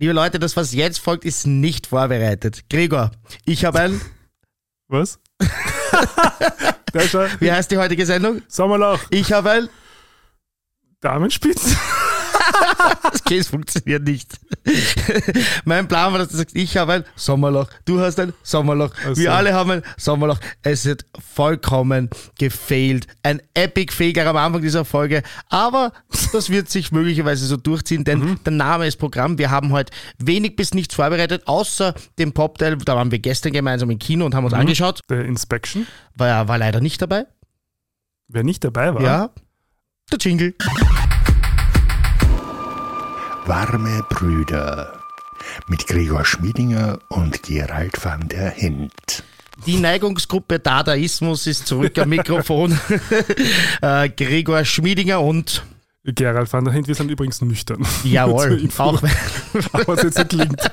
Liebe Leute, das, was jetzt folgt, ist nicht vorbereitet. Gregor, ich habe ein. Was? Wie heißt die heutige Sendung? Sommerloch. Ich habe ein. Damenspitz. das Case funktioniert nicht. mein Plan war, dass du sagst, ich habe ein Sommerloch, du hast ein Sommerloch, also. wir alle haben ein Sommerloch. Es wird vollkommen gefailt. Ein epic Failure am Anfang dieser Folge, aber das wird sich möglicherweise so durchziehen, denn mhm. der Name ist Programm. Wir haben heute wenig bis nichts vorbereitet, außer dem Popteil. Da waren wir gestern gemeinsam im Kino und haben uns mhm. angeschaut. Der Inspection. War, war leider nicht dabei. Wer nicht dabei war? Ja, der Jingle. Warme Brüder mit Gregor Schmiedinger und Gerald van der Hint. Die Neigungsgruppe Dadaismus ist zurück am Mikrofon. äh, Gregor Schmiedinger und Gerald van der Hint, wir sind übrigens nüchtern. Jawohl, auch. Aber es jetzt so klingt.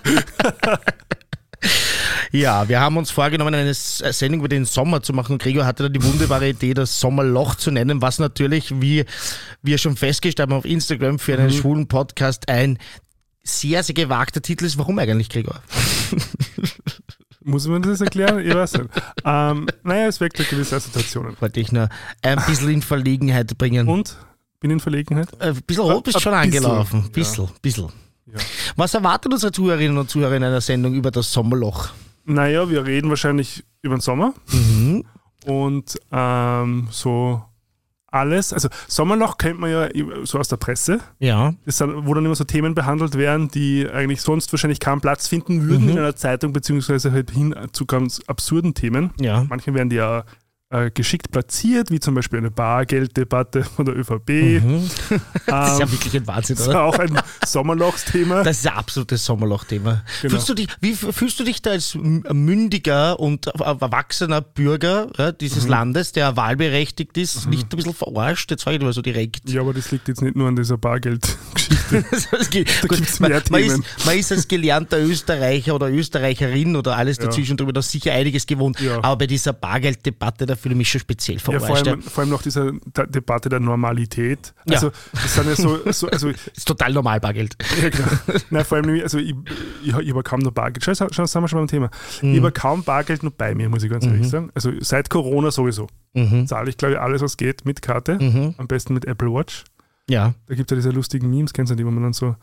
Ja, wir haben uns vorgenommen, eine Sendung über den Sommer zu machen. Gregor hatte da die wunderbare Idee, das Sommerloch zu nennen, was natürlich, wie wir schon festgestellt haben auf Instagram, für einen mhm. schwulen Podcast ein sehr, sehr gewagter Titel ist. Warum eigentlich, Gregor? Muss man das erklären? Ich weiß nicht. Ähm, naja, es weckt gewisse Assoziationen. Wollte ich nur ein bisschen in Verlegenheit bringen. Und? Bin in Verlegenheit? Ein bisschen rot bist du schon angelaufen. Ein bisschen, ja. bisschen. Ja. Was erwartet unsere Zuhörerinnen und Zuhörer in einer Sendung über das Sommerloch? Naja, wir reden wahrscheinlich über den Sommer mhm. und ähm, so alles. Also Sommerloch kennt man ja so aus der Presse. Ja. Das sind, wo dann immer so Themen behandelt werden, die eigentlich sonst wahrscheinlich keinen Platz finden würden mhm. in einer Zeitung, beziehungsweise halt hin zu ganz absurden Themen. Ja. Manche werden die ja äh, geschickt platziert, wie zum Beispiel eine Bargelddebatte von der ÖVP. Mhm. das ist ja ähm, wirklich ein Wahnsinn, oder? Das ist auch ein Sommerlochsthema. Das ist ein absolutes Sommerlochthema. Genau. Fühlst du dich, wie fühlst du dich da als mündiger und erwachsener Bürger ja, dieses mhm. Landes, der wahlberechtigt ist, mhm. nicht ein bisschen verarscht? Jetzt frage ich mal so direkt. Ja, aber das liegt jetzt nicht nur an dieser Bargeldgeschichte. da gibt es mehr man, Themen. Man ist, man ist, als gelernter Österreicher oder Österreicherin oder alles dazwischen ja. drüber da sicher einiges gewohnt. Ja. Aber bei dieser Bargelddebatte, da fühle ich mich schon speziell verarscht. Ja, vor, allem, vor allem noch diese Debatte der Normalität. Also, ja. das sind ja so. so also, das ist total normal, Bargeld. Ja, genau. Nein, vor allem, also ich, ich, ich habe kaum noch Bargeld. Schau, schau, sind wir schon beim Thema. Mhm. Ich habe kaum Bargeld noch bei mir, muss ich ganz mhm. ehrlich sagen. Also seit Corona sowieso. Mhm. Zahle ich, glaube ich, alles, was geht, mit Karte. Mhm. Am besten mit Apple Watch. Ja. Da gibt es ja diese lustigen Memes, kennst du die, wo man dann so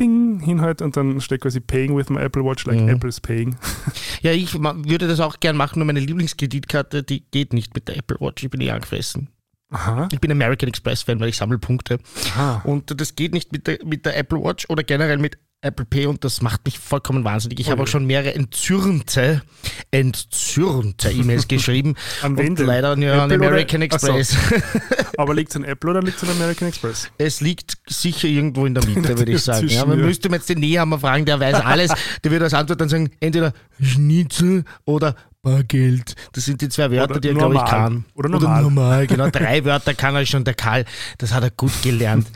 Ding hinhalt und dann steht quasi Paying with my Apple Watch, like mhm. Apple's Paying. Ja, ich würde das auch gern machen, nur meine Lieblingskreditkarte, die geht nicht mit der Apple Watch. Ich bin eh angefressen. Aha. Ich bin American Express Fan, weil ich sammle Punkte. Aha. Und das geht nicht mit der, mit der Apple Watch oder generell mit Apple Pay und das macht mich vollkommen wahnsinnig. Ich oh habe auch schon mehrere entzürnte, entzürnte E-Mails geschrieben. an wen und leider ja, an American Express. So. Aber liegt es an Apple oder liegt es an American Express? Es liegt sicher irgendwo in der Mitte, würde ich sagen. Ja, man müsste jetzt den Nehammer fragen, der weiß alles. Der würde als Antwort dann sagen, entweder Schnitzel oder Bargeld. Das sind die zwei Wörter, Oder die er, glaube ich, kann. Oder normal. Oder normal, genau. Drei Wörter kann er schon, der Karl. Das hat er gut gelernt.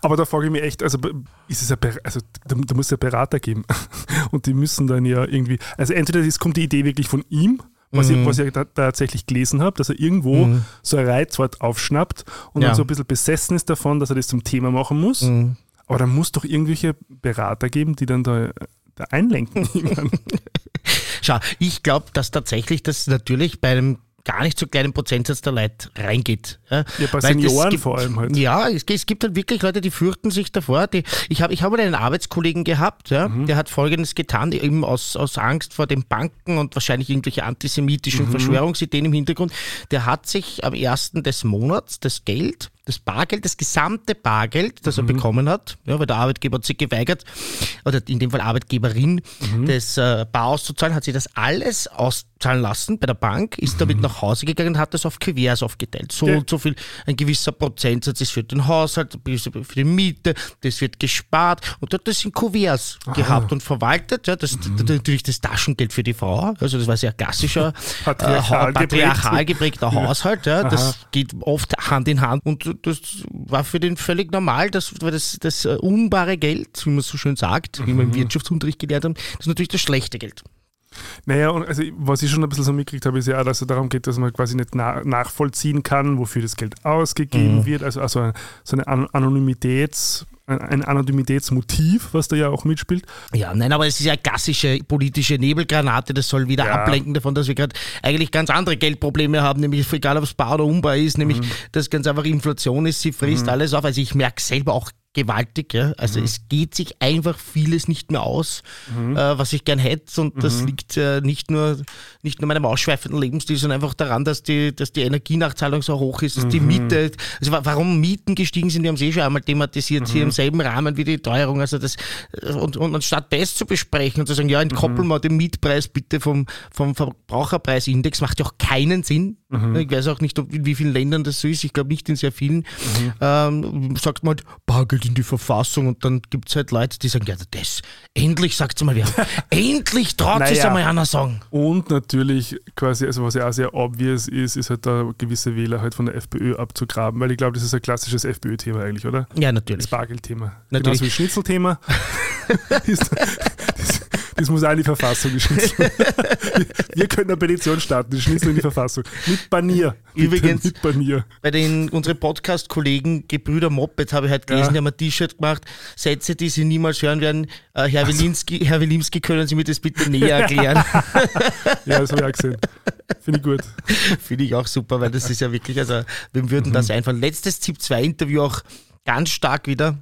Aber da frage ich mich echt, also ist es ein, also da, da muss es ja Berater geben. Und die müssen dann ja irgendwie, also entweder es kommt die Idee wirklich von ihm, was, mhm. ich, was ich da, tatsächlich gelesen habe, dass er irgendwo mhm. so ein Reizwort aufschnappt und ja. dann so ein bisschen besessen ist davon, dass er das zum Thema machen muss. Mhm. Aber da muss doch irgendwelche Berater geben, die dann da, da einlenken. Schau, ich glaube, dass tatsächlich das natürlich bei einem gar nicht so kleinen Prozentsatz der Leute reingeht. Ja, ja bei Weil Senioren gibt, vor allem halt. Ja, es, es, gibt halt wirklich Leute, die fürchten sich davor. Die, ich habe ich hab einen Arbeitskollegen gehabt, ja, mhm. der hat Folgendes getan, eben aus, aus Angst vor den Banken und wahrscheinlich irgendwelche antisemitischen mhm. Verschwörungsideen im Hintergrund. Der hat sich am ersten des Monats das Geld das Bargeld, das gesamte Bargeld, das mhm. er bekommen hat, ja, weil der Arbeitgeber hat sich geweigert, oder in dem Fall Arbeitgeberin, mhm. das äh, Bar auszuzahlen, hat sie das alles auszahlen lassen bei der Bank, ist damit mhm. nach Hause gegangen und hat das auf Kuverts aufgeteilt. So ja. und so viel, ein gewisser Prozentsatz ist für den Haushalt, für die Miete, das wird gespart und hat das in Kuverts gehabt und verwaltet. Ja, das mhm. natürlich das Taschengeld für die Frau, also das war sehr klassischer patriarchal, äh, patriarchal geprägter Haushalt. Ja, das geht oft Hand in Hand und das war für den völlig normal, das war das, das äh, unbare Geld, wie man so schön sagt, mhm. wie wir im. Wirtschaftsunterricht gelernt haben, das ist natürlich das schlechte Geld. Naja, und also was ich schon ein bisschen so mitgekriegt habe, ist ja, auch, dass es darum geht, dass man quasi nicht na nachvollziehen kann, wofür das Geld ausgegeben Mhm. wird. Also, also so eine An Anonymitäts, ein- Anonymitätsmotiv, was da ja auch mitspielt. Ja, nein, aber es ist ja klassische politische Nebelgranate. Das soll wieder Ja. ablenken davon, dass wir gerade eigentlich ganz andere Geldprobleme haben, nämlich egal ob es bar oder unbar ist, nämlich Mhm. dass ganz einfach Inflation ist, sie frisst alles auf. Also ich merke selber auch gewaltig, ja. Also Mhm. es geht sich einfach vieles nicht mehr aus, äh, was ich gern hätte. Und Mhm. das liegt äh, nicht nur nicht nur meinem ausschweifenden Lebensstil, sondern einfach daran, dass die, dass die Energienachzahlung so hoch ist, dass die Mhm. Miete, also wa- warum Mieten gestiegen sind, wir haben es eh schon einmal thematisiert, Mhm. hier im selben Rahmen wie die Teuerung. Also das und, und anstatt das zu besprechen und zu sagen, ja, entkoppeln wir den Mietpreis bitte vom, vom Verbraucherpreisindex, macht ja auch keinen Sinn. Ich weiß auch nicht, ob, in wie vielen Ländern das so ist. Ich glaube nicht in sehr vielen. Ähm, sagt man halt, Bargeld in die Verfassung und dann gibt es halt Leute, die sagen, ja, das, endlich sagt es mal wer. endlich traut sich Naja. einmal einer sagen. Und natürlich quasi, also was ja auch sehr obvious ist, ist halt da gewisse Wähler halt von der FPÖ abzugraben, weil ich glaube, das ist ein klassisches FPÖ-Thema eigentlich, oder? Ja, Das natürlich. Bargeldthema. Natürlich. Genauso wie Schnitzelthema. ist, das, muss auch in die Verfassung, die Schnitzel. Wir können eine Petition starten, die Schnitzel in die Verfassung. Mit Banier. Übrigens- Mit Banier. Bei den unsere Podcast-Kollegen Gebrüder Moped habe ich halt gelesen, Ja. die haben ein T-Shirt gemacht, Sätze, die Sie niemals hören werden. Äh, Herr, Wilimski, Herr Wilimski, können Sie mir das bitte näher erklären? Ja, das habe ich auch gesehen. Finde ich gut. Finde ich auch super, weil das ist ja wirklich, also wem würden das einfallen? Letztes ZIP-2-Interview auch ganz stark wieder.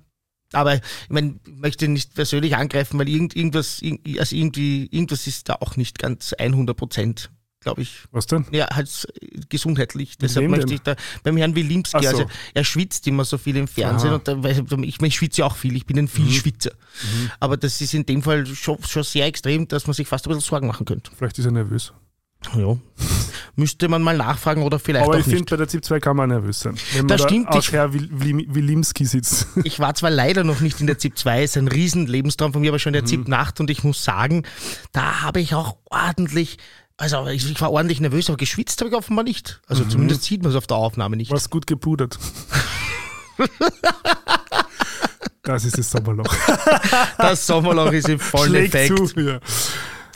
Aber ich meine, ich möchte nicht persönlich angreifen, weil irgend, irgendwas, irg- also irgendwie, irgendwas ist da auch nicht ganz 100 Prozent, glaube ich. Was denn? Ja, halt gesundheitlich. Deshalb möchte denn? ich da beim Herrn Wilimski, Ach so. also er schwitzt immer so viel im Fernsehen Aha. und da, ich, meine, ich schwitze ja auch viel, ich bin ein Vielschwitzer. Aber das ist in dem Fall schon, schon sehr extrem, dass man sich fast ein bisschen Sorgen machen könnte. Vielleicht ist er nervös. Ja. Müsste man mal nachfragen oder vielleicht Aber auch ich finde, bei der ZIP 2 kann man nervös sein. Wenn man Das da stimmt, Aus ich- Herr Wil- Wil- Wilimski sitzt. Ich war zwar leider noch nicht in der ZIP 2, ist ein riesen Lebenstraum von mir, aber schon in der ZIP Nacht und ich muss sagen, da habe ich auch ordentlich, also ich, ich war ordentlich nervös, aber geschwitzt habe ich offenbar nicht. Also zumindest sieht man es auf der Aufnahme nicht. Was gut gepudert. Das ist das Sommerloch. Das Sommerloch ist im vollen Schlägt Effekt. zu. Ja.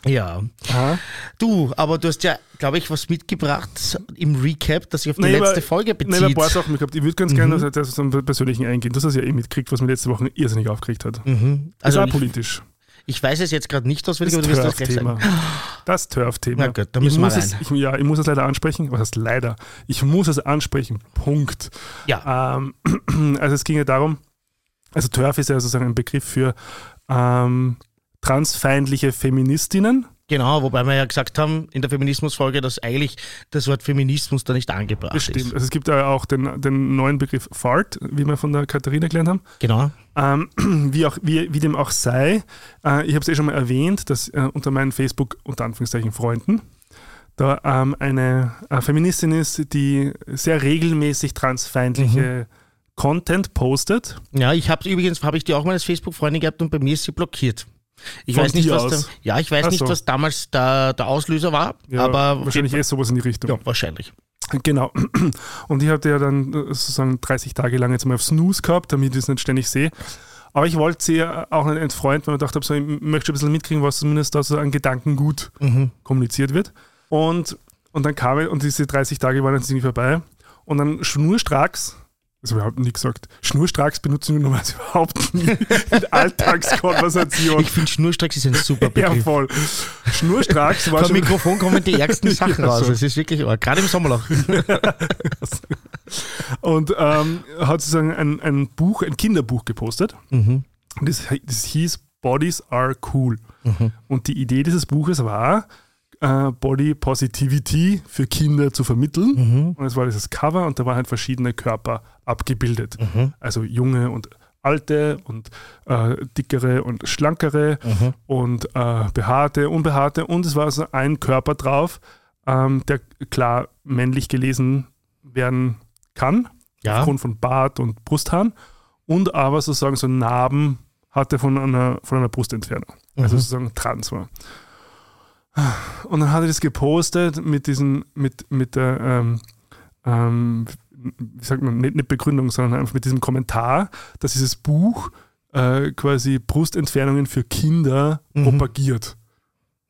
Ja. Aha. Du, aber du hast ja, glaube ich, was mitgebracht im Recap, das sich auf die Nee, letzte aber- Folge Nein, ein paar bezieht. Sachen gehabt. Ich würde ganz gerne also, das zum Persönlichen eingehen. Das hast du ja eh mitgekriegt, was mir letzte Woche irrsinnig aufgeregt hat. Mhm. Also ich, politisch. ich weiß es jetzt gerade nicht auswendig, Das aber du wirst das gleich sagen. Das Turf-Thema. Na gut, da ich müssen wir muss es, rein. ich, Ja, ich muss es leider ansprechen. Was heißt leider? Ich muss es ansprechen. Punkt. Ja, Ähm, also es ging ja darum, also Turf ist ja sozusagen ein Begriff für ähm, transfeindliche Feministinnen. genau, wobei wir ja gesagt haben in der Feminismusfolge, dass eigentlich das Wort Feminismus da nicht angebracht Das stimmt. ist. Also es gibt ja auch den, den neuen Begriff Fart, wie wir von der Katharina gelernt haben. Genau. Ähm, wie, auch, wie, wie dem auch sei, äh, ich habe es eh schon mal erwähnt, dass äh, unter meinen Facebook, unter Anführungszeichen, Freunden, da ähm, eine äh, Feministin ist, die sehr regelmäßig transfeindliche Content postet. Ja, ich habe übrigens, habe ich die auch mal als Facebook-Freundin gehabt und bei mir ist sie blockiert. Ich Von weiß nicht, was da, ja, ich weiß Ach nicht, so. was damals der, der Auslöser war, aber wahrscheinlich eh sowas in die Richtung. ja, wahrscheinlich. Genau. Und ich hatte ja dann äh, sozusagen 30 Tage lang jetzt mal auf Snooze gehabt, damit ich das nicht ständig sehe. Aber ich wollte sie ja auch nicht entfreunden, weil ich dachte, so, ich möchte ein bisschen mitkriegen, was zumindest da so an Gedankengut Mhm. kommuniziert wird. Und, und dann kam ich, und diese 30 Tage waren jetzt irgendwie vorbei. Und dann schnurstracks, also überhaupt nie gesagt, schnurstracks benutzen wir normalerweise überhaupt nie in Alltagskonversation. Ich finde Schnurstracks ist ein super Ja, Begriff. voll. Schnurstracks war Vom schon Mikrofon kommen die ärgsten Sachen Ja, raus. so. Es ist wirklich arg. Gerade im Sommerloch. und ähm, hat sozusagen ein, ein Buch, ein Kinderbuch gepostet. Mhm. Und das, das hieß Bodies are cool. Und die Idee dieses Buches war, äh, Body Positivity für Kinder zu vermitteln. Und es war dieses Cover und da waren halt verschiedene Körper abgebildet. Also junge und alte und äh, dickere und schlankere und äh, behaarte, unbehaarte. Und es war so ein Körper drauf, ähm, der klar männlich gelesen werden kann Ja. aufgrund von Bart und Brusthaaren und aber sozusagen so Narben hatte von einer, von einer Brustentfernung. Also sozusagen trans war. Und dann hat er das gepostet mit diesen, mit, mit der, ähm, ähm, wie sagt man, nicht, nicht Begründung, sondern einfach mit diesem Kommentar, dass dieses Buch äh, quasi Brustentfernungen für Kinder propagiert.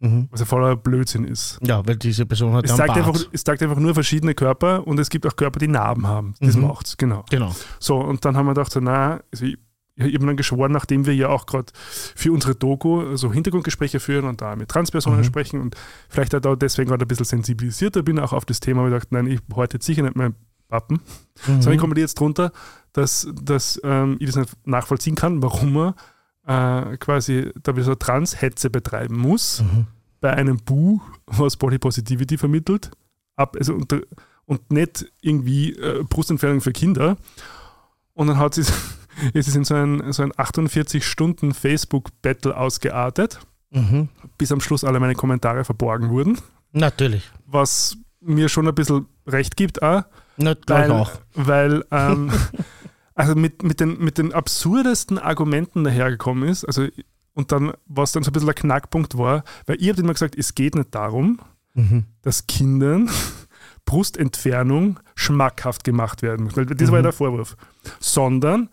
Mhm. Was ja voller Blödsinn ist. Ja, weil diese Person hat es ja sagt, einfach, es sagt einfach nur verschiedene Körper und es gibt auch Körper, die Narben haben. Das Mhm. macht's, genau. Genau. So, und dann haben wir gedacht, so, na, also ich, ich habe dann geschworen, nachdem wir ja auch gerade für unsere Doku so Hintergrundgespräche führen und da mit Transpersonen Mhm. sprechen und vielleicht auch da deswegen gerade ein bisschen sensibilisierter bin, auch auf das Thema, habe ich gedacht, nein, ich jetzt sicher nicht meinen Pappen, Mhm. sondern ich komme jetzt drunter, dass, dass ähm, ich das nicht nachvollziehen kann, warum er äh, quasi da wieder so Trans-Hetze betreiben muss Mhm. bei einem Buch, was Body Positivity vermittelt, ab, also und, und nicht irgendwie äh, Brustentfernung für Kinder. Und dann hat sie es ist in so ein, so ein 48-Stunden-Facebook-Battle ausgeartet, Mhm. bis am Schluss alle meine Kommentare verborgen wurden, Natürlich. was mir schon ein bisschen recht gibt, auch, Na, glaub ich weil, auch. weil ähm, also mit, mit, den, mit den absurdesten Argumenten dahergekommen ist, also und dann, was dann so ein bisschen der Knackpunkt war, weil ihr habt immer gesagt, es geht nicht darum, Mhm. dass Kindern Brustentfernung schmackhaft gemacht werden muss. Weil Das war ja Mhm. der Vorwurf. Sondern,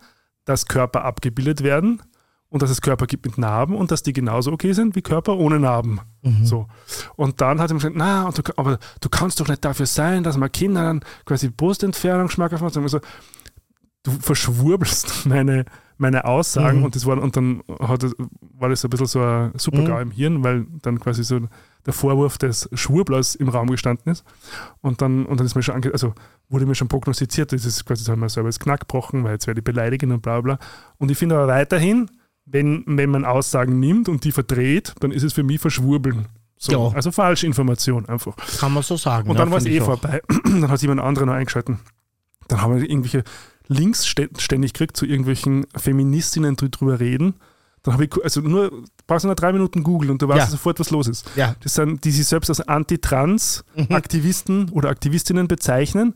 dass Körper abgebildet werden und dass es Körper gibt mit Narben und dass die genauso okay sind wie Körper ohne Narben. Mhm. So. Und dann hat er mir gesagt, na, und du, aber du kannst doch nicht dafür sein, dass man Kindern quasi Brustentfernung schmackhaft macht. Und so, du verschwurbelst meine, meine Aussagen Mhm. und das war und dann hat war das so ein bisschen so ein Supergau Mhm. im Hirn, weil dann quasi so der Vorwurf des Schwurblers im Raum gestanden ist. Und dann, und dann ist mir schon ange also wurde mir schon prognostiziert, das ist quasi, das haben wir selber das Knack gebrochen, weil jetzt werde ich beleidigen und bla bla. Und ich finde aber weiterhin, wenn, wenn man Aussagen nimmt und die verdreht, dann ist es für mich Verschwurbeln. So, Ja. Also Falschinformation einfach. Kann man so sagen. Und ja, dann war es eh vorbei. dann hat jemand anderer noch eingeschalten. Dann haben wir irgendwelche Links stä- ständig gekriegt zu irgendwelchen Feministinnen, die drüber reden. Dann habe ich, also nur, brauchst du nur drei Minuten googeln und du weißt Ja. sofort, was los ist. Ja. Das sind, die sich selbst als Mhm. Anti-Trans-Aktivisten oder Aktivistinnen bezeichnen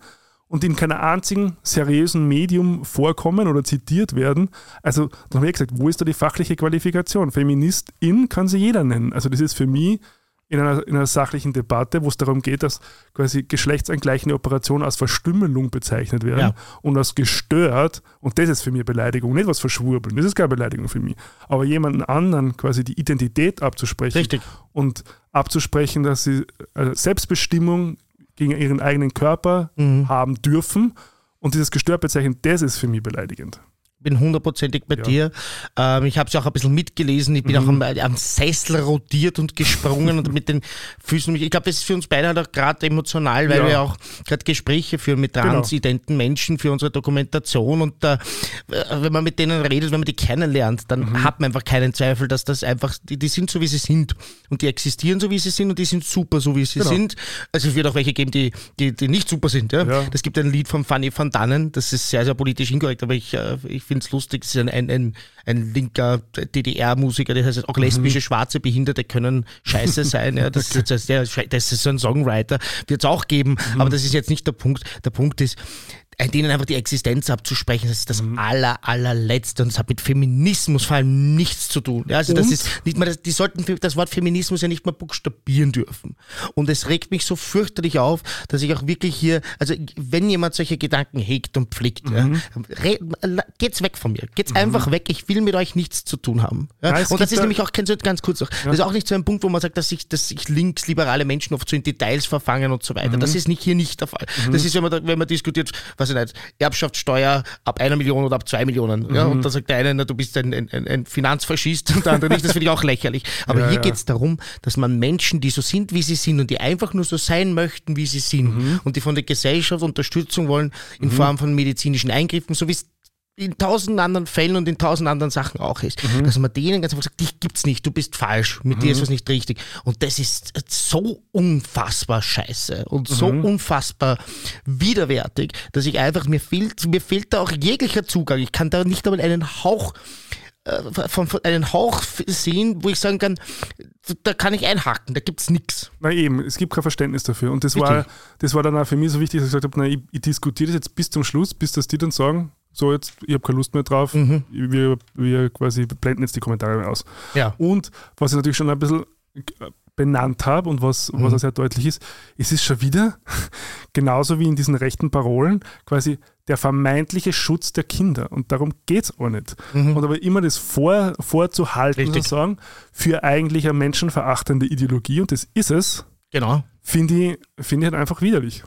und in keiner einzigen seriösen Medium vorkommen oder zitiert werden. Also, dann habe ich gesagt, wo ist da die fachliche Qualifikation? Feministin kann sie jeder nennen. Also, das ist für mich in einer, in einer sachlichen Debatte, wo es darum geht, dass quasi geschlechtsangleichende Operationen als Verstümmelung bezeichnet werden Ja. und als gestört. Und das ist für mich Beleidigung, nicht was verschwurbeln. Das ist keine Beleidigung für mich. Aber jemanden anderen quasi die Identität abzusprechen Richtig. und abzusprechen, dass sie äh, Selbstbestimmung gegen ihren eigenen Körper Mhm. haben dürfen und dieses gestört bezeichnen, das ist für mich beleidigend. Bin hundertprozentig bei Ja. dir. Ähm, ich habe es auch ein bisschen mitgelesen. Ich bin Mhm. auch am, am Sessel rotiert und gesprungen und mit den Füßen. Ich glaube, das ist für uns beide halt auch gerade emotional, weil Ja. wir auch gerade Gespräche führen mit Genau. transidenten Menschen für unsere Dokumentation. Und äh, wenn man mit denen redet, wenn man die kennenlernt, dann Mhm. hat man einfach keinen Zweifel, dass das einfach, die, die sind so, wie sie sind. Und die existieren so, wie sie sind und die sind super, so wie sie Genau. sind. Also es wird auch welche geben, die, die, die nicht super sind. Ja? Ja. Das gibt ein Lied von Fanny van Dannen, das ist sehr, sehr politisch inkorrekt, aber ich, äh, ich finde es lustig. Das ist ein, ein, ein, ein linker DDR-Musiker, das heißt auch lesbische, schwarze Behinderte können scheiße sein. Ja? Das, das, heißt, der, das ist so ein Songwriter, wird es auch geben, aber das ist jetzt nicht der Punkt. Der Punkt ist, denen einfach die Existenz abzusprechen, das ist das aller, allerletzte und das hat mit Feminismus vor allem nichts zu tun. Ja, also das ist nicht mal, die sollten das Wort Feminismus ja nicht mal buchstabieren dürfen. Und es regt mich so fürchterlich auf, dass ich auch wirklich hier, also wenn jemand solche Gedanken hegt und pflegt, ja, re, la- geht's weg von mir. Geht's einfach weg. Ich will mit euch nichts zu tun haben. Ja? Ja, und das ist da- nämlich auch so ganz kurz noch, das ist auch nicht so ein Punkt, wo man sagt, dass sich, dass sich linksliberale Menschen oft so in Details verfangen und so weiter. Das ist nicht hier nicht der Fall. Das ist, wenn man, da, wenn man diskutiert, weiß ich nicht, Erbschaftssteuer ab einer Million oder ab zwei Millionen. Ja? Und dann sagt der eine, na, du bist ein, ein, ein- Finanzfaschist und der andere nicht. Das finde ich auch lächerlich. Aber Ja, hier ja. geht es darum, dass man Menschen, die so sind, wie sie sind und die einfach nur so sein möchten, wie sie sind und die von der Gesellschaft Unterstützung wollen in Form von medizinischen Eingriffen, so wie es in tausend anderen Fällen und in tausend anderen Sachen auch ist, dass man denen ganz einfach sagt, dich gibt's nicht, du bist falsch, mit dir ist was nicht richtig. Und das ist so unfassbar scheiße und so unfassbar widerwärtig, dass ich einfach, mir fehlt, mir fehlt da auch jeglicher Zugang. Ich kann da nicht einmal einen Hauch äh, von, von einen Hauch sehen, wo ich sagen kann, da kann ich einhaken, da gibt's nix. Na eben, es gibt kein Verständnis dafür. Und das war, Wirklich? das war dann auch für mich so wichtig, dass ich gesagt habe, na, ich, ich diskutiere das jetzt bis zum Schluss, bis dass die dann sagen, so jetzt, ich habe keine Lust mehr drauf, Mhm. wir, wir quasi blenden jetzt die Kommentare aus. Ja. Und was ich natürlich schon ein bisschen benannt habe und was, was auch sehr deutlich ist, es ist schon wieder, genauso wie in diesen rechten Parolen, quasi der vermeintliche Schutz der Kinder. Und darum geht es auch nicht. Und aber immer das vor, vorzuhalten, Richtig. sozusagen, für eigentlich eine menschenverachtende Ideologie, und das ist es, Genau. finde ich, finde ich halt einfach widerlich.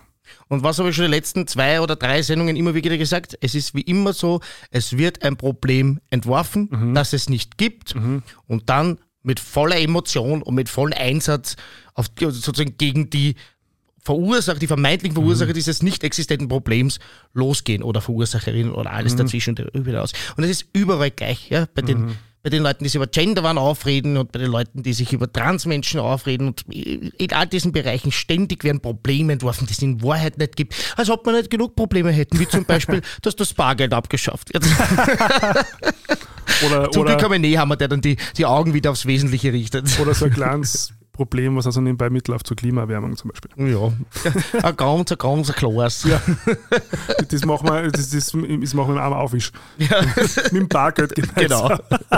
Und was habe ich schon die letzten zwei oder drei Sendungen immer wieder gesagt? Es ist wie immer so, es wird ein Problem entworfen, das es nicht gibt. Und dann mit voller Emotion und mit vollem Einsatz auf, die- sozusagen gegen die Verursacher, die vermeintlichen Verursacher dieses nicht existenten Problems losgehen oder Verursacherin oder alles dazwischen und darüber hinaus. Und es ist überall gleich, ja, bei den bei den Leuten, die sich über Genderwahn aufreden und bei den Leuten, die sich über Transmenschen aufreden und in all diesen Bereichen ständig werden Probleme entworfen, die es in Wahrheit nicht gibt. Als ob wir nicht genug Probleme hätten, wie zum Beispiel, dass das Bargeld abgeschafft wird. Oder, Zum Glück oder, haben wir Nehammer, der dann die, die Augen wieder aufs Wesentliche richtet. oder so ein kleines Problem, was also nebenbei mitläuft zur Klimaerwärmung zum Beispiel. Ja, ein ganz, ein ganz klares. Ja. Das machen wir, das, das, das machen wir mit einem Aufwisch. mit dem Bargeld gemeinsam. Genau.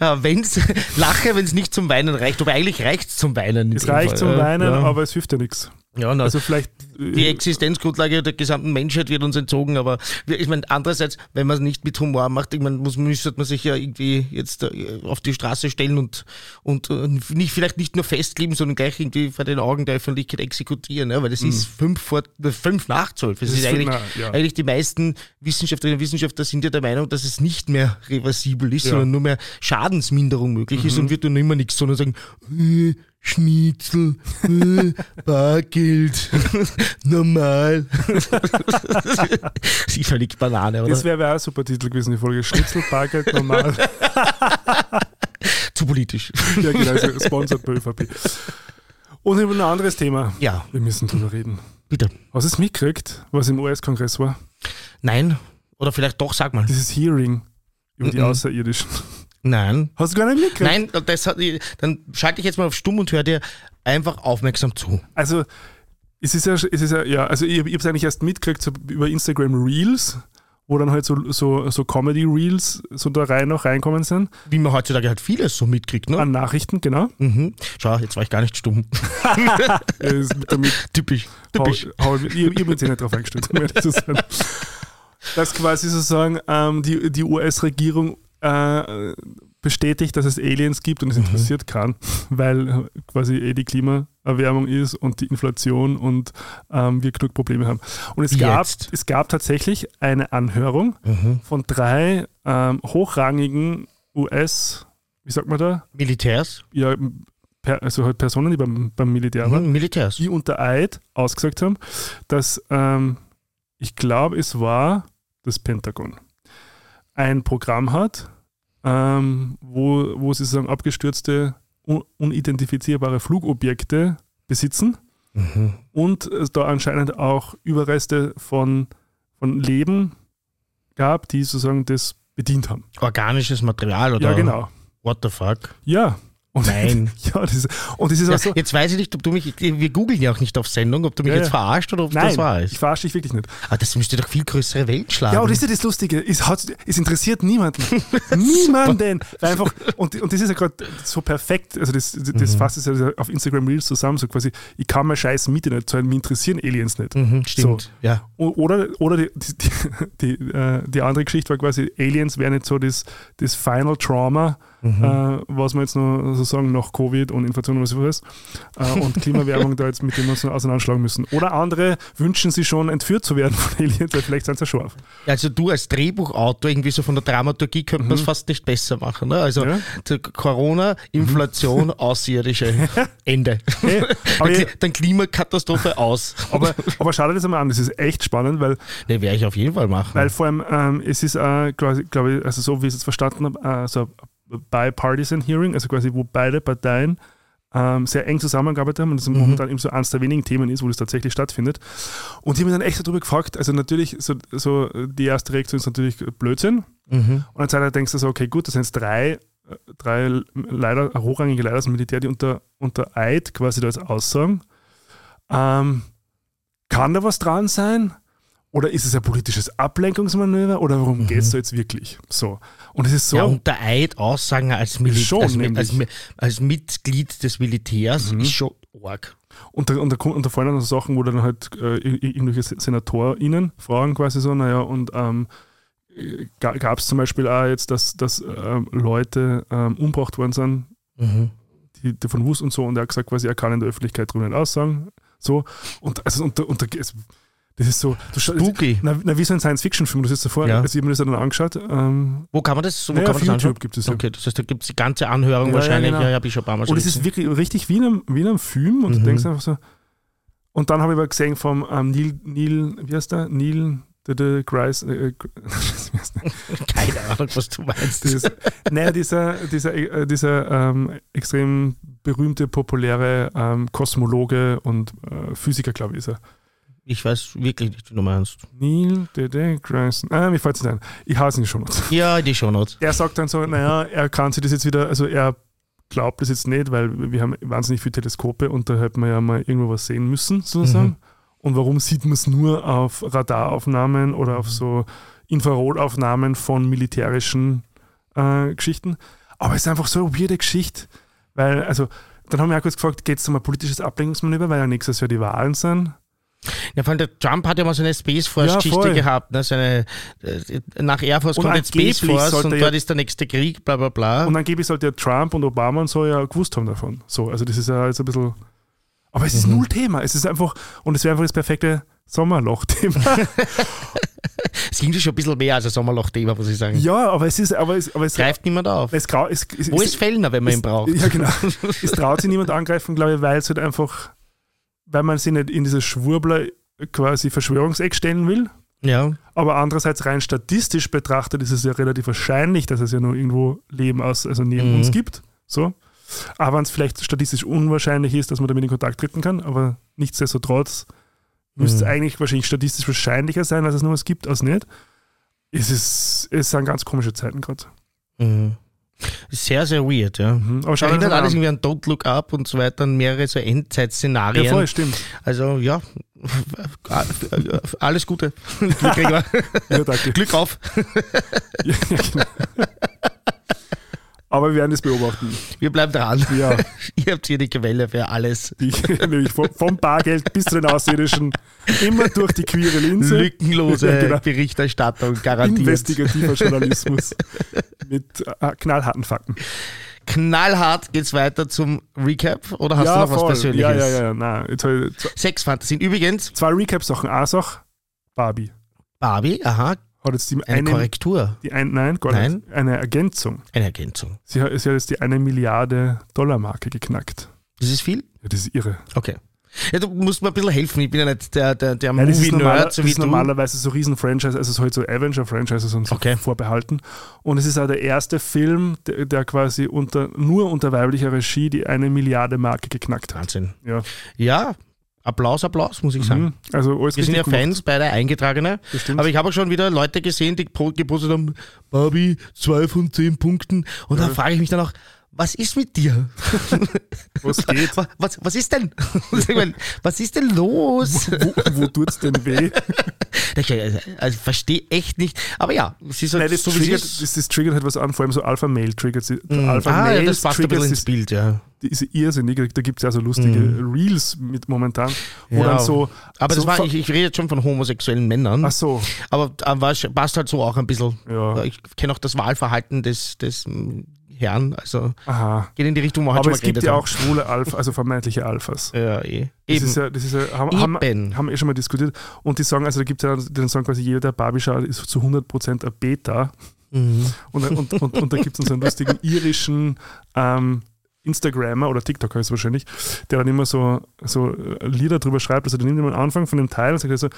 Ja, wenn's, lache, wenn es nicht zum Weinen reicht. Aber eigentlich reicht es zum Weinen. in Es dem reicht Fall, zum ja. Weinen, ja. aber es hilft ja nichts. Ja, na, Also vielleicht. äh, die Existenzgrundlage der gesamten Menschheit wird uns entzogen, aber ich meine, andererseits, wenn man es nicht mit Humor macht, ich meine, muss, müsste man sich ja irgendwie jetzt äh, auf die Straße stellen und, und äh, nicht, vielleicht nicht nur festkleben, sondern gleich irgendwie vor den Augen der Öffentlichkeit exekutieren, ja, weil das ist fünf, vor, fünf nach zwölf. Das, Mhm. Das ist, ist eigentlich, nach, ja. eigentlich die meisten Wissenschaftlerinnen und Wissenschaftler sind ja der Meinung, dass es nicht mehr reversibel ist, Ja. sondern nur mehr Schadensminderung möglich ist und wird dann immer nichts, sondern sagen, äh, Schnitzel, äh, Bargeld, normal. Sie völlig Banane, oder? Das wäre wär auch ein super Titel gewesen, die Folge. Schnitzel, Bargeld, normal. Zu politisch. ja, genau, also sponsored bei ÖVP. Und über ein anderes Thema. Ja, Wir müssen drüber reden. bitte. Hast du es mitgekriegt, was im US-Kongress war? Nein. Oder vielleicht doch, sag mal. Dieses Hearing über die Mhm. Außerirdischen. Nein. Hast du gar nicht mitgekriegt? Nein, das hat, dann schalte ich jetzt mal auf Stumm und höre dir einfach aufmerksam zu. Also, es ist ja, es ist ja, ja also ich, ich habe es eigentlich erst mitgekriegt so über Instagram Reels, wo dann halt so, so, so Comedy-Reels so da rein noch reinkommen sind. Wie man heutzutage halt vieles so mitkriegt, ne? An Nachrichten, genau. Mhm. Schau, jetzt war ich gar nicht stumm. Typisch. Typisch. Hau, hau, ich ich bin jetzt eh nicht drauf eingestellt, um ehrlich zu sein. Dass quasi sozusagen ähm, die, die US-Regierung äh, bestätigt, dass es Aliens gibt und es interessiert kann, weil äh, quasi eh die Klimaerwärmung ist und die Inflation und ähm, wir genug Probleme haben. Und es gab, Jetzt. es gab tatsächlich eine Anhörung Mhm. von drei ähm, hochrangigen US, wie sagt man da? Militärs. Ja, also halt Personen, die beim, beim Militär waren Mhm. Militärs. die unter Eid ausgesagt haben, dass ähm, ich glaube, es war das Pentagon ein Programm hat, ähm, wo, wo sie sozusagen abgestürzte, un unidentifizierbare Flugobjekte besitzen Mhm. und es da anscheinend auch Überreste von, von Leben gab, die sozusagen das bedient haben. Organisches Material oder? Ja, genau. What the fuck? Ja. Und Nein. ja, das und das ist Ja, so. jetzt weiß ich nicht, ob du mich, wir googeln ja auch nicht auf Sendung, ob du mich Ja, jetzt verarscht oder ob Nein, das wahr ich ist. verarsche dich wirklich nicht. Aber das müsste doch viel größere Welt schlagen. Ja, und das ist ja das Lustige. Es, hat, es interessiert niemanden. niemanden. Einfach, und, und das ist ja gerade so perfekt. Also, das, das Mhm. fasst es ja auf Instagram Reels zusammen. So quasi, ich kann mir scheiß Miete nicht zahlen, mich interessieren Aliens nicht. mhm, stimmt. So. Ja. Oder, oder die, die, die, äh, die andere Geschichte war quasi, Aliens wären nicht so das, das Final Trauma, Mhm. äh, was wir jetzt noch so sagen, nach Covid und Inflation und was äh, und Klimawärmung da jetzt mit dem wir uns noch auseinanderschlagen müssen. Oder andere wünschen sich schon entführt zu werden von Aliens, weil vielleicht sind sie ja scharf. Also du als Drehbuchautor, irgendwie so von der Dramaturgie könnte man es fast nicht besser machen. Ne? Also Mhm. Ja. Corona, Inflation, Außerirdische, Ende. Hey, dann, dann Klimakatastrophe aus. aber, aber schau dir das einmal an, das ist echt spannend, weil, Ne, werde ich auf jeden Fall machen. weil vor allem ähm, es ist, äh, quasi, glaube ich, also so wie ich es jetzt verstanden habe, äh, so ein bipartisan Hearing, also quasi wo beide Parteien ähm, sehr eng zusammengearbeitet haben und das momentan eben so eines der wenigen Themen ist, wo das tatsächlich stattfindet. Und die haben mich dann echt darüber gefragt, also natürlich, so, so die erste Reaktion ist natürlich Blödsinn. mhm. Und dann denkst du so, okay, gut, das sind jetzt drei, drei leider, hochrangige Leiter aus dem Militär, die unter, unter Eid quasi da jetzt aussagen. Ähm, kann da was dran sein? Oder ist es ein politisches Ablenkungsmanöver? Oder worum geht es da jetzt wirklich? So. Und es ist so. Ja, unter Eid Aussagen als, Mil Schon, als, als, als Mitglied des Militärs Mhm. ist schon arg. Und da, und, da, und da fallen dann so Sachen, wo dann halt äh, irgendwelche SenatorInnen fragen quasi so, naja, und ähm, gab es zum Beispiel auch jetzt, dass, dass ähm, Leute ähm, umgebracht worden sind, mhm. die, die von Wus und so, und er hat gesagt, quasi, er kann in der Öffentlichkeit drüber nicht aussagen. So, und also und, und, und das ist so. Du Spooky. Na, na, wie so ein Science-Fiction-Film, du siehst davor, ja. also ich habe mir das dann angeschaut. Ähm, wo kann man das? Wo naja, kann man auf das YouTube gibt es Okay, das heißt, da gibt es die ganze Anhörung ja, wahrscheinlich. Ja, genau. ja habe ich schon ein paar Mal Und es ist wirklich richtig wie in einem, wie in einem Film und mhm. du denkst einfach so. Und dann habe ich aber gesehen vom ähm, Neil, Neil, wie heißt der? Neil The Grice, äh, Keine Ahnung, was du meinst. Dieses, naja, dieser, dieser, äh, dieser ähm, extrem berühmte, populäre ähm, Kosmologe und äh, Physiker, glaube ich, ist er. Ich weiß wirklich nicht, wie du meinst. Neil deGrasse. Ah, mir fällt es nicht ein. Ich hasse ihn schon Shownotes. Ja, die Shownotes. Er sagt dann so, naja, er kann sich das jetzt wieder, also er glaubt das jetzt nicht, weil wir haben wahnsinnig viele Teleskope und da hätte man ja mal irgendwo was sehen müssen, sozusagen. Mhm. Und warum sieht man es nur auf Radaraufnahmen oder auf so Infrarotaufnahmen von militärischen äh, Geschichten? Aber es ist einfach so eine weirde Geschichte, weil, also, dann haben wir auch kurz gefragt, geht es um ein politisches Ablenkungsmanöver, weil ja nächstes Jahr die Wahlen sind. Ja, vor allem der Trump hat ja mal so eine Space Force-Geschichte ja, gehabt. Ne? So eine, äh, nach Air Force und kommt jetzt Space Force und dort ist der nächste Krieg, bla bla bla. Und angeblich sollte ja Trump und Obama und so ja gewusst haben davon. So, also das ist ja jetzt ein bisschen. Aber es ist mhm. null Thema. Es ist einfach, und es wäre einfach das perfekte Sommerloch-Thema. es ging schon ein bisschen mehr als ein Sommerloch-Thema, muss ich sagen. Ja, aber es ist. Aber es, aber es greift niemand auf. Es, es, es, Wo ist Fellner, wenn man ihn braucht? Ja, genau. es traut sich niemand angreifen, glaube ich, weil es halt einfach weil man sich nicht in dieses Schwurbler quasi Verschwörungseck stellen will. Ja. Aber andererseits rein statistisch betrachtet ist es ja relativ wahrscheinlich, dass es ja nur irgendwo Leben aus, also neben mhm. uns gibt. So. Aber wenn es vielleicht statistisch unwahrscheinlich ist, dass man damit in Kontakt treten kann, aber nichtsdestotrotz mhm. müsste es eigentlich wahrscheinlich statistisch wahrscheinlicher sein, dass es nur was gibt, als nicht. Es, ist, es sind ganz komische Zeiten gerade. Mhm. Sehr, sehr weird, ja. Mhm. Aber schau Erinnert alles irgendwie an Don't Look Up und so weiter, an mehrere so Endzeit-Szenarien. Ja, voll, stimmt. Also, ja, alles Gute. Glück, ja. Glück auf. ja, genau. Aber wir werden es beobachten. Wir bleiben dran. Ja. Ihr habt hier die Quelle für alles. Die, nämlich vom Bargeld bis zu den Außerirdischen. Immer durch die queere Linse. Lückenlose ja, genau. Berichterstattung garantiert. Investigativer Journalismus mit äh, knallharten Fakten. Knallhart geht's weiter zum Recap oder hast ja, du noch voll. was Persönliches? Ja, ja, ja. Nein, jetzt Sex Fantasien. Übrigens. Zwei Recap-Sachen. Eine Sache, Barbie. Barbie, aha, hat jetzt die eine, eine Korrektur. Die ein, nein, gar nein. Eine Ergänzung. Eine Ergänzung. Sie hat, sie hat jetzt die eine Milliarde Dollar Marke geknackt. Das ist viel? Ja, das ist irre. Okay. Ja, du musst mir ein bisschen helfen. Ich bin ja nicht der, der, der Movie-Nerd, so wie Das ist normalerweise so Riesen-Franchise, also so halt so Avenger-Franchises und so okay. vorbehalten. Und es ist auch der erste Film, der, der, quasi unter, nur unter weiblicher Regie die eine Milliarde Marke geknackt hat. Wahnsinn. Ja. ja, Applaus, Applaus, muss ich sagen. Mhm. Also alles Wir sind ja gemacht. Fans, beide eingetragene. Aber ich habe auch schon wieder Leute gesehen, die gepostet haben, Barbie, zwei von zehn Punkten. Und ja. dann frage ich mich dann auch, was ist mit dir? Was geht? Was, was ist denn? was ist denn los? Wo, wo, wo tut's denn weh? Ich also, also verstehe echt nicht. Aber ja, sie so, Nein, das, so triggert, das, das triggert halt was an, vor allem so Alpha-Mail-Triggers. Mm. Alpha ah, ja, das passt ein bisschen ins Bild, ja. Die ist irrsinnig. Da gibt es ja so lustige mm. Reels mit momentan. Wo ja, dann so, aber so das war, ich, ich rede jetzt schon von homosexuellen Männern. Ach so. Aber, aber passt halt so auch ein bisschen. Ja. Ich kenne auch das Wahlverhalten des, des Herren. Also Aha. geht in die Richtung, wo Aber es gibt ja auch schwule Alpha, also vermeintliche Alphas. Ja, eh. Das Eben. ist ja, das ist ja, haben, haben, haben wir eh schon mal diskutiert. Und die sagen, also da gibt es ja, den sagen quasi jeder, der Barbie schaut, ist zu 100% ein Beta. Mhm. Und, und, und, und, da gibt es so einen lustigen irischen ähm, Instagrammer oder TikToker ist wahrscheinlich, der dann immer so, so Lieder drüber schreibt. Also der nimmt immer am Anfang von dem Teil und sagt so,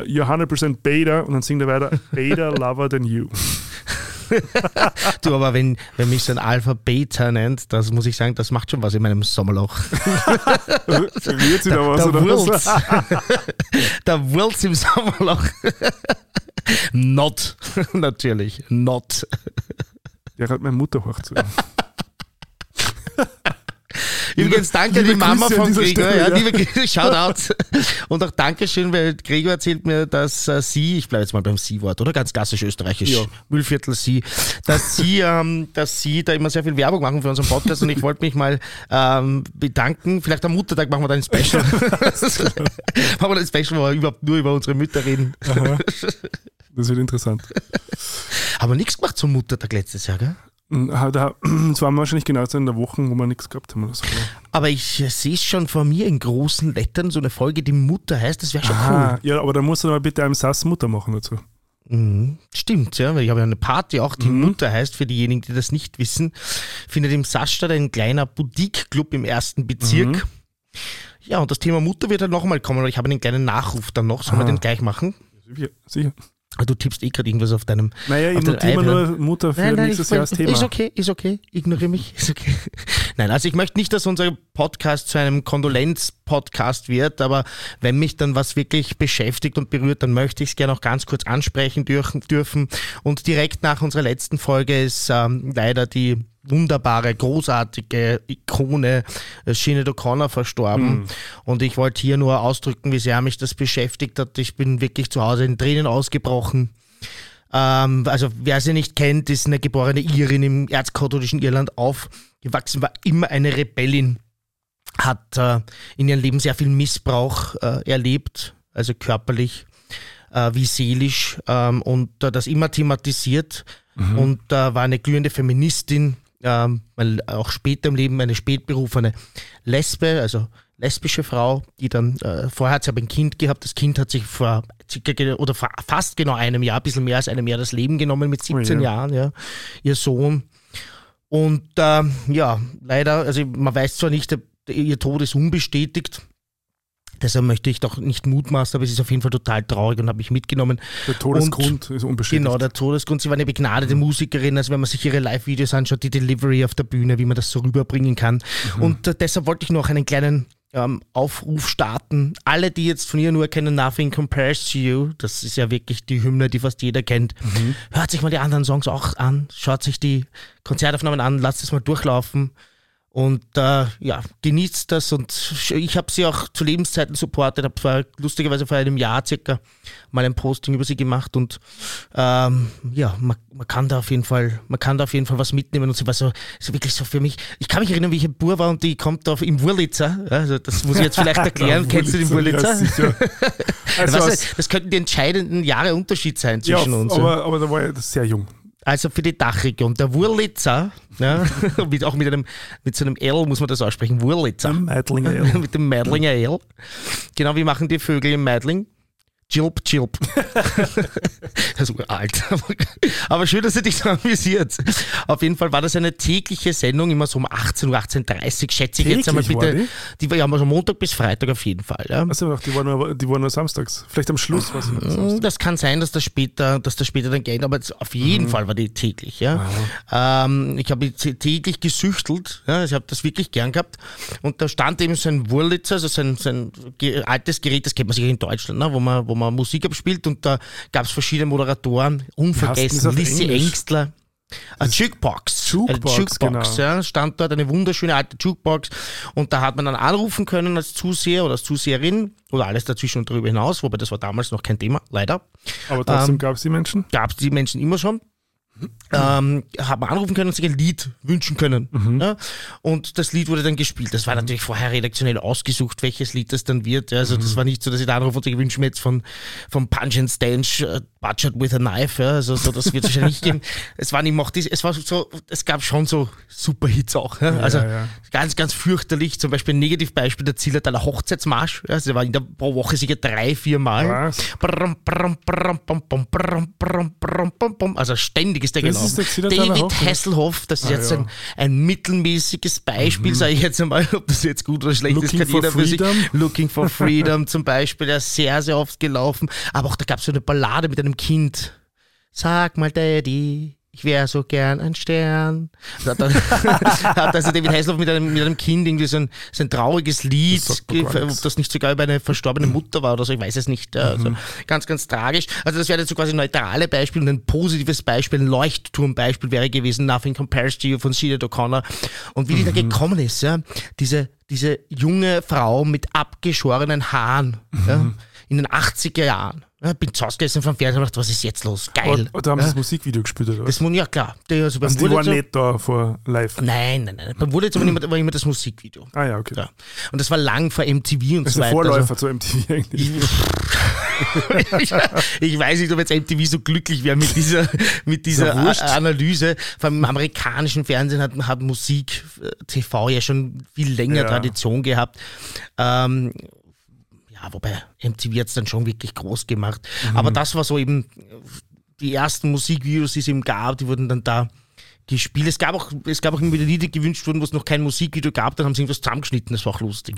you're 100% Beta und dann singt er weiter, Beta lover than you. du, aber wenn, wenn mich so ein Alpha Beta nennt, das muss ich sagen, das macht schon was in meinem Sommerloch. Wird sie da, was, da, Wills. da Wills im Sommerloch. Not. Natürlich. Not. Der hat meine Mutter hochgezogen. Übrigens, danke an liebe die Mama Grüße von Gregor. Stelle, ja, ja. liebe Gregor, Shoutout. Und auch Dankeschön, weil Gregor erzählt mir, dass äh, sie, ich bleibe jetzt mal beim Sie-Wort, oder? Ganz klassisch österreichisch, Ja. Müllviertel Sie, dass sie, ähm, dass sie da immer sehr viel Werbung machen für unseren Podcast und ich wollte mich mal ähm, bedanken. Vielleicht am Muttertag machen wir da ein Special. machen wir da ein Special, wo wir überhaupt nur über unsere Mütter reden. Das wird interessant. Haben wir nichts gemacht zum Muttertag letztes Jahr, gell? Ah, Da, das waren wir wahrscheinlich genau so in der Woche, wo wir nichts gehabt haben oder so. Aber ich sehe es schon vor mir in großen Lettern, so eine Folge, die Mutter heißt, das wäre schon Ah, ja, aber da musst du mal bitte einem Sass Mutter machen dazu. cool. Mhm. Stimmt, ja, weil ich habe ja eine Party auch, die Mutter heißt, für diejenigen, die das nicht wissen, findet im Sass statt ein kleiner Boutique-Club im ersten Bezirk. Ja, und das Thema Mutter wird dann nochmal kommen, aber ich habe einen kleinen Nachruf dann noch. Sollen wir Ah. den gleich machen? Sicher. sicher. Du tippst eh gerade irgendwas auf deinem. Naja, ich auf deinem notiere iPad. nur Mutter für nächstes ich- Jahr das Thema. Ist okay, ist okay. Ignoriere mich, ist okay. Nein, also ich möchte nicht, dass unser Podcast zu einem Kondolenz-Podcast wird, aber wenn mich dann was wirklich beschäftigt und berührt, dann möchte ich es gerne auch ganz kurz ansprechen dürfen. dürfen. Und direkt nach unserer letzten Folge ist ähm, leider die wunderbare, großartige Ikone äh, Sinead O'Connor verstorben. Und ich wollte hier nur ausdrücken, wie sehr mich das beschäftigt hat. Ich bin wirklich zu Hause in Tränen ausgebrochen. Ähm, also wer sie nicht kennt, ist eine geborene Irin im erzkatholischen Irland aufgewachsen, war immer eine Rebellin, hat äh, in ihrem Leben sehr viel Missbrauch äh, erlebt, also körperlich äh, wie seelisch ähm, und äh, das immer thematisiert und äh, war eine glühende Feministin, ähm, auch später im Leben eine spätberufene Lesbe, also lesbische Frau, die dann, äh, vorher hat sie aber ein Kind gehabt, das Kind hat sich vor oder vor fast genau einem Jahr, ein bisschen mehr als einem Jahr das Leben genommen mit 17 Oh ja. Jahren, ja, ihr Sohn. Und ähm, ja, leider, also man weiß zwar nicht, der- ihr Tod ist unbestätigt, deshalb möchte ich doch nicht mutmaßen, aber es ist auf jeden Fall total traurig und habe mich mitgenommen. Der Todesgrund ist unbestätigt. Genau, der Todesgrund. Sie war eine begnadete Musikerin, also wenn man sich ihre Live-Videos anschaut, die Delivery auf der Bühne, wie man das so rüberbringen kann. Und äh, deshalb wollte ich noch einen kleinen ähm, Aufruf starten. Alle, die jetzt von ihr nur kennen, Nothing Compares to You, das ist ja wirklich die Hymne, die fast jeder kennt. Hört sich mal die anderen Songs auch an, schaut sich die Konzertaufnahmen an, lasst es mal durchlaufen. Und äh, ja, genießt das und ich habe sie auch zu Lebenszeiten supportet, habe lustigerweise vor einem Jahr circa mal ein Posting über sie gemacht und ähm, ja, man, man kann da auf jeden Fall, man kann da auf jeden Fall was mitnehmen und sie war so, so wirklich so für mich, ich kann mich erinnern, wie ich ein Bur war und die kommt da auf, im Wurlitzer, also das muss ich jetzt vielleicht erklären, kennst du den Wurlitzer? Ja, sicher. Also, das könnten die entscheidenden Jahre Unterschied sein ja, zwischen uns. ja. aber, aber da war ich sehr jung. Also für die Dachregion. Der Wurlitzer, ja, mit, auch mit, einem, mit so einem L muss man das aussprechen, Wurlitzer. Meidlinger Ale. mit dem Meidlinger L. Genau, wie machen die Vögel im Meidling? Chilp, chilp. das ist alt. Aber schön, dass er dich so amüsiert. Auf jeden Fall war das eine tägliche Sendung, immer so um 18 Uhr, 18.30 Uhr, schätze ich jetzt einmal Täglich war bitte. die? Die ja immer so Montag bis Freitag auf jeden Fall. Ja. Also, die waren, nur, die waren nur samstags. Vielleicht am Schluss war es samstags. Das kann sein, dass das später, dass das später dann geht, aber auf jeden Mhm. Fall war die täglich. Ja. Ähm, ich habe täglich gesüchtelt, ja, ich habe das wirklich gern gehabt. Und da stand eben so ein Wurlitzer, also so ein, so ein ge- altes Gerät, das kennt man sicher in Deutschland, ne, wo, man, wo man Musik abspielt und da gab es verschiedene Moderatoren, unvergessen, Lissy? Engstler. Eine Jukebox. Jukebox, eine Jukebox genau. ja, stand dort eine wunderschöne alte Jukebox und da hat man dann anrufen können als Zuseher oder als Zuseherin oder alles dazwischen und darüber hinaus, wobei das war damals noch kein Thema, leider. Aber trotzdem Ähm, gab es die Menschen. Gab es die Menschen immer schon. Ähm, hat man anrufen können und sich ein Lied wünschen können. Ja? Und das Lied wurde dann gespielt. Das war natürlich vorher redaktionell ausgesucht, welches Lied das dann wird. Ja? Also das war nicht so, dass ich da anrufe und ich wünsche mir jetzt von, von Punch and Stanch uh, Budget with a Knife. Ja? Also so, das wird es wahrscheinlich nicht geben. Es waren immer auch diese, es war so, es gab schon so Superhits auch. Ja? Also ganz, ganz fürchterlich. Zum Beispiel ein Negativbeispiel der Zillertaler Hochzeitsmarsch. Also der war in der pro Woche sicher drei, vier Mal. Also ständig ist der Das gelaufen. ist der Zillertaler David Hasselhoff, das ist Ah, jetzt ja. Mhm. ein, ein mittelmäßiges Beispiel, sage ich jetzt einmal, ob das jetzt gut oder schlecht Looking ist, kann jeder für sich. Looking for Freedom zum Beispiel, der ist sehr, sehr oft gelaufen. Aber auch da gab es so eine Ballade mit einem Kind. Sag mal, Daddy, ich wäre so gern ein Stern. Da hat, dann, hat also David Hasselhoff mit einem, mit einem Kind irgendwie so ein, so ein trauriges Lied, Das ob das nicht sogar über eine verstorbene Mutter war oder so, ich weiß es nicht. Also ganz, ganz tragisch. Also das wäre jetzt so quasi neutrale Beispiel und ein positives Beispiel, ein Leuchtturmbeispiel wäre gewesen, Nothing Compares to You von Sinead O'Connor. Und wie die da gekommen ist, ja, diese, diese junge Frau mit abgeschorenen Haaren, ja, in den 80er Jahren. Ja, bin zu Hause gesessen vom Fernseher und dachte, was ist jetzt los? Geil. Und, da haben sie das Musikvideo gespielt, oder was? das ja klar. Der, also, beim Also die waren nicht da vor live. Nein, nein, nein. Beim Wurlitzer war immer, war immer das Musikvideo. Ah ja, okay. Ja. Und das war lang vor MTV und Das so weiter. Vorläufer zu MTV eigentlich. ich, ich weiß nicht, ob jetzt MTV so glücklich wäre mit dieser, mit dieser. A- Analyse. Vor allem im amerikanischen Fernsehen hat, hat Musik, äh, TV ja schon viel länger Ja. Tradition gehabt. Ähm, ja, wobei MTV hat es dann schon wirklich groß gemacht. Mhm. Aber das war so eben die ersten Musikvideos, die es eben gab, die wurden dann da gespielt. Es gab auch, es gab auch immer wieder Lieder, die gewünscht wurden, wo es noch kein Musikvideo gab, dann haben sie irgendwas zusammengeschnitten, das war auch lustig.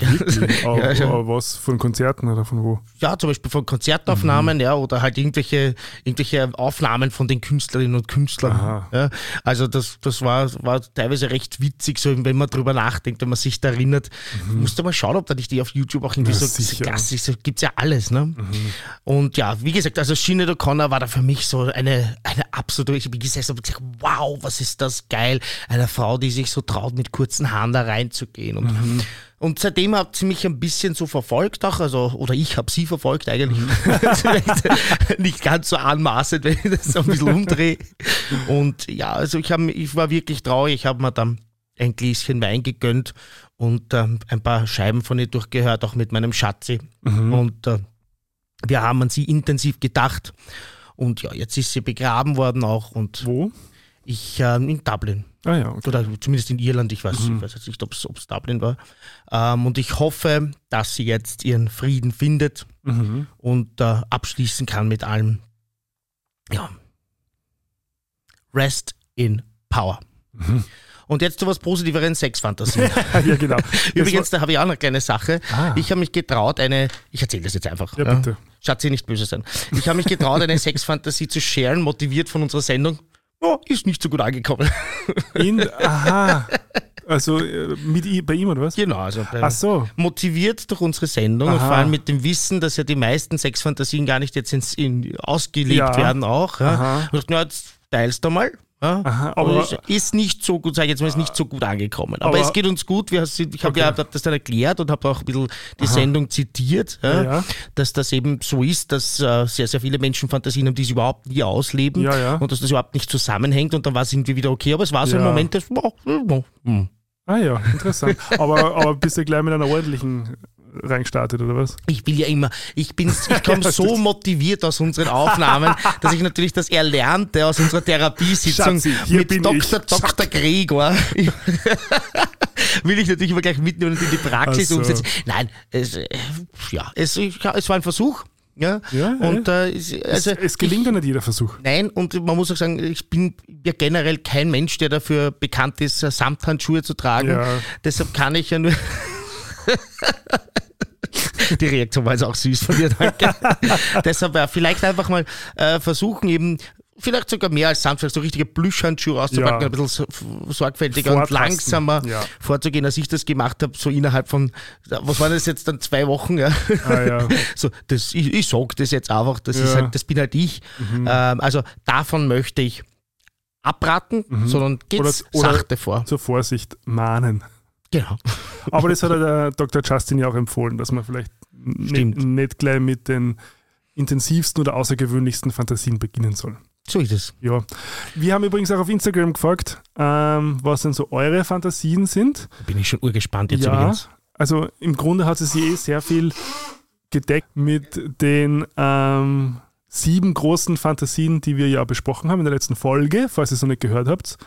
Aber, ja, ja. aber was von Konzerten oder von wo? ja, zum Beispiel von Konzertaufnahmen, Mhm. ja, oder halt irgendwelche, irgendwelche Aufnahmen von den Künstlerinnen und Künstlern. Ja. Also das, das war, war teilweise recht witzig, so wenn man drüber nachdenkt, wenn man sich da erinnert. Musst du mal schauen, ob da nicht die auf YouTube auch irgendwie Mhm. Ja, so. Mhm. Gassis, so gibt's ja alles, ne? Und ja, wie gesagt, also Sinead O'Connor war da für mich so eine, eine absolute, ich bin gesessen und gesagt, wow, was ist das geil. Eine Frau, die sich so traut, mit kurzen Haaren da reinzugehen. Und, Mhm. und seitdem hat sie mich ein bisschen so verfolgt auch, also, oder ich habe sie verfolgt eigentlich. Mhm. Nicht ganz so anmaßend, wenn ich das so ein bisschen umdrehe. Und ja, also ich, hab, ich war wirklich traurig. Ich habe mir dann ein Gläschen Wein gegönnt und ähm, ein paar Scheiben von ihr durchgehört, auch mit meinem Schatzi. Und äh, wir haben an sie intensiv gedacht. Und ja, jetzt ist sie begraben worden auch und Wo? Ich ähm, in Dublin. Ah ja, okay. Oder zumindest in Irland, ich weiß, ich weiß jetzt nicht, ob es Dublin war. Ähm, und ich hoffe, dass sie jetzt ihren Frieden findet Mhm. und äh, abschließen kann mit allem. Ja. Rest in Power. Und jetzt zu was positiveren Sexfantasien. ja, genau. Übrigens, da habe ich auch noch eine kleine Sache. Ah. Ich habe mich getraut, eine, ich erzähle das jetzt einfach. Ja, bitte. Schatzi, nicht böse sein. Ich habe mich getraut, eine Sexfantasie zu sharen, motiviert von unserer Sendung. Ja, ist nicht so gut angekommen. In, aha. Also äh, mit, bei ihm oder was? genau, also bei- Ach so. motiviert durch unsere Sendung und Aha. vor allem mit dem Wissen, dass ja die meisten Sexfantasien gar nicht jetzt ins, in, ausgelebt Ja. werden auch. Ja. Aha. Und na, jetzt teilst du mal. Ja. Aha, aber es ist nicht so gut, sag ich jetzt mal, ist nicht so gut angekommen. Aber, Aber- es geht uns gut. Wir, ich habe Okay. ja hab das dann erklärt und habe auch ein bisschen die Sendung zitiert, ja, Ja. dass das eben so ist, dass äh, sehr, sehr viele Menschen Fantasien haben, die sie überhaupt nie ausleben und dass das überhaupt nicht zusammenhängt und dann war es irgendwie wieder okay. Aber es war so ein. Moment, das hm. Ah ja, interessant. aber, aber bist du gleich mit einer ordentlichen reingestartet oder was? Ich will ja immer, ich bin, ich komme Ja, so motiviert aus unseren Aufnahmen, dass ich natürlich das Erlernte aus unserer Therapiesitzung Schatzi, mit Dr. Dr. Gregor will ich natürlich immer gleich mitnehmen und in die Praxis so. umsetzen. Nein, es, äh, ja, es, es war ein Versuch. Ja, Ja, und äh, es, also es, es gelingt ja nicht jeder Versuch. Nein, und man muss auch sagen, ich bin ja generell kein Mensch, der dafür bekannt ist, äh, Samthandschuhe zu tragen. Ja. Deshalb kann ich ja nur. Die Reaktion war jetzt auch süß von dir, danke. Deshalb äh, vielleicht einfach mal äh, versuchen, eben vielleicht sogar mehr als sanft, vielleicht so richtige Plüschhandschuhe auszupacken, Ja. ein bisschen so- sorgfältiger und Vortasten. langsamer Ja. vorzugehen, als ich das gemacht habe, so innerhalb von, was waren das jetzt dann, zwei Wochen? Ja. Ah, ja. So, das, ich, ich sag das jetzt einfach, das, ist Ja. Mhm. halt, das bin halt ich. Ähm, also davon möchte ich abraten, sondern geht's Oder- oder- sachte vor. Zur Vorsicht mahnen. Genau. Aber das hat der Dr. Justin ja auch empfohlen, dass man vielleicht nicht, nicht gleich mit den intensivsten oder außergewöhnlichsten Fantasien beginnen soll. So ist es. Ja. Wir haben übrigens auch auf Instagram gefragt, ähm, was denn so eure Fantasien sind. Da bin ich schon urgespannt jetzt ja, übrigens. also im Grunde hat es eh sehr viel gedeckt mit den ähm, sieben großen Fantasien, die wir ja besprochen haben in der letzten Folge. Falls ihr es noch nicht gehört habt,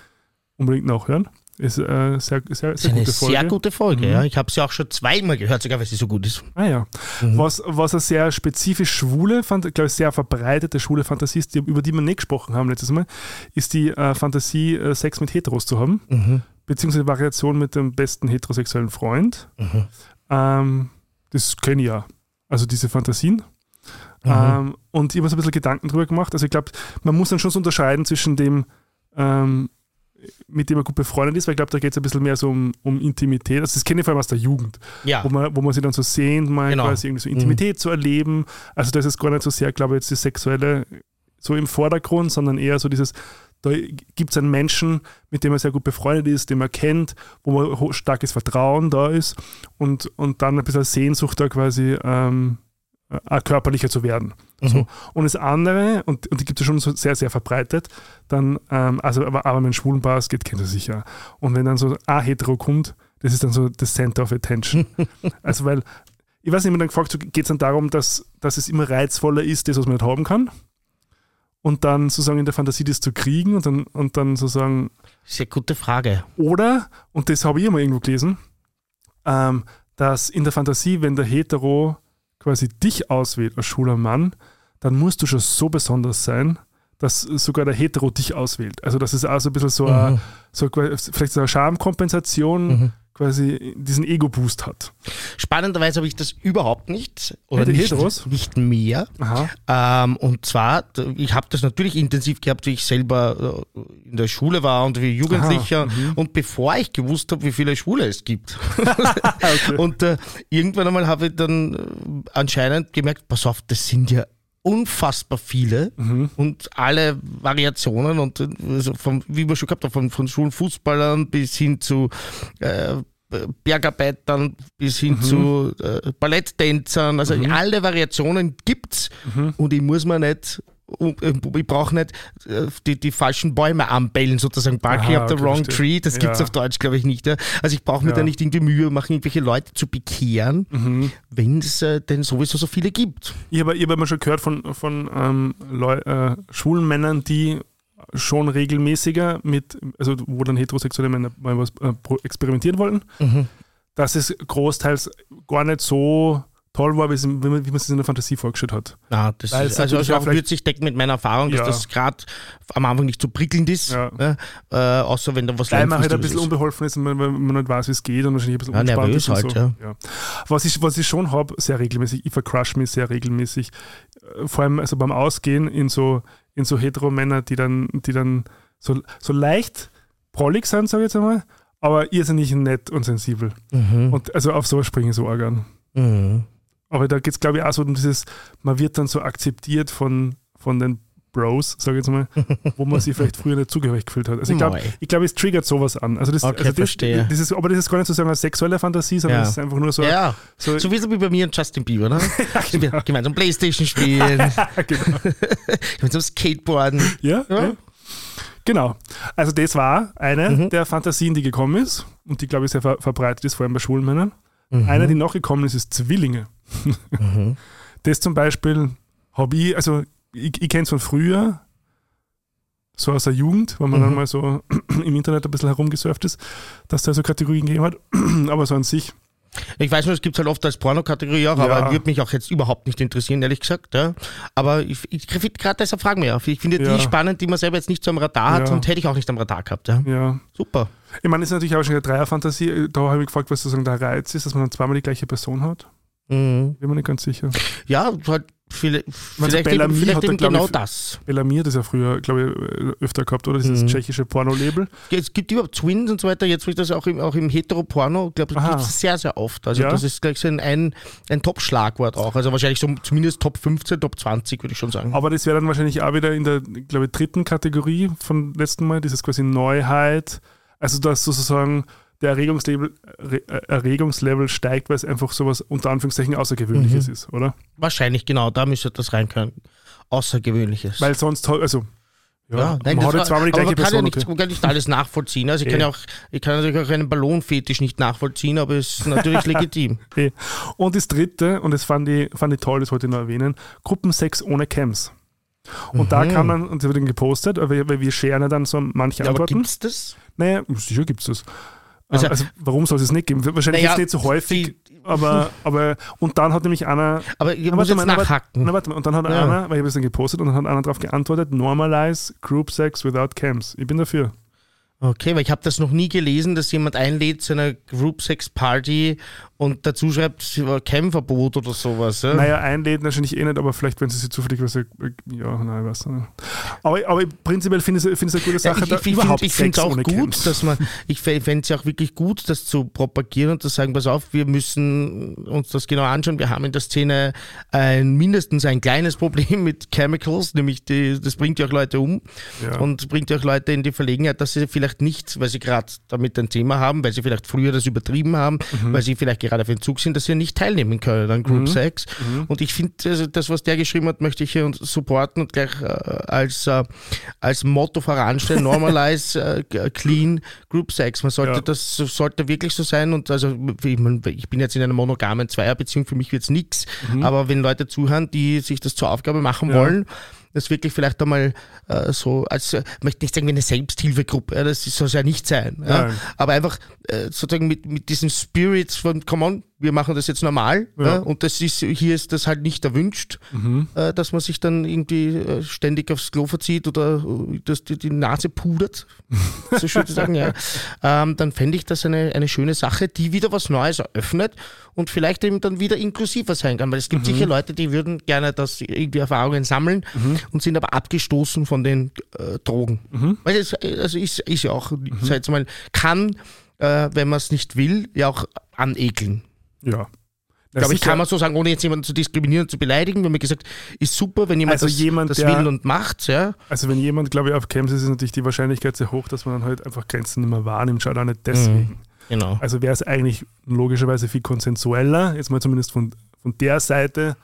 unbedingt nachhören. Ist äh, sehr, sehr, sehr ist eine gute Folge. sehr gute Folge, Mhm. ja. Ich habe sie auch schon zweimal gehört, sogar weil sie so gut ist. Ah ja. Mhm. Was, was eine sehr spezifisch schwule, glaube ich, sehr verbreitete schwule Fantasie ist, die, über die wir nicht gesprochen haben letztes Mal, ist die äh, Fantasie, äh, Sex mit Heteros zu haben, Mhm. beziehungsweise Variation mit dem besten heterosexuellen Freund. Mhm. Ähm, das kenne ich ja. Also diese Fantasien. Mhm. Ähm, und ich habe mir so ein bisschen Gedanken drüber gemacht. Also ich glaube, man muss dann schon so unterscheiden zwischen dem ähm, mit dem er gut befreundet ist, weil ich glaube, da geht es ein bisschen mehr so um, um Intimität. Also das kenne ich vor allem aus der Jugend, Ja. wo, man, wo man sich dann so sehnt, mal Genau. quasi irgendwie so Intimität zu erleben. Also das ist gar nicht so sehr, glaube ich, jetzt das Sexuelle so im Vordergrund, sondern eher so dieses, da gibt es einen Menschen, mit dem er sehr gut befreundet ist, den man kennt, wo man starkes Vertrauen da ist und, und dann ein bisschen Sehnsucht da quasi ähm, äh, körperlicher zu werden. So. Und das andere, und, und die gibt es schon so sehr, sehr verbreitet, dann, ähm, also aber, aber wenn ein schwulen Bars geht, kennt ihr sicher. Und wenn dann so ein hetero kommt, das ist dann so das Center of Attention. also weil, ich weiß nicht, ich hab dann gefragt, so, geht es dann darum, dass, dass es immer reizvoller ist, das, was man nicht haben kann? Und dann sozusagen in der Fantasie das zu kriegen und dann, und dann sozusagen Sehr gute Frage. oder, und das habe ich immer irgendwo gelesen, ähm, dass in der Fantasie, wenn der Hetero quasi dich auswählt als schwuler Mann, dann musst du schon so besonders sein, dass sogar der Hetero dich auswählt. Also das ist auch so ein bisschen so, Mhm. eine, so vielleicht so eine Schamkompensation, quasi diesen Ego-Boost hat. Spannenderweise habe ich das überhaupt nicht. Oder nicht, Heteros? nicht mehr. Ähm, und zwar, ich habe das natürlich intensiv gehabt, wie ich selber äh, in der Schule war und wie Jugendlicher. mhm. Und bevor ich gewusst habe, wie viele Schwule es gibt. Und äh, irgendwann einmal habe ich dann äh, anscheinend gemerkt, pass auf, das sind ja unfassbar viele Mhm. und alle Variationen und also vom, wie wir schon gehabt haben, von, von Schulfußballern bis hin zu äh, Bergarbeitern bis hin zu äh, Balletttänzern, also alle Variationen gibt's und ich muss mir nicht ich brauche nicht äh, die, die falschen Bäume anbellen, sozusagen Barking Aha, up the okay, wrong verstehe. tree, das gibt's Ja. auf Deutsch, glaube ich, nicht. Ja? Also ich brauche mir Ja. da nicht irgendwie Mühe machen, irgendwelche Leute zu bekehren, Mhm. wenn es äh, denn sowieso so viele gibt. Ich habe ich hab immer schon gehört von, von ähm, Leu äh, schwulen Männern, die schon regelmäßiger mit, also wo dann heterosexuelle Männer mal was äh, experimentieren wollten, Mhm. dass es großteils gar nicht so toll war, wie, es, wie man wie man es in der Fantasie vorgestellt hat. Ja, das Weil ist, also, also auch sich decken mit meiner Erfahrung, dass Ja. das gerade am Anfang nicht so prickelnd ist, Ja. ja. äh, außer wenn da was Weil man halt ein bisschen ist. unbeholfen ist und man, man nicht weiß, wie es geht und wahrscheinlich ein bisschen Ja, unspannend nervös ist. und halt, so. ja. Was, ich, was ich schon habe, sehr regelmäßig, ich vercrush mich sehr regelmäßig, äh, vor allem also beim Ausgehen in so, in so Hetero-Männer, die dann, die dann so, so leicht prollig sind, sage ich jetzt einmal, aber irrsinnig nett und sensibel. Mhm. Und also auf sowas springe ich so arg an. Mhm. Aber da geht es, glaube ich, auch so um dieses, man wird dann so akzeptiert von, von den Bros, sage ich jetzt mal, wo man sich vielleicht früher nicht zugehörig gefühlt hat. Also ich glaube, ich glaube, es triggert sowas an. Also das, Okay, also das, verstehe. Das ist, aber das ist gar nicht sozusagen eine sexuelle Fantasie, sondern Ja. es ist einfach nur so. Ja, so so wie so wie bei mir und Justin Bieber, ne? genau. Gemeinsam Playstation spielen, genau. gemeinsam Skateboarden. Ja, Ja. ja. Genau. Also das war eine Mhm. der Fantasien, die gekommen ist und die, glaube ich, sehr ver verbreitet ist, vor allem bei schwulen Männern. Mhm. Eine, die noch gekommen ist, ist Zwillinge. Mhm. Das zum Beispiel habe ich, also ich, ich kenne es von früher, so aus der Jugend, wenn man Mhm. dann mal so im Internet ein bisschen herumgesurft ist, dass da so Kategorien gegeben hat. Aber so an sich, Ich weiß nur, es gibt halt oft als Pornokategorie auch, Ja. aber würde mich auch jetzt überhaupt nicht interessieren, ehrlich gesagt. Ja. Aber ich, ich finde gerade deshalb fragen wir ja. Ich finde Ja. die spannend, die man selber jetzt nicht so am Radar hat und hätte ich auch nicht am Radar gehabt. Ja. Super. Ich meine, das ist natürlich auch schon eine Dreierfantasie. Da habe ich gefragt, was sozusagen der Reiz ist, dass man dann zweimal die gleiche Person hat. Mhm. Bin mir nicht ganz sicher. Ja, halt viele, vielleicht, Bellamy eben, vielleicht da, eben glaub genau ich, das. Bellamy hat das ja früher, glaube ich, öfter gehabt, oder? Dieses Mhm. tschechische Porno-Label. Es gibt überhaupt Twins und so weiter, jetzt wird das auch im, auch im Hetero-Porno, ich glaube, das gibt es sehr, sehr oft. Also Ja. das ist gleich so ein, ein, ein Top-Schlagwort auch. Also wahrscheinlich so zumindest Top 15, Top 20, würde ich schon sagen. Aber das wäre dann wahrscheinlich auch wieder in der, glaube ich, dritten Kategorie vom letzten Mal, dieses quasi Neuheit. Also, dass sozusagen der Erregungslevel, Re- äh, Erregungslevel steigt, weil es einfach sowas unter Anführungszeichen Außergewöhnliches Mhm. ist, oder? Wahrscheinlich, genau, da müsste das rein können. Außergewöhnliches. Weil sonst, also, ja, Ja, nein, man das hat war- die gleiche man kann, ja Person. nicht, okay. man kann nicht alles nachvollziehen. Also ich kann Eh. ja auch, ich kann natürlich auch einen Ballonfetisch nicht nachvollziehen, aber es ist natürlich legitim. Eh. Und das dritte, und das fand ich, fand ich toll, das wollte ich noch erwähnen, Gruppensex ohne Cams. Und da Mhm. kann man, und das wird dann gepostet, weil wir scheren dann so manche Ja, aber Antworten. gibt's das? Naja, sicher gibt es das. Also- Also, also warum soll es es nicht geben? Wahrscheinlich Naja, jetzt nicht so häufig, die- aber, aber und dann hat nämlich einer, Aber muss warte jetzt nachhacken. na warte mal, und dann hat Ja. einer, weil ich habe es dann gepostet und dann hat einer darauf geantwortet, normalize group sex without cams. Ich bin dafür. Okay, weil ich habe das noch nie gelesen, dass jemand einlädt zu einer Group Sex Party und dazu schreibt Campverbot oder sowas. Ja? Naja, einläden wahrscheinlich eh nicht, aber vielleicht, wenn sie sich zufällig was. Ja, nein, ich weiß nicht. Aber, aber prinzipiell finde ich es find eine gute Sache, ja, ich, ich, Ich finde es auch gut, Camps. dass man, ich fände es auch wirklich gut, das zu propagieren und zu sagen, pass auf, wir müssen uns das genau anschauen. Wir haben in der Szene ein, mindestens ein kleines Problem mit Chemicals, nämlich die, das bringt ja auch Leute um ja. und bringt ja auch Leute in die Verlegenheit, dass sie vielleicht nicht, weil sie gerade damit ein Thema haben, weil sie vielleicht früher das übertrieben haben, mhm. weil sie vielleicht gerade auf Entzug sind, dass sie nicht teilnehmen können an Group mhm. Sex. Mhm. Und ich finde, also das, was der geschrieben hat, möchte ich hier supporten und gleich äh, als, äh, als Motto voranstellen, normalize äh, clean Group Sex. Man sollte ja. das sollte wirklich so sein und also ich, ich bin jetzt in einer monogamen Zweierbeziehung, für mich wird es nichts, mhm. aber wenn Leute zuhören, die sich das zur Aufgabe machen ja. wollen, das wirklich vielleicht einmal äh, so, als, äh, ich möchte nicht sagen wie eine Selbsthilfegruppe, ja, das soll es ja nicht sein, ja, aber einfach äh, sozusagen mit, mit diesem Spirit von, come on, wir machen das jetzt normal ja. und das ist, hier ist das halt nicht erwünscht, mhm. äh, dass man sich dann irgendwie äh, ständig aufs Klo verzieht oder äh, dass die, die Nase pudert, so schön zu sagen, ja, ähm, dann fände ich das eine, eine schöne Sache, die wieder was Neues eröffnet und vielleicht eben dann wieder inklusiver sein kann, weil es gibt mhm. sicher Leute, die würden gerne das irgendwie Erfahrungen sammeln mhm. und sind aber abgestoßen von den äh, Drogen. Mhm. Weil es also ist, ist ja auch, mhm. sag mal, kann, äh, wenn man es nicht will, ja auch anekeln. Ja. Glaube ich, kann man so sagen, ohne jetzt jemanden zu diskriminieren, zu beleidigen. Wir haben gesagt, ist super, wenn jemand also das, jemand, das der, will und macht. Ja. Also wenn jemand, glaube ich, auf Camps ist, ist natürlich die Wahrscheinlichkeit sehr hoch, dass man dann halt einfach Grenzen nicht mehr wahrnimmt, schaut auch nicht deswegen. Mhm, genau. Also wäre es eigentlich logischerweise viel konsensueller, jetzt mal zumindest von, von der Seite,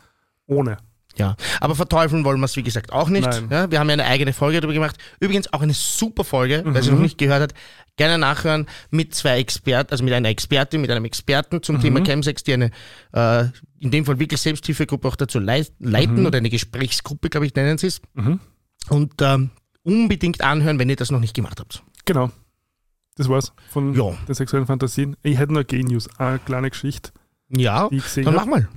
ohne. Ja, aber verteufeln wollen wir es, wie gesagt, auch nicht. Ja, wir haben ja eine eigene Folge darüber gemacht. Übrigens auch eine super Folge, mhm. wer sie noch nicht gehört hat, gerne nachhören mit zwei Experten, also mit einer Expertin, mit einem Experten zum mhm. Thema Chemsex, die eine, äh, in dem Fall wirklich Selbsthilfegruppe auch dazu leiten mhm. oder eine Gesprächsgruppe, glaube ich, nennen sie es. Mhm. Und ähm, unbedingt anhören, wenn ihr das noch nicht gemacht habt. Genau. Das war's von ja. den sexuellen Fantasien. Ich hätte noch Genius, eine kleine Geschichte. Ja, dann mach mal.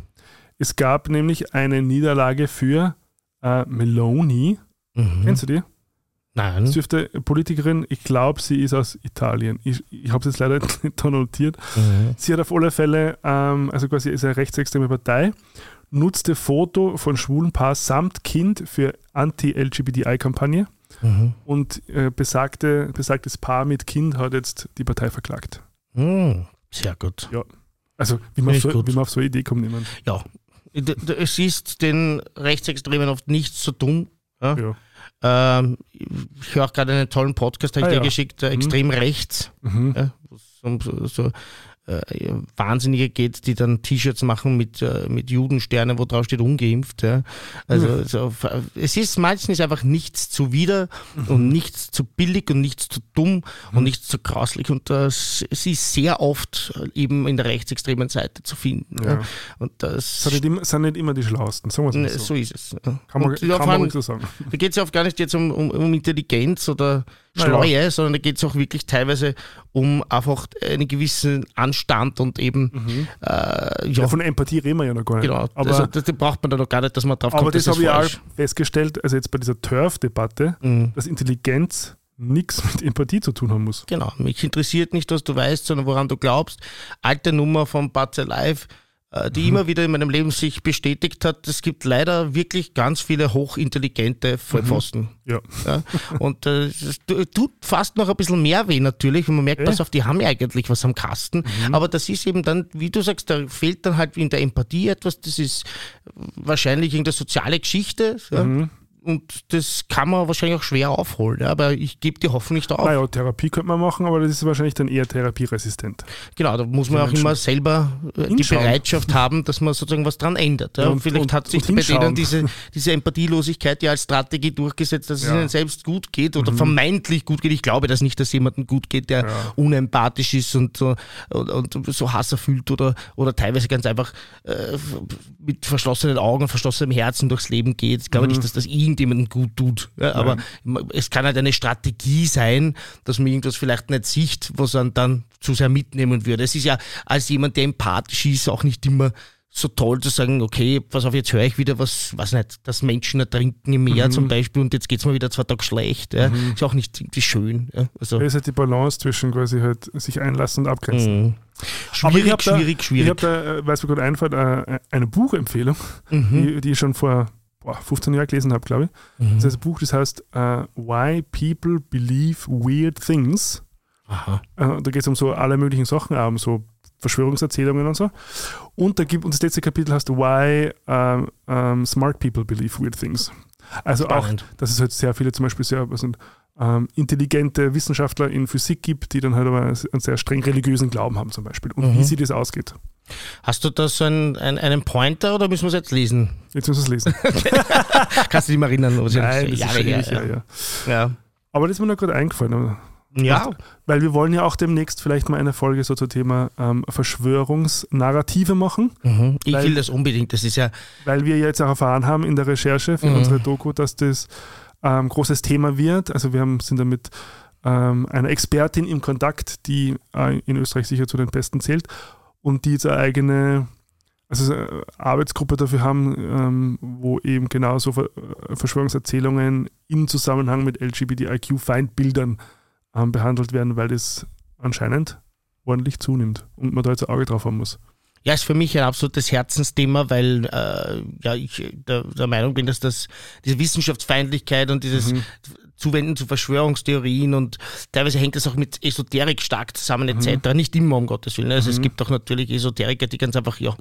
Es gab nämlich eine Niederlage für äh, Meloni. Mhm. Kennst du die? Nein. Sie dürfte Politikerin, ich glaube, sie ist aus Italien. Ich, ich habe es jetzt leider nicht notiert. Mhm. Sie hat auf alle Fälle, ähm, also quasi ist eine rechtsextreme Partei, nutzte Foto von schwulen Paar samt Kind für Anti-LGBTI-Kampagne mhm. und äh, besagte, besagtes Paar mit Kind hat jetzt die Partei verklagt. Mhm. Sehr gut. Ja. Also, wie man, so, wie man, auf so, eine Idee kommt, niemand. Ja. Es ist den Rechtsextremen oft nicht so dumm. Ja. ja ähm, ich höre auch gerade einen tollen Podcast, habe ich ah, dir ja. geschickt, äh, mhm. extrem rechts. Mhm. Ja, so, so, äh, Wahnsinnige geht, die dann T-Shirts machen mit, äh, mit Judensternen, wo drauf steht ungeimpft. Ja. Also mhm. so, es ist meistens einfach nichts zuwider mhm. und nichts zu billig und nichts zu dumm mhm. und nichts zu grauslich und das es ist sehr oft eben in der rechtsextremen Seite zu finden. Ja. Ja. Und das sind nicht, immer, sind nicht immer die Schlauesten, sagen wir ne, so. So ist es. Kann man, kann man so sagen. Da geht es ja oft gar nicht jetzt um, um, um Intelligenz oder Schleue, ja. sondern da geht es auch wirklich teilweise um einfach einen gewissen Anstand und eben mhm. äh, ja. ja. Von Empathie reden wir ja noch gar nicht. Genau, aber also, das, das braucht man da noch gar nicht, dass man drauf aber kommt. Aber das, das habe ich auch festgestellt, also jetzt bei dieser Turf-Debatte, mhm. dass Intelligenz nichts mit Empathie zu tun haben muss. Genau, mich interessiert nicht, was du weißt, sondern woran du glaubst. Alte Nummer von Batze Live die mhm. immer wieder in meinem Leben sich bestätigt hat. Es gibt leider wirklich ganz viele hochintelligente Vollpfosten. Mhm. Ja. ja. Und äh, es tut fast noch ein bisschen mehr weh natürlich. Und man merkt, äh? pass auf, die haben ja eigentlich was am Kasten. Mhm. Aber das ist eben dann, wie du sagst, da fehlt dann halt in der Empathie etwas. Das ist wahrscheinlich in der soziale Geschichte. Ja. Und das kann man wahrscheinlich auch schwer aufholen, ja, aber ich gebe die Hoffnung nicht auf. Naja, Therapie könnte man machen, aber das ist wahrscheinlich dann eher therapieresistent. Genau, da muss man auch immer selber äh, die Bereitschaft haben, dass man sozusagen was dran ändert. Ja. Und, Vielleicht und, hat sich bei denen diese, diese Empathielosigkeit ja als Strategie durchgesetzt, dass es ihnen selbst gut geht oder mhm. vermeintlich gut geht. Ich glaube das nicht, dass jemandem gut geht, der ja. unempathisch ist und so, und, und so Hass erfüllt oder, oder teilweise ganz einfach äh, mit verschlossenen Augen, verschlossenem Herzen durchs Leben geht. Ich glaube mhm. nicht, dass das ihn irgendjemandem gut tut. Ja, aber es kann halt eine Strategie sein, dass man irgendwas vielleicht nicht sieht, was man dann zu sehr mitnehmen würde. Es ist ja als jemand, der empathisch ist, auch nicht immer so toll zu sagen, okay, pass auf, jetzt höre ich wieder was, was nicht, dass Menschen ertrinken im Meer mhm. zum Beispiel und jetzt geht es mir wieder zwei Tage schlecht. Ja. Mhm. Ist auch nicht irgendwie schön. Ja. Also, das ist halt die Balance zwischen quasi halt sich einlassen und abgrenzen. Mhm. Schwierig, hab da, schwierig, Ich schwierig. habe da, äh, weiß mir gerade einfällt, äh, eine Buchempfehlung, Mhm. die, die ich schon vor boah, 15 Jahren gelesen habe, glaube ich. Mhm. Das ist ein Buch, das heißt äh, Why People Believe Weird Things. Aha. Äh, da geht es um so alle möglichen Sachen, auch um so Verschwörungserzählungen und so. Und, da gibt, und das letzte Kapitel heißt Why ähm, ähm, Smart People Believe Weird Things. Also Spannend. auch, dass es halt sehr viele, zum Beispiel sehr was sind, ähm, intelligente Wissenschaftler in Physik gibt, die dann halt aber einen sehr streng religiösen Glauben haben zum Beispiel. Und Mhm. wie sie das ausgeht. Hast du da so einen, einen, einen Pointer oder müssen wir es jetzt lesen? Jetzt müssen wir es lesen. Kannst du dich mal erinnern? Nein, das Jahre ist her, ewig her, ja. ja. Aber das ist mir noch gerade eingefallen. Ja, Weil wir wollen ja auch demnächst vielleicht mal eine Folge so zum Thema ähm, Verschwörungsnarrative machen, mhm. ich Weil- will das unbedingt. Das ist ja, weil wir jetzt auch erfahren haben in der Recherche für Mhm. unsere Doku, dass das ähm, großes Thema wird. Also wir haben, sind da mit ähm, einer Expertin im Kontakt, die äh, in Österreich sicher zu den Besten zählt und die jetzt eine eigene also eine Arbeitsgruppe dafür haben, ähm, wo eben genauso Ver äh, Verschwörungserzählungen im Zusammenhang mit LGBTIQ-Feindbildern ähm, behandelt werden, weil das anscheinend ordentlich zunimmt und man da jetzt ein Auge drauf haben muss. Ja, ist für mich ein absolutes Herzensthema, weil äh, ja, ich der, der Meinung bin, dass das diese Wissenschaftsfeindlichkeit und dieses Mhm. Zuwenden zu Verschwörungstheorien und teilweise hängt das auch mit Esoterik stark zusammen Mhm. etc. Nicht immer, um Gottes Willen. Also es gibt auch natürlich Esoteriker, die ganz einfach, ja,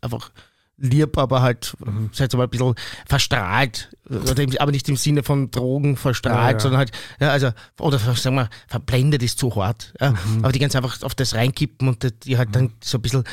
einfach lieb, aber halt, Mhm. sag mal, ein bisschen verstrahlt. Im, aber nicht im Sinne von Drogen verstrahlt, Ja, ja. sondern halt, ja, also, oder sagen wir, verblendet ist zu hart. Ja. Mhm. Aber die ganz einfach auf das reinkippen und die- halt dann so ein bisschen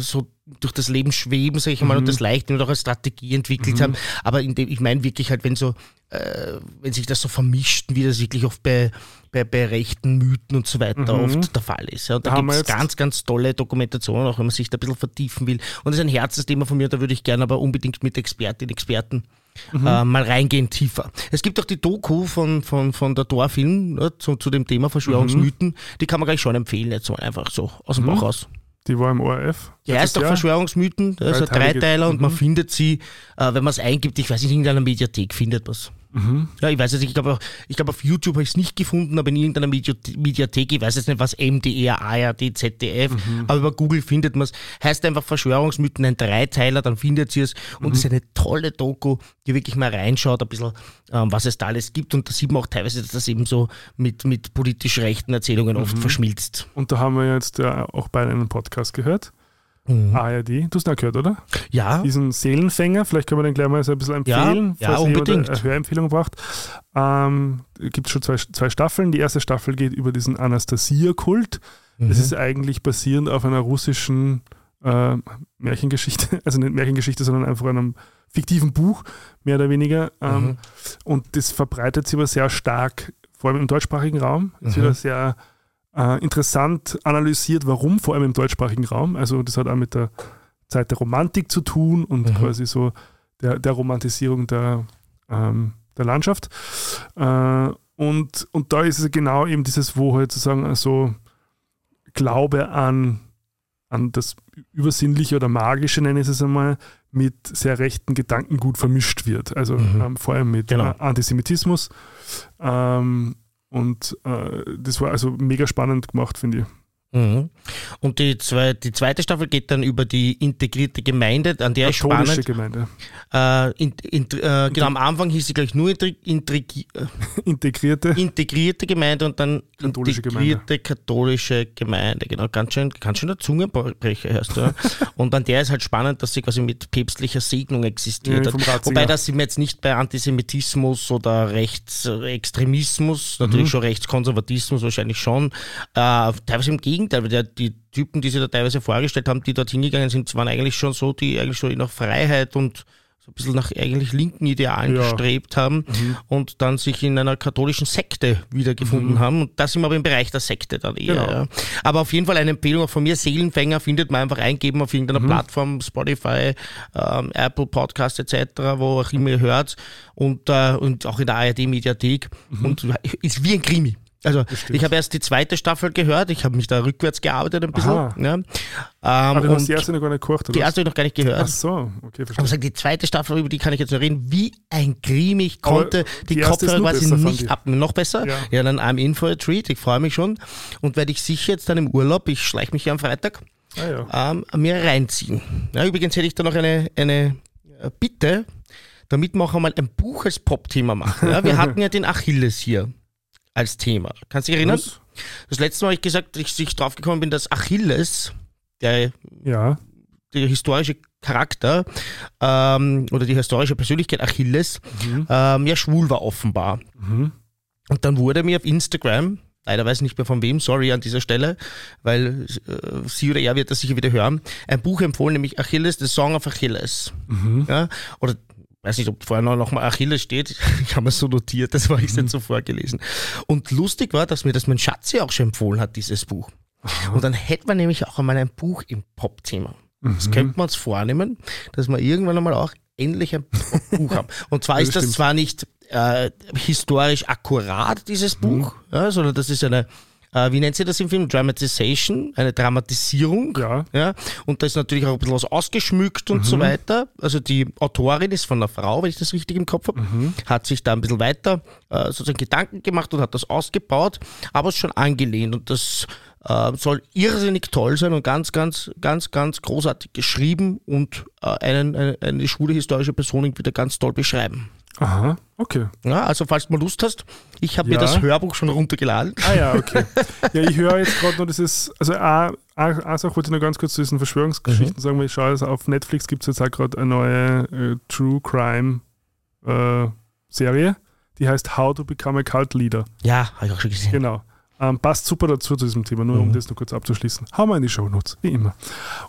so- durch das Leben schweben, sag ich mal, Mhm. und das leicht und auch als Strategie entwickelt haben. Aber in dem, ich meine wirklich halt, wenn so, äh, wenn sich das so vermischt, wie das wirklich oft bei, bei, bei rechten Mythen und so weiter Mhm. oft der Fall ist. Ja. Und da Da gibt es ganz, ganz tolle Dokumentationen, auch wenn man sich da ein bisschen vertiefen will. Und das ist ein Herzensthema von mir, da würde ich gerne aber unbedingt mit Expertinnen, Experten Mhm. äh, mal reingehen tiefer. Es gibt auch die Doku von, von, von der Torfilm ne, zu, zu dem Thema Verschwörungsmythen, Mhm. die kann man gleich schon empfehlen, jetzt mal einfach so aus dem Bauch raus. Die war im ORF. Die heißt auch Jahr. Verschwörungsmythen, das ist ein Dreiteiler und man Mhm. findet sie, äh, wenn man es eingibt, ich weiß nicht, in irgendeiner Mediathek findet man es. Mhm. Ja, ich weiß jetzt nicht, ich glaube, ich glaube auf YouTube habe ich es nicht gefunden, aber in irgendeiner Media- Mediathek, ich weiß jetzt nicht, was MDR, ARD, ZDF, Mhm. aber über Google findet man es. Heißt einfach Verschwörungsmythen, ein Dreiteiler, dann findet ihr es und Mhm. es ist eine tolle Doku, die wirklich mal reinschaut, ein bisschen, ähm, was es da alles gibt und da sieht man auch teilweise, dass das eben so mit, mit politisch rechten Erzählungen oft Mhm. verschmilzt. Und da haben wir jetzt ja auch beide einen Podcast gehört. Mhm. ARD. Du hast ihn auch gehört, oder? Ja, Diesen Seelenfänger. Vielleicht können wir den gleich mal so ein bisschen Ja, empfehlen, ja, falls jemand unbedingt. eine Hörempfehlung braucht. Ähm, gibt schon zwei, zwei Staffeln. Die erste Staffel geht über diesen Anastasia-Kult. Mhm. Das ist eigentlich basierend auf einer russischen äh, Märchengeschichte. Also nicht Märchengeschichte, sondern einfach einem fiktiven Buch, mehr oder weniger. Ähm, Mhm. Und das verbreitet sich aber sehr stark, vor allem im deutschsprachigen Raum. Es Mhm. wird sehr äh, interessant analysiert, warum, vor allem im deutschsprachigen Raum. Also das hat auch mit der Zeit der Romantik zu tun und Mhm. quasi so der, der Romantisierung der, ähm, der Landschaft. Äh, und, und da ist es genau eben dieses, wo halt sozusagen also Glaube an, an das Übersinnliche oder Magische, nenne ich es einmal, mit sehr rechten Gedanken gut vermischt wird. Also Mhm. ähm, vor allem mit Genau. äh, Antisemitismus. Ähm, und äh, das war also mega spannend gemacht, finde ich. Mhm. Und die, zwei, die zweite Staffel geht dann über die integrierte Gemeinde, an der ist Katholische spannend. Gemeinde. Äh, in, in, äh, genau, am Anfang hieß sie gleich nur intri, intri, äh, Integrierte. integrierte Gemeinde und dann Katholische integrierte katholische Gemeinde. Genau, ganz schön, ganz schön der Zungenbrecher hörst du. und an der ist halt spannend, dass sie quasi mit päpstlicher Segnung existiert Ja, hat. Wobei das sind wir jetzt nicht bei Antisemitismus oder Rechtsextremismus, natürlich Mhm. schon Rechtskonservatismus wahrscheinlich schon. Äh, teilweise im Gegenteil, weil der, die Typen, die sie da teilweise vorgestellt haben, die dort hingegangen sind, waren eigentlich schon so, die eigentlich so nach Freiheit und so ein bisschen nach eigentlich linken Idealen Ja. gestrebt haben Mhm. und dann sich in einer katholischen Sekte wiedergefunden haben. Und da sind wir aber im Bereich der Sekte dann eher. Genau. Ja. Aber auf jeden Fall eine Empfehlung auch von mir. Seelenfänger findet man einfach eingeben auf irgendeiner Plattform, Spotify, ähm, Apple Podcast etc., wo auch immer ihr hört. Und, äh, und auch in der ARD-Mediathek. Und ist wie ein Krimi. Also stimmt. ich habe erst die zweite Staffel gehört, ich habe mich da rückwärts gearbeitet ein bisschen. Aha. Ja. Ähm, Aber du hast die erste noch gar nicht gekocht, oder? die erste habe ich noch gar nicht gehört. Ach so, okay, Aber verstehe. sag, die zweite Staffel, über die kann ich jetzt noch reden, wie ein Krimi. Ich Aber konnte die, die ist Kopfhörer nur quasi besser, nicht ich. abnehmen. Noch besser? Ja. Ja. dann I'm in for a treat. Ich freue mich schon. Und werde ich sicher jetzt dann im Urlaub, ich schleiche mich ja am Freitag, Ah, ja. ähm, mir reinziehen. Ja, übrigens hätte ich da noch eine, eine äh, Bitte, damit wir auch einmal ein Buch als Pop-Thema machen. Ja, wir hatten ja den Achilles hier als Thema. Kannst du dich erinnern? Was? Das letzte Mal habe ich gesagt, dass ich drauf gekommen bin, dass Achilles, der, Ja. der historische Charakter ähm, oder die historische Persönlichkeit Achilles ähm, ja schwul war offenbar. Mhm. Und dann wurde mir auf Instagram, leider weiß ich nicht mehr von wem, sorry an dieser Stelle, weil äh, sie oder er wird das sicher wieder hören, ein Buch empfohlen, nämlich Achilles, The Song of Achilles. Mhm. Ja, oder weiß nicht, ob vorher noch, mal Achilles steht. Ich habe es so notiert, das war ich jetzt so vorgelesen. Und lustig war, dass mir das mein Schatzi auch schon empfohlen hat, dieses Buch. Und dann hätten wir nämlich auch einmal ein Buch im Pop-Thema. Das könnten wir uns vornehmen, dass wir irgendwann einmal auch endlich ein Buch haben. Und zwar Ja, ist das stimmt. zwar nicht äh, historisch akkurat, dieses Buch, ja, sondern das ist eine, äh, wie nennt sie das im Film? Dramatization, eine Dramatisierung. Ja. Ja, und da ist natürlich auch ein bisschen was ausgeschmückt und so weiter. Also die Autorin ist von einer Frau, wenn ich das richtig im Kopf habe, hat sich da ein bisschen weiter äh, sozusagen Gedanken gemacht und hat das ausgebaut, aber ist schon angelehnt und das äh, soll irrsinnig toll sein und ganz, ganz, ganz, ganz großartig geschrieben und äh, einen, eine, eine schwule historische Person irgendwie wieder ganz toll beschreiben. Aha, okay. Ja, also falls du mal Lust hast, ich habe Ja. mir das Hörbuch schon runtergeladen. Ah ja, okay. ja, ich höre jetzt gerade noch dieses, also eine eine Sache wollte ich noch ganz kurz zu diesen Verschwörungsgeschichten sagen, weil ich schaue, also auf Netflix gibt es jetzt auch gerade eine neue äh, True Crime äh, Serie, die heißt How to Become a Cult Leader. Ja, habe ich auch schon gesehen. Genau. Ähm, passt super dazu zu diesem Thema, nur um das noch kurz abzuschließen. Haben wir in die Shownotes, wie immer.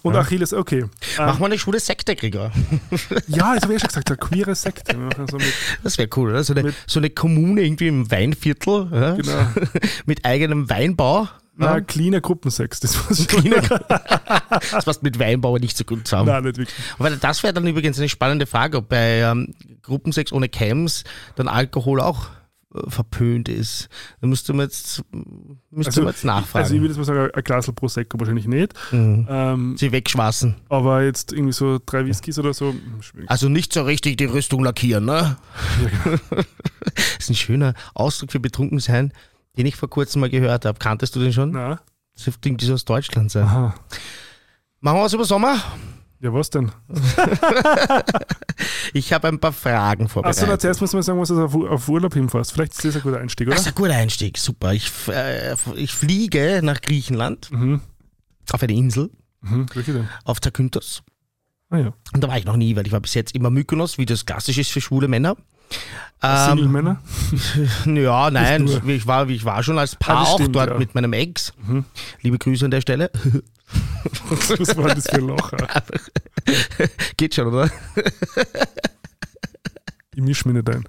Und Achilles, okay. Ähm, Mach mal eine schwule Sekte, Gregor. ja, das habe ich ja schon gesagt, eine queere Sekte. Wir machen so mit, Das wäre cool, oder? So eine, Mit- so eine Kommune irgendwie im Weinviertel, ja? genau, mit eigenem Weinbau. na, Ja? cleaner Gruppensex, das muss Cleaner- Das passt mit Weinbau nicht so gut zusammen. Nein, nicht wirklich. Aber das wäre dann übrigens eine spannende Frage, ob bei ähm, Gruppensex ohne Cams dann Alkohol auch verpönt ist. Da müsste man jetzt, müsste Also, man jetzt nachfragen. Also ich würde jetzt mal sagen, ein Glas Prosecco wahrscheinlich nicht. Mhm. Ähm, Sie wegschwassen. aber jetzt irgendwie so drei Whiskys oder so, hm. Also nicht so richtig die Rüstung lackieren, ne? genau. das ist ein schöner Ausdruck für betrunken sein, den ich vor kurzem mal gehört habe. Kanntest du den schon? Na, Das irgendwie so aus Deutschland sein. aha. Machen wir was über Sommer? Ja, was denn? Ich habe ein paar Fragen Achso, vorbereitet. na, zuerst muss man sagen, was du auf, auf Urlaub hinfährst. Vielleicht ist das ein guter Einstieg, oder? das ist ein guter Einstieg, super. Ich, äh, ich fliege nach Griechenland Mhm. auf eine Insel, Mhm. Denn? auf Zakynthos. Ah ja. Und da war ich noch nie, weil ich war bis jetzt immer Mykonos, wie das klassisch ist für schwule Männer. Ähm, Single-Männer? ja, nein, ich war, ich war schon als Paar Ah, das auch stimmt, dort ja. mit meinem Ex. Mhm. Liebe Grüße an der Stelle. Was war das für ein Lacher? Geht schon, oder? Ich misch mich nicht ein.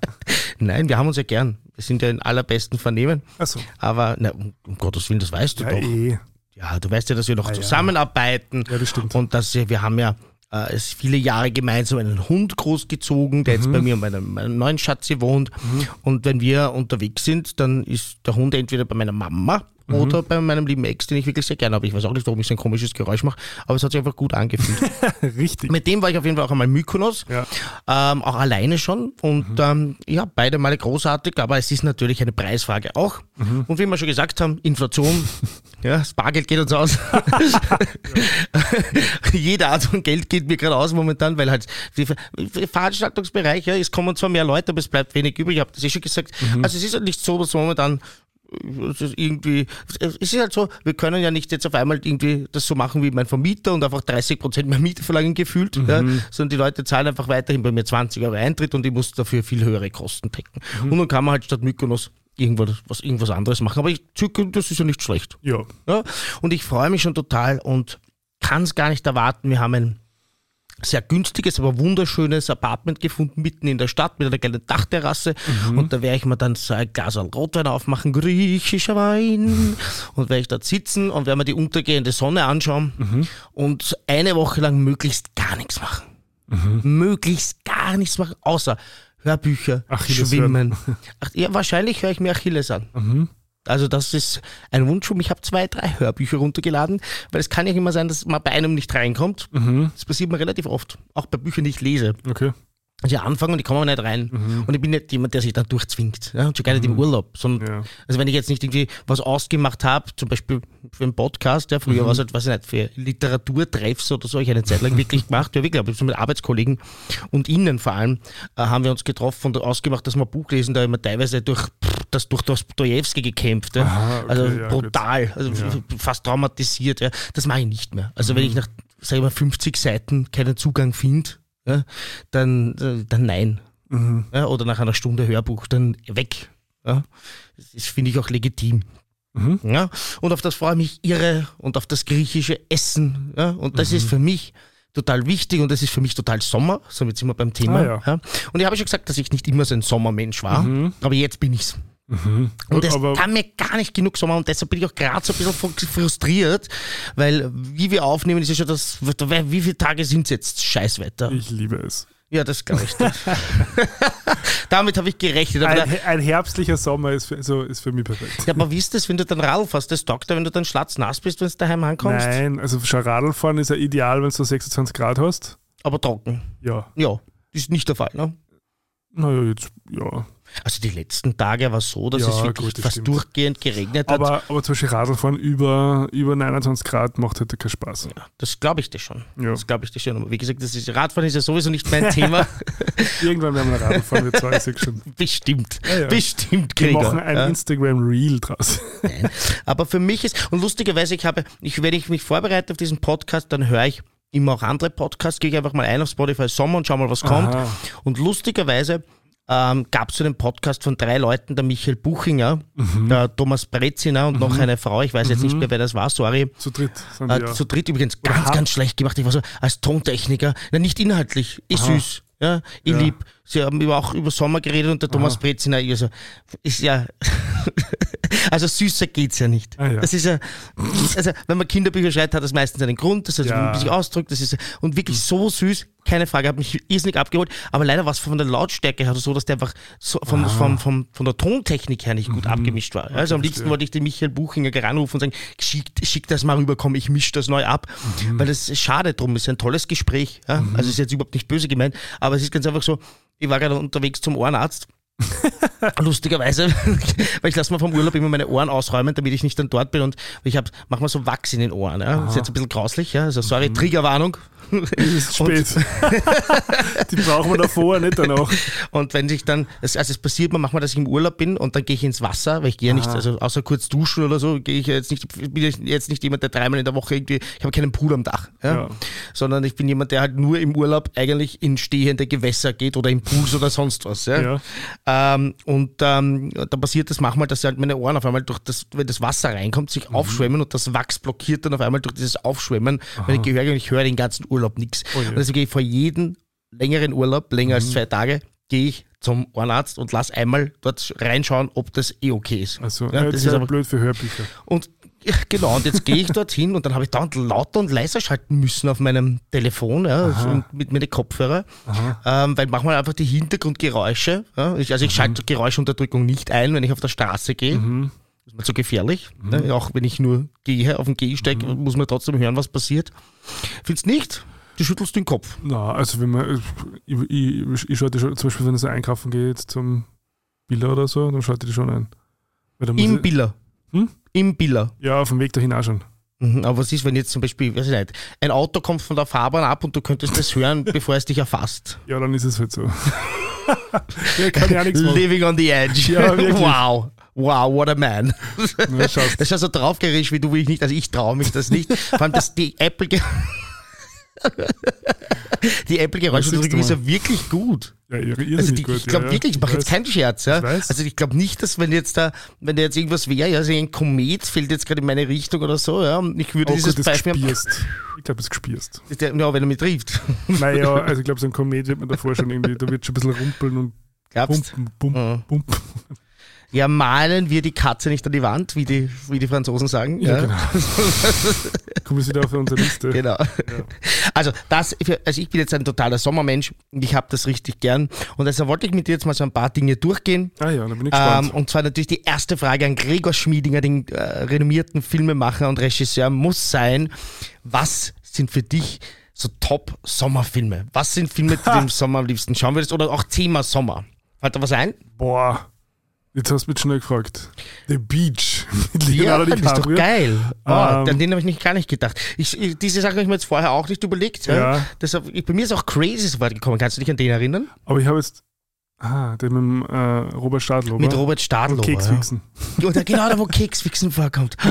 Nein, wir haben uns ja gern. Wir sind ja in allerbesten Vernehmen. Achso. Aber, na, um, um Gottes Willen, das weißt du Ja, doch. eh. Ja, du weißt ja, dass wir noch ja. zusammenarbeiten. Ja, das stimmt. Und dass wir, haben ja äh, es viele Jahre gemeinsam einen Hund großgezogen, der Mhm. jetzt bei mir und meinem, meinem neuen Schatzi wohnt. Und wenn wir unterwegs sind, dann ist der Hund entweder bei meiner Mama Mhm. oder bei meinem lieben Ex, den ich wirklich sehr gerne habe. Ich weiß auch nicht, warum ich so ein komisches Geräusch mache, aber es hat sich einfach gut angefühlt. Richtig. Mit dem war ich auf jeden Fall auch einmal in Mykonos, Ja. ähm, auch alleine schon. Und ähm, ja, beide Male großartig, aber es ist natürlich eine Preisfrage auch. Und wie wir schon gesagt haben, Inflation, ja, das Bargeld geht uns aus. Jede Art von Geld geht mir gerade aus momentan, weil halt die Ver- Veranstaltungsbereich, ja, es kommen zwar mehr Leute, aber es bleibt wenig übrig. Ich habe das eh schon gesagt. Also es ist halt nicht so, dass momentan es ist irgendwie, es ist halt so, wir können ja nicht jetzt auf einmal irgendwie das so machen wie mein Vermieter und einfach 30 Prozent mehr Miete verlangen gefühlt, ja, sondern die Leute zahlen einfach weiterhin bei mir 20 Euro Eintritt und ich muss dafür viel höhere Kosten decken. Und dann kann man halt statt Mykonos irgendwas, was, irgendwas anderes machen. Aber ich das ist ja nicht schlecht. Ja. Ja? Und ich freue mich schon total und kann es gar nicht erwarten. Wir haben ein sehr günstiges, aber wunderschönes Apartment gefunden, mitten in der Stadt mit einer kleinen Dachterrasse. Und da werde ich mir dann so ein Glas Rotwein aufmachen, griechischer Wein. Und werde ich dort sitzen und werde mir die untergehende Sonne anschauen und eine Woche lang möglichst gar nichts machen. Möglichst gar nichts machen, außer Hörbücher, Achilles Schwimmen. Ach, ja, wahrscheinlich höre ich mir Achilles an. Also das ist ein Wunsch von mir. Ich habe zwei, drei Hörbücher runtergeladen, weil es kann ja immer sein, dass man bei einem nicht reinkommt. Das passiert mir relativ oft, auch bei Büchern, die ich lese. Okay. Also ich anfange und ich komme nicht rein. Und ich bin nicht jemand, der sich dann durchzwingt. Ja? Und schon gar nicht im Urlaub. Sondern, Ja. Also wenn ich jetzt nicht irgendwie was ausgemacht habe, zum Beispiel für einen Podcast, ja, früher war es halt, weiß ich nicht, für Literaturtreffs oder so, ich eine Zeit lang wirklich gemacht, ja wirklich, aber so mit Arbeitskollegen und Ihnen vor allem, äh, haben wir uns getroffen und ausgemacht, dass wir Buch lesen, da immer teilweise durch pff, das durch Dostojewski gekämpft. Ja? Aha, okay, also ja, brutal, also Ja. fast traumatisiert. Ja? Das mache ich nicht mehr. Also wenn ich nach, sag ich mal, 50 Seiten keinen Zugang finde, ja, dann, äh, dann nein. Ja, oder nach einer Stunde Hörbuch dann weg. Ja. Das finde ich auch legitim. Ja. Und auf das freue ich mich irre und auf das griechische Essen. Ja. Und das ist für mich total wichtig und das ist für mich total Sommer. So jetzt sind wir beim Thema. Ah, ja. Und ich habe schon gesagt, dass ich nicht immer so ein Sommermensch war, aber jetzt bin ich's. Und es Aber- kann mir gar nicht genug Sommer und deshalb bin ich auch gerade so ein bisschen fr- frustriert, weil wie wir aufnehmen, ist ja schon das, wie viele Tage sind es jetzt? Scheißwetter. Ich liebe es. Ja, das glaube ich. Damit habe ich gerechnet. Ein, ein herbstlicher Sommer ist für, so, ist für mich perfekt. ja, aber wie ist das, wenn du dann Radl fährst? Das taugt wenn du dann schlatznass bist, wenn du daheim ankommst? Nein, also schon Radl fahren ist ja ideal, wenn du so 26 Grad hast. Aber trocken. Ja. Ja, ist nicht der Fall. Ne? Naja, jetzt, ja. Also die letzten Tage war es so, dass Ja, es wirklich gut, das fast stimmt. durchgehend geregnet hat. Aber, aber zum Beispiel Radlfahren über, über 29 Grad macht halt keinen Spaß. ja, das glaube ich dir schon. Ja. Das glaube ich dir schon. Aber wie gesagt, das ist, Radfahren ist ja sowieso nicht mein Thema. Irgendwann werden wir Radl fahren, wir zwei, schon. Bestimmt. Ja. Bestimmt, Wir Gregor. machen ein. Instagram-Reel draus. Nein. Aber für mich ist, und lustigerweise, ich habe, ich, wenn ich mich vorbereite auf diesen Podcast, dann höre ich immer auch andere Podcasts, gehe ich einfach mal ein auf Spotify Sommer und schau mal, was kommt. Aha. Und lustigerweise ähm, gab es so einen Podcast von drei Leuten, der Michael Buchinger, Mhm. der Thomas Breziner und noch eine Frau, ich weiß jetzt nicht mehr, wer das war, sorry. Zu dritt sind Äh, wir. Zu dritt übrigens ganz, Aha. ganz schlecht gemacht. Ich war so als Tontechniker, na, nicht inhaltlich, ist süß. Ja, ich Ja. lieb. Sie haben über, auch über Sommer geredet und der Thomas Breziner, ich so, ist ja, also süßer geht's ja nicht. Ah, ja. Das ist ja, also wenn man Kinderbücher schreibt, hat das meistens einen Grund, das hat Ja. ein bisschen Ausdruck, das ist, und wirklich so süß, keine Frage, hat mich irrsinnig abgeholt, aber leider war es von der Lautstärke her so, dass der einfach so vom, vom, vom, von der Tontechnik her nicht gut abgemischt war. Also am liebsten wollte ich den Michael Buchinger anrufen und sagen, schick, schick das mal rüber, komm, ich mische das neu ab, weil das ist schade drum, ist ein tolles Gespräch, ja? also ist jetzt überhaupt nicht böse gemeint, aber es ist ganz einfach so, ich war gerade unterwegs zum Ohrenarzt Lustigerweise, weil ich lasse mir vom Urlaub immer meine Ohren ausräumen, damit ich nicht dann dort bin und ich habe manchmal so Wachs in den Ohren. Ja. Das ist jetzt ein bisschen grauslich, ja. Also sorry, Triggerwarnung. Es ist spät. Die brauchen wir davor, nicht danach. Und wenn sich dann, also es passiert mir manchmal, dass ich im Urlaub bin und dann gehe ich ins Wasser, weil ich gehe ja nicht, also außer kurz duschen oder so, gehe ich ja jetzt nicht, bin ich jetzt nicht jemand, der dreimal in der Woche irgendwie, ich habe keinen Pool am Dach, ja? Ja. sondern ich bin jemand, der halt nur im Urlaub eigentlich in stehende Gewässer geht oder in Pools oder sonst was. Ja? Ähm, und ähm, da passiert das manchmal, dass halt meine Ohren auf einmal durch das, wenn das Wasser reinkommt, sich Mhm. aufschwemmen und das Wachs blockiert dann auf einmal durch dieses Aufschwemmen meine Gehörgänge ich höre den ganzen Urlaub nichts. Oh je. Und deswegen gehe ich vor jedem längeren Urlaub, länger Mhm. als zwei Tage, gehe ich zum Ohrenarzt und lass einmal dort reinschauen, ob das eh okay ist. Also, ja, ja, das ist aber, blöd für Hörbücher. und ja, genau, und jetzt gehe ich dorthin und dann habe ich dauernd lauter und leiser schalten müssen auf meinem Telefon, ja, also mit meinen Kopfhörer, ähm, weil manchmal einfach die Hintergrundgeräusche, ja, ich, also ich schalte Geräuschunterdrückung nicht ein, wenn ich auf der Straße gehe. Das ist mir zu gefährlich. Ne? Auch wenn ich nur gehe auf den Gehsteig, muss man trotzdem hören, was passiert. Findest nicht? Du schüttelst den Kopf. Na, also wenn man, ich, ich, ich schalte schon, zum Beispiel, wenn ich so einkaufen geht zum Biller oder so, dann schalte ich die schon ein. Im Biller. Hm? Im Biller. ja, auf dem Weg dahin auch schon. Mhm, Aber was ist, wenn jetzt zum Beispiel, weiß ich nicht, ein Auto kommt von der Fahrbahn ab und du könntest das hören, bevor es dich erfasst? Ja, dann ist es halt so. ja, kann ja nichts machen. Living on the edge. Ja, wow. Wow, what a man. Na. Das ist ja so draufgerichtet wie du, wie ich nicht. Also ich traue mich das nicht. Vor allem, dass die Apple... Die Apple-Geräuschunterdrückung ist ja wirklich gut. Ja, irre- Also die, gut. ich glaube ja, wirklich, ich mache jetzt keinen Scherz. Ja? Ich. Also ich glaube nicht, dass wenn jetzt da, wenn da jetzt irgendwas wäre, ja, also ein Komet fällt jetzt gerade in meine Richtung oder so, ja, und ich würde Oh dieses Gott, Beispiel, gespierst. Ich glaube, es gespierst. ja, wenn er mich trifft. Naja, also ich glaube, so ein Komet wird man davor schon irgendwie, da wird schon ein bisschen rumpeln und Glaubst pumpen, pumpen, pumpen. Ja, malen wir die Katze nicht an die Wand, wie die, wie die Franzosen sagen. Ja, genau. Kommen wir wieder auf unsere Liste. Genau. Also, das, also ich bin jetzt ein totaler Sommermensch und ich habe das richtig gern. Und deshalb wollte ich mit dir jetzt mal so ein paar Dinge durchgehen. Ah ja, da bin ich Ähm, gespannt. und zwar natürlich die erste Frage an Gregor Schmiedinger, den äh, renommierten Filmemacher und Regisseur, muss sein, was sind für dich so Top-Sommerfilme. Was sind Filme, die du im Sommer am liebsten schauen würdest? Oder auch Thema Sommer. Fällt da was ein? Boah, jetzt hast du mich schnell gefragt. The Beach. mit Ja, Leonardo das ist doch DiCaprio. geil. Oh, Ähm, an den habe ich nicht, gar nicht gedacht. Ich, diese Sache habe ich mir jetzt vorher auch nicht überlegt. Ja. Ich, bei mir ist auch Crazy so weit gekommen. Kannst du dich an den erinnern? Aber ich habe jetzt. Ah, der mit dem äh, Robert Stadlober. Mit Robert Stadlober. Und Kekswichsen. Ja. Oder genau da, wo Kekswichsen vorkommt.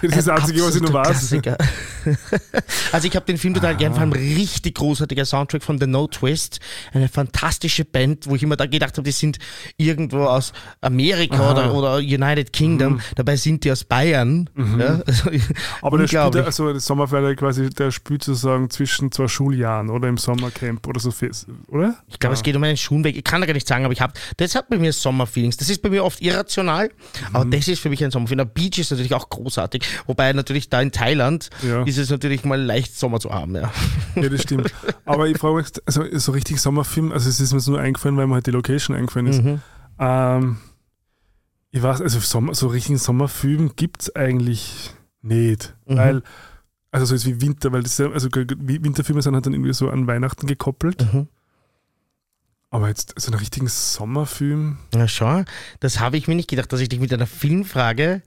Das ist das Ein Einzige, was ich noch weiß. Also ich habe den Film total gern, vor allem richtig großartiger Soundtrack von The No Twist. Eine fantastische Band, wo ich immer da gedacht habe, die sind irgendwo aus Amerika oder, oder United Kingdom. Mhm. Dabei sind die aus Bayern. Ja, also, Aber der spielt, also das Sommerferien quasi, der spielt sozusagen zwischen zwei Schuljahren oder im Sommercamp oder so, fest, oder? Ich glaube, es geht um einen Schulenweg. Ich kann da gar nicht sagen, aber ich habe, das hat bei mir Sommerfeelings. Das ist bei mir oft irrational, aber Mhm. das ist für mich ein Sommerfeeling. Der Beach ist natürlich auch großartig, wobei natürlich da in Thailand Ja. ist es natürlich mal leicht Sommer zu haben. Ja. Ja, das stimmt. Aber ich frage mich, also so richtig Sommerfilm, also es ist mir nur eingefallen, weil mir halt die Location eingefallen ist. Mhm. Ähm, ich weiß, also Sommer, so richtigen Sommerfilm gibt es eigentlich nicht. Mhm. Weil, also so ist wie Winter, weil das ist ja, also wie- Winterfilme sind halt dann irgendwie so an Weihnachten gekoppelt. Mhm. Aber jetzt so einen richtigen Sommerfilm. Na schau, das habe ich mir nicht gedacht, dass ich dich mit einer Filmfrage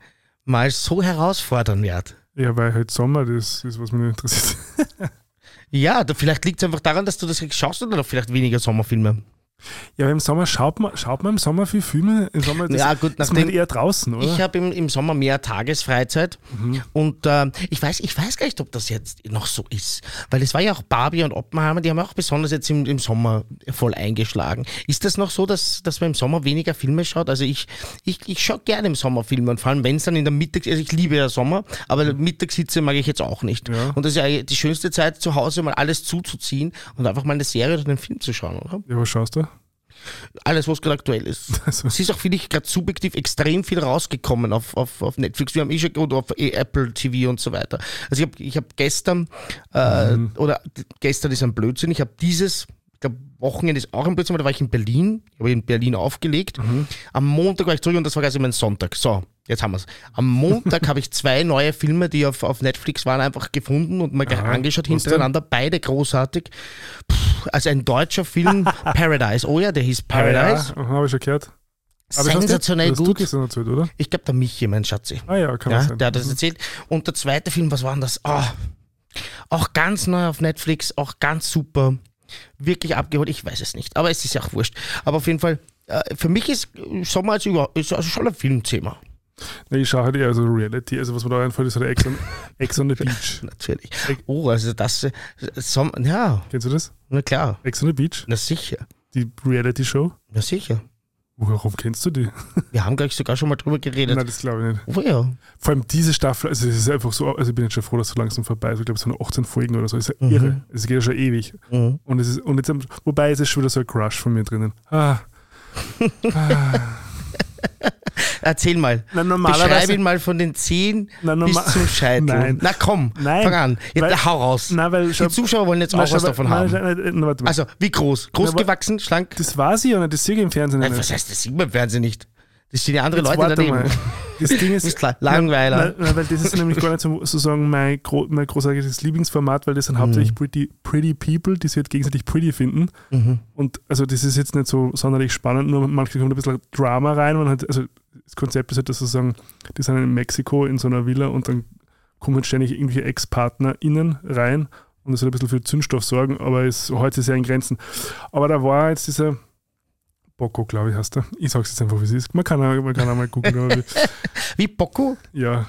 mal so herausfordern werde. Ja, weil halt Sommer, das ist, was mich interessiert. Ja, da, vielleicht liegt es einfach daran, dass du das schaust oder vielleicht weniger Sommerfilme. Ja, aber im Sommer schaut man, schaut man im Sommer viel Filme. Im Sommer das, Ja, gut, ist man eher draußen, oder? Ich habe im, im Sommer mehr Tagesfreizeit Mhm. und äh, ich, weiß, ich weiß gar nicht, ob das jetzt noch so ist. Weil es war ja auch Barbie und Oppenheimer, die haben auch besonders jetzt im, im Sommer voll eingeschlagen. Ist das noch so, dass, dass man im Sommer weniger Filme schaut? Also ich, ich, ich schaue gerne im Sommer Filme und vor allem wenn es dann in der Mittags... Also ich liebe ja Sommer, aber Mittagssitze mag ich jetzt auch nicht. Mhm. Ja. Und das ist ja die schönste Zeit zu Hause, mal alles zuzuziehen und einfach mal eine Serie oder einen Film zu schauen, oder? Ja, was schaust du? Alles, was gerade aktuell ist. Also, Es ist auch, finde ich, gerade subjektiv extrem viel rausgekommen auf, auf, auf Netflix. Wir haben eh schon und auf eh Apple TV und so weiter. Also ich habe ich hab gestern, äh, oder gestern ist ein Blödsinn, ich habe dieses, glaube, Wochenende ist auch ein Blödsinn, weil da war ich in Berlin, ich habe in Berlin aufgelegt. Am Montag war ich zurück und das war quasi mein Sonntag. So, jetzt haben wir es. Am Montag habe ich zwei neue Filme, die auf, auf Netflix waren, einfach gefunden und mal gleich Aha, angeschaut hintereinander. Beide großartig. Puh, also ein deutscher Film, Paradise. Oh ja, der hieß Paradise. Ah, ja, habe ich schon gehört. Aber das Sensationell das gut. gestern erzählt, oder? Ich glaube, der Michi, mein Schatzi. Ah ja, kann Ja, man sein. der hat das erzählt. Und der zweite Film, was war denn das? Ah, auch ganz neu auf Netflix, auch ganz super. Wirklich abgeholt, ich weiß es nicht. Aber es ist ja auch wurscht. Aber auf jeden Fall, äh, für mich ist Sommer als über, ist also schon ein Filmthema. Nee, ich schaue halt eher so Reality. Also, was mir da einfällt, ist halt Ex on, Ex on the Beach. Natürlich. Oh, also das, äh, Sommer, ja, Kennst du das? na klar. Ex on the Beach? Na sicher. Die Reality-Show? Na sicher. Warum kennst du die? Wir haben, glaube ich, sogar schon mal drüber geredet. Nein, das glaube ich nicht. Oh ja. Vor allem diese Staffel, also es ist einfach so, also ich bin jetzt schon froh, dass es so langsam vorbei ist. Ich glaube, es sind nur 18 Folgen oder so. Das ist ja Mhm. irre. Es geht ja schon ewig. Mhm. Und es ist, und jetzt, wobei es ist schon wieder so ein Crush von mir drinnen. Ah. ah. Erzähl mal. Na, Beschreib ihn mal von den Zehen Na, bis zum Scheitel. Nein. Na komm, Nein, fang an. Jetzt, weil- hau raus. Na, weil, Die Zuschauer wollen jetzt auch was davon haben. Na, mal. Also, wie groß? Groß Na, gewachsen, schlank? das war sie ja nicht, das sehe ich im Fernsehen Nein, nicht. was heißt das? Sieht man im Fernsehen nicht. Das sind ja andere Jetzt Leute daneben. mal. Das Ding ist, klar, Langweiler. Nein, nein, weil das ist nämlich gar nicht so, sozusagen mein, gro mein großartiges Lieblingsformat, weil das sind hauptsächlich pretty, pretty People, die sich halt gegenseitig pretty finden. Mhm. Und also das ist jetzt nicht so sonderlich spannend, nur manchmal kommt ein bisschen Drama rein. Man hat, also das Konzept ist halt, dass sozusagen, die sind in Mexiko in so einer Villa und dann kommen halt ständig irgendwelche Ex-PartnerInnen rein und das soll ein bisschen für Zündstoff sorgen, aber es sich sehr in Grenzen. Aber da war jetzt dieser Bocco, glaube ich, heißt er. Ich sag's jetzt einfach, wie es ist. Man kann, auch- man kann auch mal gucken, wie- Wie Bocco? ja,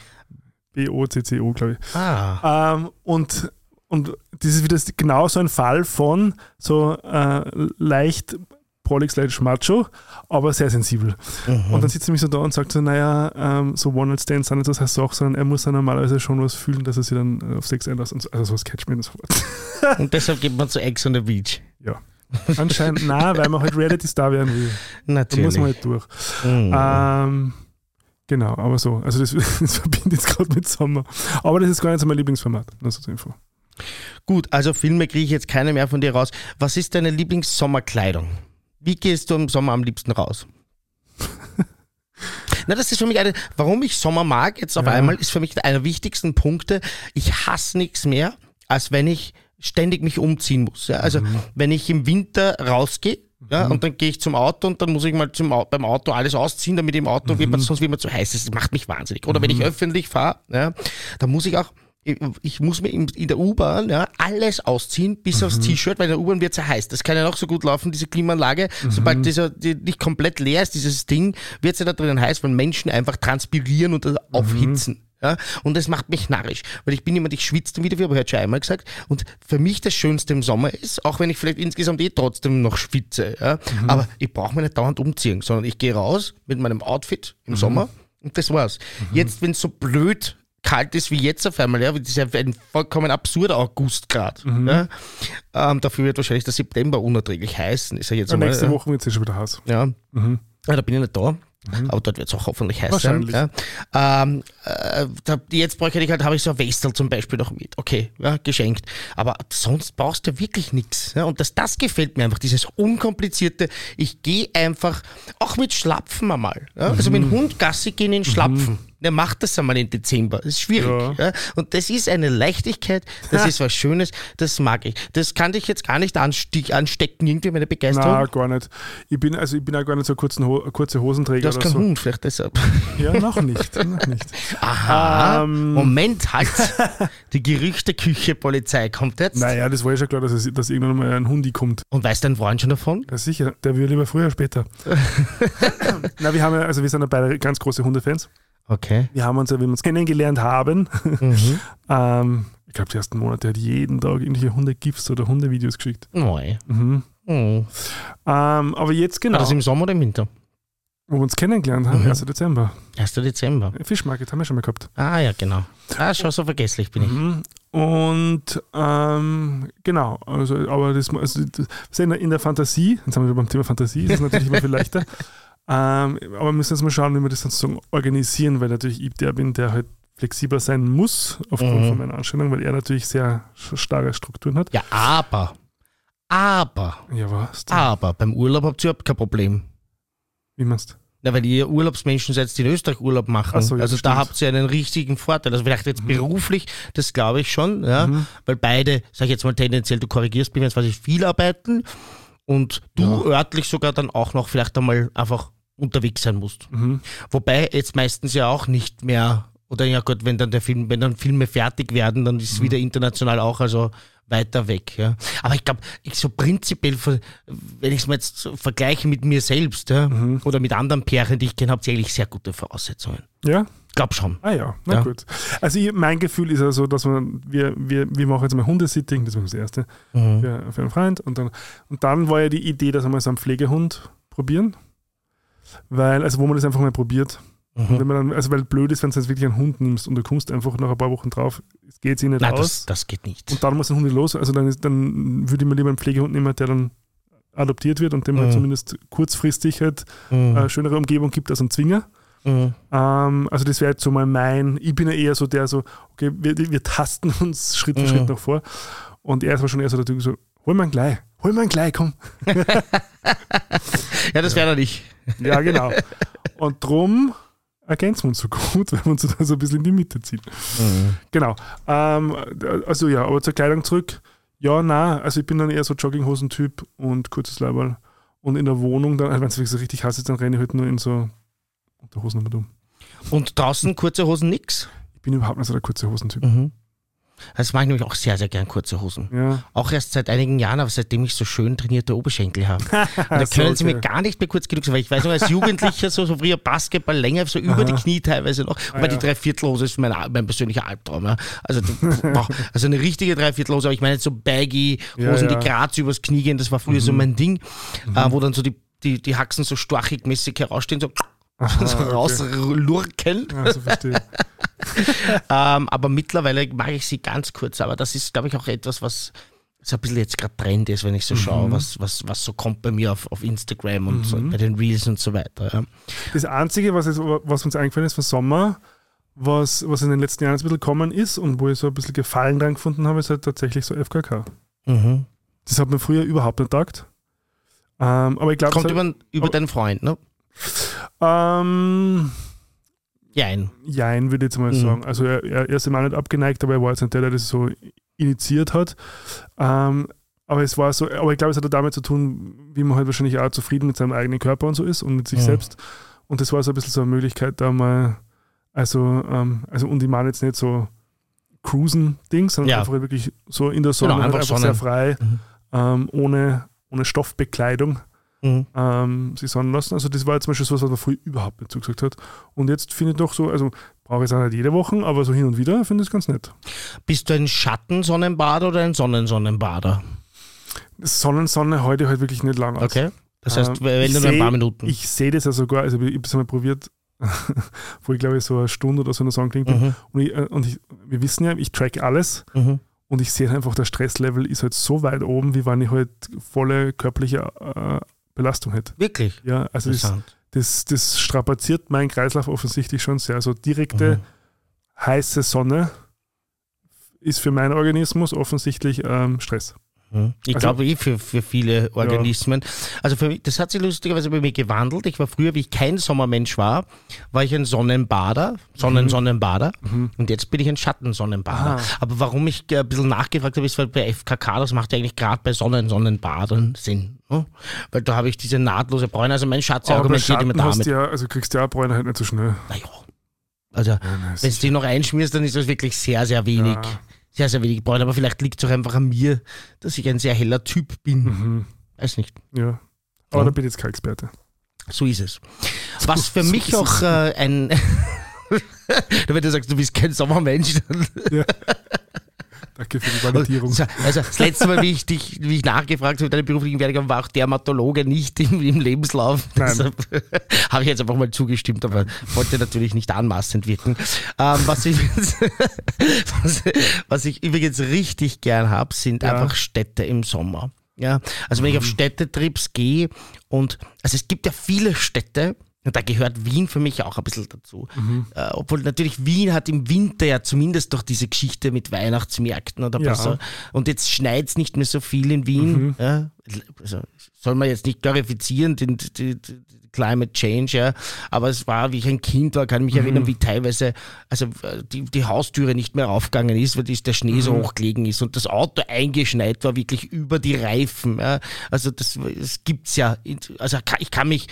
B-O-C-C-O, glaube ich. Ah. Ähm, und, und das ist wieder genau so ein Fall von so äh, leicht prolix, leicht macho, aber sehr sensibel. Mhm. Und dann sitzt er mich so da und sagt so, naja, ähm, so One-Night-Stands sind nicht das heißt auch, sondern er muss dann normalerweise schon was fühlen, dass er sich dann äh, auf Sex einlässt. Und so, also sowas catcht mir nicht sofort. Und deshalb geht man zu Ex on the Beach. Anscheinend, nein, weil man halt Reality-Star werden will. Da Natürlich. muss man halt durch. Mhm. Ähm, genau, aber so. Also das, das verbindet jetzt gerade mit Sommer. Aber das ist gar nicht so mein Lieblingsformat. So zur Info. Gut, also Filme kriege ich jetzt keine mehr von dir raus. Was ist deine Lieblingssommerkleidung? Wie gehst du im Sommer am liebsten raus? Na, das ist für mich eine, warum ich Sommer mag, jetzt auf Ja. einmal, ist für mich einer der wichtigsten Punkte. Ich hasse nichts mehr, als wenn ich ständig mich umziehen muss. Ja? Also wenn ich im Winter rausgehe, ja, und dann gehe ich zum Auto und dann muss ich mal zum, beim Auto alles ausziehen, damit im Auto wird man, sonst wird man zu heiß. Das macht mich wahnsinnig. Oder wenn ich öffentlich fahre, ja, dann muss ich auch, ich, muss mir in, der U-Bahn ja, alles ausziehen, bis aufs T-Shirt, weil in der U-Bahn wird es ja heiß. Das kann ja noch so gut laufen, diese Klimaanlage. Sobald dieser, die nicht komplett leer ist, dieses Ding, wird es ja da drinnen heiß, weil Menschen einfach transpirieren und aufhitzen. Ja, und das macht mich narrisch, weil ich bin jemand, ich schwitze dann wieder, wie habe ich heute schon einmal gesagt. Und für mich das Schönste im Sommer ist, auch wenn ich vielleicht insgesamt eh trotzdem noch schwitze, ja, aber ich brauche mich nicht dauernd umziehen, sondern ich gehe raus mit meinem Outfit im Sommer und das war's. Jetzt, wenn es so blöd kalt ist wie jetzt auf einmal, ja, das ist ja ein vollkommen absurder Augustgrad. Ja, ähm, dafür wird wahrscheinlich der September unerträglich heiß, ist ja jetzt Ja, einmal, nächste. Woche wird es ja schon wieder heiß. Ja. ja, da bin ich nicht da. Aber dort wird es auch hoffentlich heiß sein. Ja. Ähm, äh, da, jetzt bräuchte ich halt, habe ich so ein Westel zum Beispiel noch mit. Okay, ja, geschenkt. Aber sonst brauchst du wirklich nichts. Ja. Und das, das gefällt mir einfach, dieses unkomplizierte. Ich gehe einfach, auch mit Schlapfen einmal. Ja. Also mit dem Hund Gassi gehen in Schlapfen. Der macht das einmal im Dezember. Das ist schwierig. Ja. Und das ist eine Leichtigkeit, das ist was Schönes, das mag ich. Das kann dich jetzt gar nicht anste anstecken, irgendwie meine Begeisterung. Na, gar nicht. Ich bin, also ich bin auch gar nicht so kurzen Ho kurze Hosenträger Du hast keinen so. Hund, vielleicht deshalb. Ja, noch nicht. noch nicht. Aha. Ähm. Moment, halt. Die Gerüchteküche Polizei kommt jetzt. Naja, das war ja schon klar, dass, es, dass irgendwann mal ein Hundi kommt. Und weiß dein Freund schon davon? Ja, sicher, der will lieber früher oder später. Na, wir haben ja, also wir sind ja beide ganz große Hundefans. Okay. Wir haben uns ja, wie wir uns kennengelernt haben, Mhm. ähm, ich glaube, die ersten Monate hat jeden Tag irgendwelche Hunde-GIFs oder Hundevideos geschickt. Neu. Mhm. Mhm. Ähm, aber jetzt War genau, das im Sommer oder im Winter? wo wir uns kennengelernt haben, Mhm. 1. Dezember. 1. Dezember. Fischmarket haben wir schon mal gehabt. Ah ja, genau. Ah, schau, so vergesslich bin ich. Mhm. Und ähm, genau, also, aber das, also, das ist in, der, in der Fantasie, jetzt haben wir beim Thema Fantasie, ist es natürlich immer viel leichter. Ähm, aber wir müssen jetzt mal schauen, wie wir das dann organisieren, weil natürlich ich der bin, der halt flexibler sein muss, aufgrund Mhm. von meiner Anstellung, weil er natürlich sehr starke Strukturen hat. Ja, aber. Aber. Ja, was? denn? Aber. Beim Urlaub habt ihr überhaupt kein Problem. Wie meinst du? Na, weil ihr Urlaubsmenschen seid, die in Österreich Urlaub machen. Ach so, ja, also da stimmt. habt ihr einen richtigen Vorteil. Also vielleicht jetzt beruflich, das glaube ich schon, ja. Mhm. Weil beide, sag ich jetzt mal tendenziell, du korrigierst mich, wenn es ich, viel arbeiten und du örtlich sogar dann auch noch vielleicht einmal einfach unterwegs sein musst. Mhm. Wobei jetzt meistens ja auch nicht mehr, oder ja gut, wenn dann der Film, wenn dann Filme fertig werden, dann ist es wieder international auch, also weiter weg. Ja. Aber ich glaube, ich so prinzipiell, wenn ich es mal jetzt vergleiche mit mir selbst ja, oder mit anderen Pärchen, die ich kenne, habt ihr eigentlich sehr gute Voraussetzungen. Ja? Ich glaube schon. Ah ja, na Ja. gut. Also ich, mein Gefühl ist ja so, dass man, wir, wir, wir machen jetzt mal Hundesitting, das war das erste, Mhm. für, für einen Freund. Und dann, und dann war ja die Idee, dass wir mal so einen Pflegehund probieren. Weil, also wo man das einfach mal probiert. Mhm. Wenn man dann, also weil blöd ist, wenn du jetzt wirklich einen Hund nimmst und du kommst einfach nach ein paar Wochen drauf, es geht sich nicht Nein, aus. das, das geht nicht. Und dann muss ein Hund los. Also dann, ist, dann würde ich mir lieber einen Pflegehund nehmen, der dann adoptiert wird und dem halt Mhm. zumindest kurzfristig halt Mhm. eine schönere Umgebung gibt als ein Zwinger. Mhm. Ähm, also das wäre jetzt so mal mein, ich bin ja eher so der so, okay, wir, wir tasten uns Schritt für Mhm. Schritt nach vor. Und er ist aber schon eher so der Typ so, hol mal gleich, hol mal gleich, komm. Ja, das wäre dann ich. Ja, genau. Und drum ergänzen wir uns so gut, wenn wir uns da so ein bisschen in die Mitte ziehen. Mhm. Genau. Ähm, also ja, aber zur Kleidung zurück. Ja, na, also ich bin dann eher so Jogginghosen-Typ und kurzes Leiberl. Und in der Wohnung dann, wenn es wirklich so richtig heiß ist, dann renne ich halt nur in so Unterhosen und dumm. Und draußen kurze Hosen nix. Ich bin überhaupt nicht so der kurze Hosen-Typ. Mhm. Das mache ich nämlich auch sehr, sehr gern, kurze Hosen. Ja. Auch erst seit einigen Jahren, aber seitdem ich so schön trainierte Oberschenkel habe. Und da so, können sie okay. mir gar nicht mehr kurz genug sein, weil ich weiß noch, als Jugendlicher, so, so früher Basketball länger, so über die Knie teilweise noch. Wobei ja. die Dreiviertelhose ist mein, mein persönlicher Albtraum. Ja. Also, also eine richtige Dreiviertelhose, aber ich meine jetzt so baggy Hosen, Ja, die gerade übers Knie gehen, das war früher so mein Ding, äh, wo dann so die, die, die Haxen so storchig-mäßig herausstehen, so, so okay. rauslurken. Ja, so verstehe. Ähm, aber mittlerweile mache ich sie ganz kurz. Aber das ist, glaube ich, auch etwas, was so ein bisschen jetzt gerade Trend ist, wenn ich so schaue, was, was, was so kommt bei mir auf, auf Instagram und so, bei den Reels und so weiter. Ja. Das Einzige, was, jetzt, was uns eingefallen ist von Sommer, was, was in den letzten Jahren ein bisschen gekommen ist und wo ich so ein bisschen Gefallen dran gefunden habe, ist halt tatsächlich so FKK. Mhm. Das hat mir früher überhaupt nicht gedacht. Ähm, aber ich glaube, Kommt hat- über, über deinen Freund, ne? Ähm, Jein. Jein, würde ich jetzt mal Mhm. sagen. Also er, er, er ist auch nicht abgeneigt, aber er war jetzt nicht der, der das so initiiert hat. Ähm, aber es war so, aber ich glaube, es hat damit zu tun, wie man halt wahrscheinlich auch zufrieden mit seinem eigenen Körper und so ist und mit sich Ja. selbst. Und das war so ein bisschen so eine Möglichkeit, da mal, also, ähm, also und ich meine jetzt nicht so Cruisen-Ding, sondern Ja. einfach wirklich so in der Sonne, Genau, halt einfach einfach sehr frei, Mhm. ähm, ohne, ohne Stoffbekleidung Mhm. ähm, sich sonnen lassen. Also das war jetzt zum Beispiel so was, was man früher überhaupt nicht zugesagt hat. Und jetzt finde ich doch so, also brauche ich es auch nicht jede Woche, aber so hin und wieder finde ich es ganz nett. Bist du ein Schattensonnenbader oder ein Sonnensonnenbader? Sonnensonne heute halt wirklich nicht lang aus. Okay. Das heißt, Ähm, wenn nur ein paar Minuten. Ich sehe das ja sogar, also ich habe es einmal probiert, wo ich glaube ich so eine Stunde oder so in der Sonne gelegen bin. Mhm. Und, ich, äh, und ich, wir wissen ja, ich track alles Mhm. und ich sehe einfach, der Stresslevel ist halt so weit oben, wie wenn ich halt volle körperliche äh, Belastung hätte. Wirklich? Ja, also das, das, das strapaziert meinen Kreislauf offensichtlich schon sehr. Also direkte Mhm. heiße Sonne ist für meinen Organismus offensichtlich ähm, Stress. Mhm. Ich Also- glaube eh für, für viele Organismen. Also für mich, das hat sich lustigerweise bei mir gewandelt. Ich war früher, wie ich kein Sommermensch war, war ich ein Sonnenbader, Sonnensonnenbader und jetzt bin ich ein Schattensonnenbader. Ah. Aber warum ich äh, ein bisschen nachgefragt habe, ist, weil bei FKK, das macht ja eigentlich gerade bei Sonnensonnenbadern Sinn. Ne? Weil da habe ich diese nahtlose Bräune, also mein Schatz argumentiert immer damit. du ja, also kriegst du ja auch Bräune halt nicht so schnell. Naja, also Ja, wenn du dich noch einschmierst, dann ist das wirklich sehr, sehr wenig. Ja. Sehr, sehr wenig Bräune. Aber vielleicht liegt es auch einfach an mir, dass ich ein sehr heller Typ bin. Mhm. Weiß nicht. Ja. Aber Ja. da bin ich jetzt kein Experte. So ist es. Was für so mich auch äh, ein. Wenn du sagst, du bist kein Sommermensch, dann. Danke für die Validierung. Also das letzte Mal, wie ich dich, wie ich nachgefragt habe, deine beruflichen Werdegang, war auch Dermatologe nicht im, im Lebenslauf. Nein. Deshalb habe ich jetzt einfach mal zugestimmt, aber wollte natürlich nicht anmaßend wirken. Ähm, was, ich, was, was ich übrigens richtig gern habe, sind Ja. einfach Städte im Sommer. Ja, also wenn ich auf Städtetrips gehe und also es gibt ja viele Städte, und da gehört Wien für mich auch ein bisschen dazu. Äh, obwohl natürlich Wien hat im Winter ja zumindest doch diese Geschichte mit Weihnachtsmärkten oder Ja. so. Und jetzt schneit es nicht mehr so viel in Wien. Ja? Also soll man jetzt nicht glorifizieren, den, den, den Climate Change, ja. Aber es war, wie ich ein Kind war, kann ich mich erinnern, wie teilweise also die, die Haustüre nicht mehr aufgegangen ist, weil der Schnee so hoch gelegen ist und das Auto eingeschneit war, wirklich über die Reifen. Ja. Also das, das gibt's ja. Also ich kann mich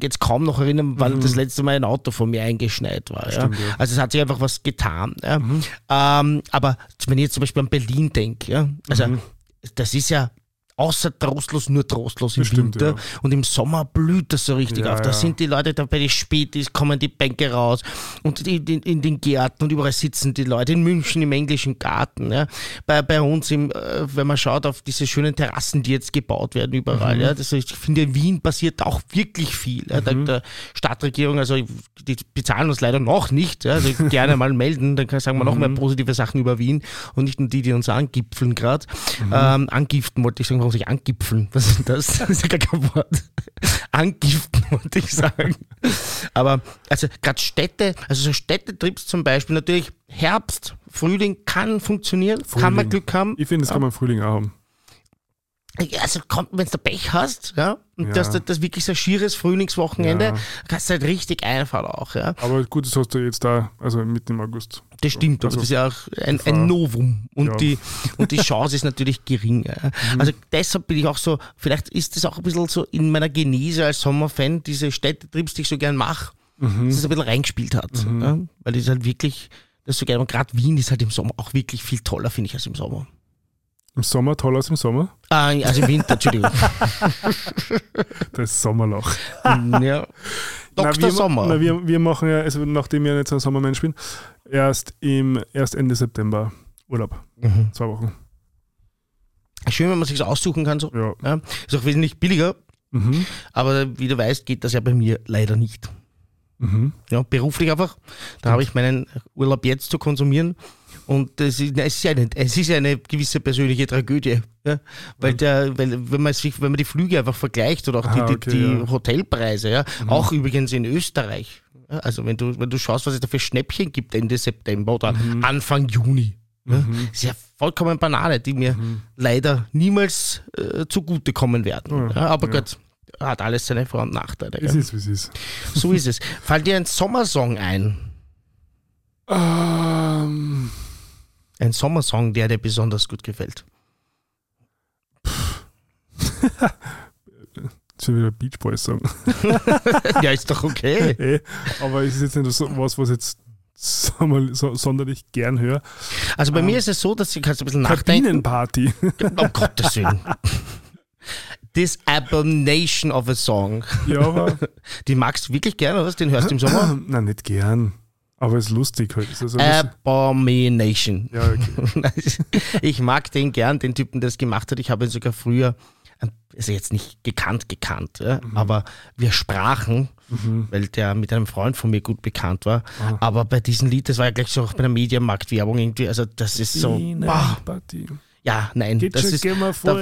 jetzt kaum noch erinnern, wann das letzte Mal ein Auto von mir eingeschneit war. Ja. Mhm. Stimmt, ja. Also es hat sich einfach was getan. Ja. Mhm. Ähm, aber wenn ich jetzt zum Beispiel an Berlin denke, ja, also Mhm. das ist ja außer trostlos, nur trostlos im Das stimmt, Winter. ja. Und im Sommer blüht das so richtig Ja, auf. Da ja. sind die Leute da bei den Spätis, kommen die Bänke raus und die, die, in den Gärten und überall sitzen die Leute. In München im englischen Garten. Ja. Bei, bei uns, im, äh, wenn man schaut auf diese schönen Terrassen, die jetzt gebaut werden überall. Mhm. Ja. Das, ich finde, in Wien passiert auch wirklich viel. Ja. Der, der Stadtregierung, also die bezahlen uns leider noch nicht. Ja. Also gerne mal melden, dann kann, sagen wir noch Mhm. mehr positive Sachen über Wien und nicht nur die, die uns angipfeln gerade. Mhm. Ähm, angiften wollte ich sagen, warum sich angipfeln? Was ist das? Das ist ja gar kein Wort. Angiften wollte ich sagen. Aber also gerade Städte, also so Städtetrips zum Beispiel, natürlich Herbst, Frühling kann funktionieren, kann man Frühling. Glück haben. Ich finde, das kann man im Frühling auch haben. Also wenn du Pech hast, ja, und Ja. das, das, das wirklich so ein schieres Frühlingswochenende, Ja. kannst du halt richtig einfahren auch, ja. Aber gut, das hast du jetzt da, also mitten im August. Das stimmt, aber Also, das ist ja auch ein, ein Novum und, Ja. die, und die Chance ist natürlich gering. Ja. Also deshalb bin ich auch so, vielleicht ist das auch ein bisschen so in meiner Genese als Sommerfan, diese Städtetrips, die ich so gern mache, dass es ein bisschen reingespielt hat. Ja. Weil ich halt wirklich das so gerne, und gerade Wien ist halt im Sommer auch wirklich viel toller, finde ich, als im Sommer. Im Sommer, toll aus im Sommer. Ah, also im Winter, Entschuldigung. Das Sommerloch. ja. Dr. Na, wir, Sommer. Na, wir, wir machen ja, also nachdem ich nicht so ein Sommermensch bin, erst, im, erst Ende September Urlaub. Mhm. Zwei Wochen. Schön, wenn man sich aussuchen kann. So. Ja. Ja. Ist auch wesentlich billiger, Mhm. aber wie du weißt, geht das ja bei mir leider nicht. Mhm. Ja, beruflich einfach. Da habe ich meinen Urlaub jetzt zu konsumieren. Und ist, es, ist ja eine, es ist eine gewisse persönliche Tragödie. Ja? Weil, der, weil wenn, man sich, wenn man die Flüge einfach vergleicht oder auch Ah, die, okay, die, ja. Mhm. Hotelpreise, ja? auch übrigens in Österreich. Ja? Also wenn du, wenn du schaust, was es da für Schnäppchen gibt Ende September oder Mhm. Anfang Juni. Ja? ist ja vollkommen Banane, die mir Mhm. leider niemals äh, zugutekommen werden. Aber ja. gut, hat alles seine Vor- und Nachteile. Es ist, wie es ist. So ist es. Fällt dir ein Sommersong ein? Ähm, Ein Sommersong, der dir besonders gut gefällt. Schon wieder Beach Boys Song. ja, ist doch okay. Eh, aber es ist jetzt nicht so was, was ich jetzt wir, so, sonderlich gern höre. Also bei Ähm, mir ist es so, dass ich kannst ein bisschen nachdenken. Kabinenparty. Um Gottes Willen. This Abomination of a Song. ja, aber Die magst du wirklich gerne, oder? Den hörst du im Sommer? nein, nicht gern. Aber es ist lustig halt. Ist also. Abomination. ja, okay. ich mag den gern, den Typen, der es gemacht hat. Ich habe ihn sogar früher, ähm, also jetzt nicht gekannt, gekannt, ja, aber wir sprachen, weil der mit einem Freund von mir gut bekannt war. Aber bei diesem Lied, das war ja gleich so auch bei der Mediamarkt-Werbung irgendwie, also das ist so, boah, ja, nein, Geht das ist, da-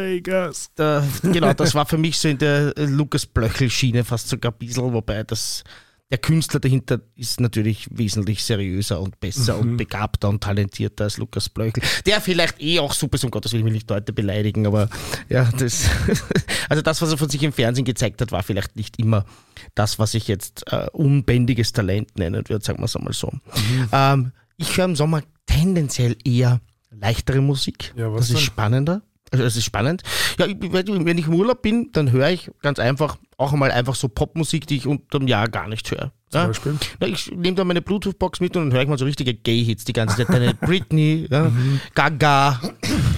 da, genau, das war für mich so in der Lukas Blöchel-Schiene fast sogar ein bisschen, wobei das, der Künstler dahinter ist natürlich wesentlich seriöser und besser und begabter und talentierter als Lukas Blöchel. Der vielleicht eh auch super ist, um Gottes Willen, ich will nicht Leute beleidigen, aber ja, das, also das, was er von sich im Fernsehen gezeigt hat, war vielleicht nicht immer das, was ich jetzt äh, unbändiges Talent nennen würde, sagen wir es einmal so. Ähm, ich höre im Sommer tendenziell eher leichtere Musik. Ja, das ist denn? spannender. Also es ist spannend. Ja, wenn ich im Urlaub bin, dann höre ich ganz einfach auch einmal einfach so Popmusik, die ich unter dem Jahr gar nicht höre. Zum Ja? Beispiel. Na, ich nehme da meine Bluetooth-Box mit und dann höre ich mal so richtige Gay-Hits die ganze Zeit. Deine Britney, ja, Gaga, all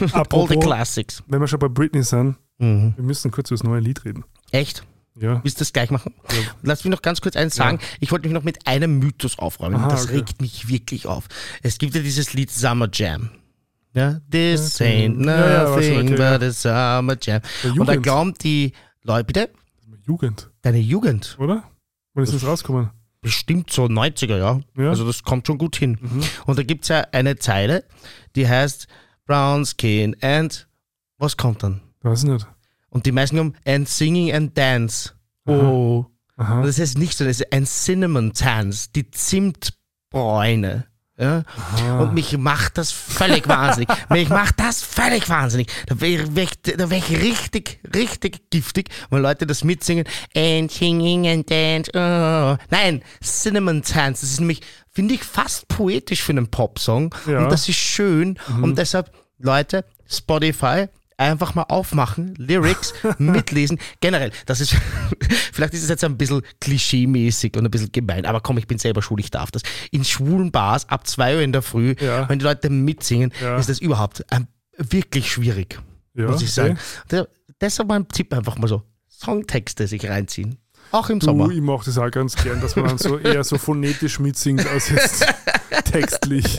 the Apropos, Classics. wenn wir schon bei Britney sind, Mhm. wir müssen kurz über das neue Lied reden. Echt? Ja. Willst du das gleich machen? Lass mich noch ganz kurz eins sagen. Ich wollte mich noch mit einem Mythos aufräumen. Aha, das okay. regt mich wirklich auf. Es gibt ja dieses Lied Summer Jam. Ja, this ain't nothing but a summer jam. Und da glauben die Leute, bitte, Jugend, deine Jugend, oder? Wann ist das rausgekommen? bestimmt so 90er, ja. Ja. Also das kommt schon gut hin. Mhm. Und da gibt es ja eine Zeile, die heißt Brown Skin and was kommt dann? Weiß ich nicht. Und die meisten haben and singing and dance. Oh. Aha. Das heißt nicht so, das ist ein Cinnamon Tanz, die Zimtbräune. Ja? Und mich macht das völlig wahnsinnig. mich macht das völlig wahnsinnig. Da wäre ich, da wär ich richtig, richtig giftig, wenn Leute das mitsingen. And singing and dance. Oh. Nein, Cinnamon Tanz. Das ist nämlich, finde ich, fast poetisch für einen Popsong. Ja. Und das ist schön. Und deshalb, Leute, Spotify, einfach mal aufmachen, Lyrics, mitlesen. Generell, das ist, vielleicht ist es jetzt ein bisschen klischee-mäßig und ein bisschen gemein, aber komm, ich bin selber schwul, ich darf das. In schwulen Bars ab 2 Uhr in der Früh, Ja. wenn die Leute mitsingen, Ja. ist das überhaupt ähm, wirklich schwierig, ja, muss ich okay. sagen. Da- Deshalb mein Tipp einfach mal so, Songtexte sich reinziehen. Auch im Sommer. Du, ich mache das auch ganz gern, dass man dann so eher so phonetisch mitsingt als jetzt textlich.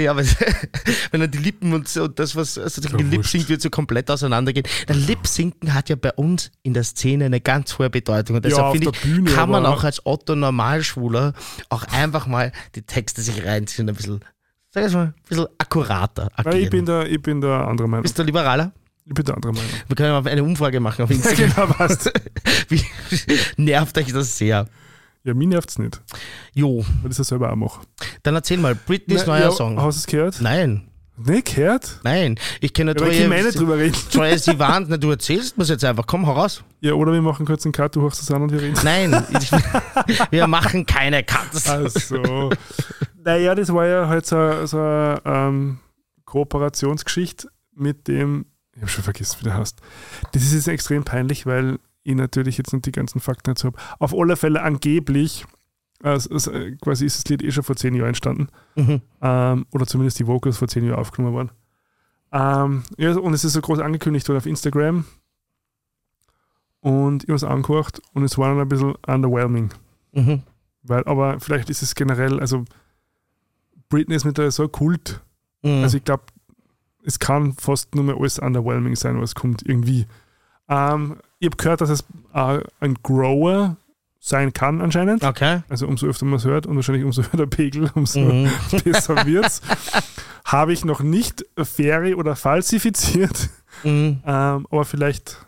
Ja, aber wenn dann die Lippen und, so, und das, was also Ja, Lip wurscht. singt, wird so komplett auseinandergehen. Der Lip-Sinken hat ja bei uns in der Szene eine ganz hohe Bedeutung. Und Ja, deshalb auf finde der ich, Bühne, kann man auch als Otto Normalschwuler auch einfach mal die Texte sich reinziehen, ein bisschen, sag ich mal, ein bisschen akkurater Weil ich bin agieren. da, ich bin da anderer Meinung. Bist du Liberaler? Ich bin da anderer Meinung. Wir können mal eine Umfrage machen auf Instagram. genau, passt. Wie nervt euch das sehr? Ja, nervt es nicht, Jo, weil ich das selber auch mache. dann erzähl mal, Britneys neuer ja, Song. Hast du es gehört? Nein, Nicht gehört? nein. Ich kenne Ja, aber ich meine drüber reden. Troye Sivan, na, du erzählst mir jetzt einfach. Komm, hau raus. Ja, oder wir machen kurz einen Cut, du hörst es an und wir reden. Nein, ich, wir machen keine Cuts. Also. naja, das war ja halt so, so eine ähm, Kooperationsgeschichte mit dem, ich habe schon vergessen, wie der heißt. Das ist jetzt extrem peinlich, weil ich natürlich jetzt nicht die ganzen Fakten dazu habe. Auf alle Fälle angeblich, also, also, quasi ist das Lied eh schon vor zehn Jahren entstanden. Mhm. Ähm, oder zumindest die Vocals vor zehn Jahren aufgenommen worden. Ähm, ja, und es ist so groß angekündigt worden auf Instagram. Und ich habe es angehört und es war dann ein bisschen underwhelming. Mhm. Weil, aber vielleicht ist es generell, also Britney ist mittlerweile so ein Kult. Mhm. Also ich glaube, es kann fast nur mehr alles underwhelming sein, was kommt irgendwie. Ähm, ich habe gehört, dass es äh, ein Grower sein kann anscheinend. okay. Also umso öfter man es hört und wahrscheinlich umso höher der Pegel, umso Mhm. besser wird's. Habe ich noch nicht fairy oder falsifiziert, Mhm. ähm, aber vielleicht,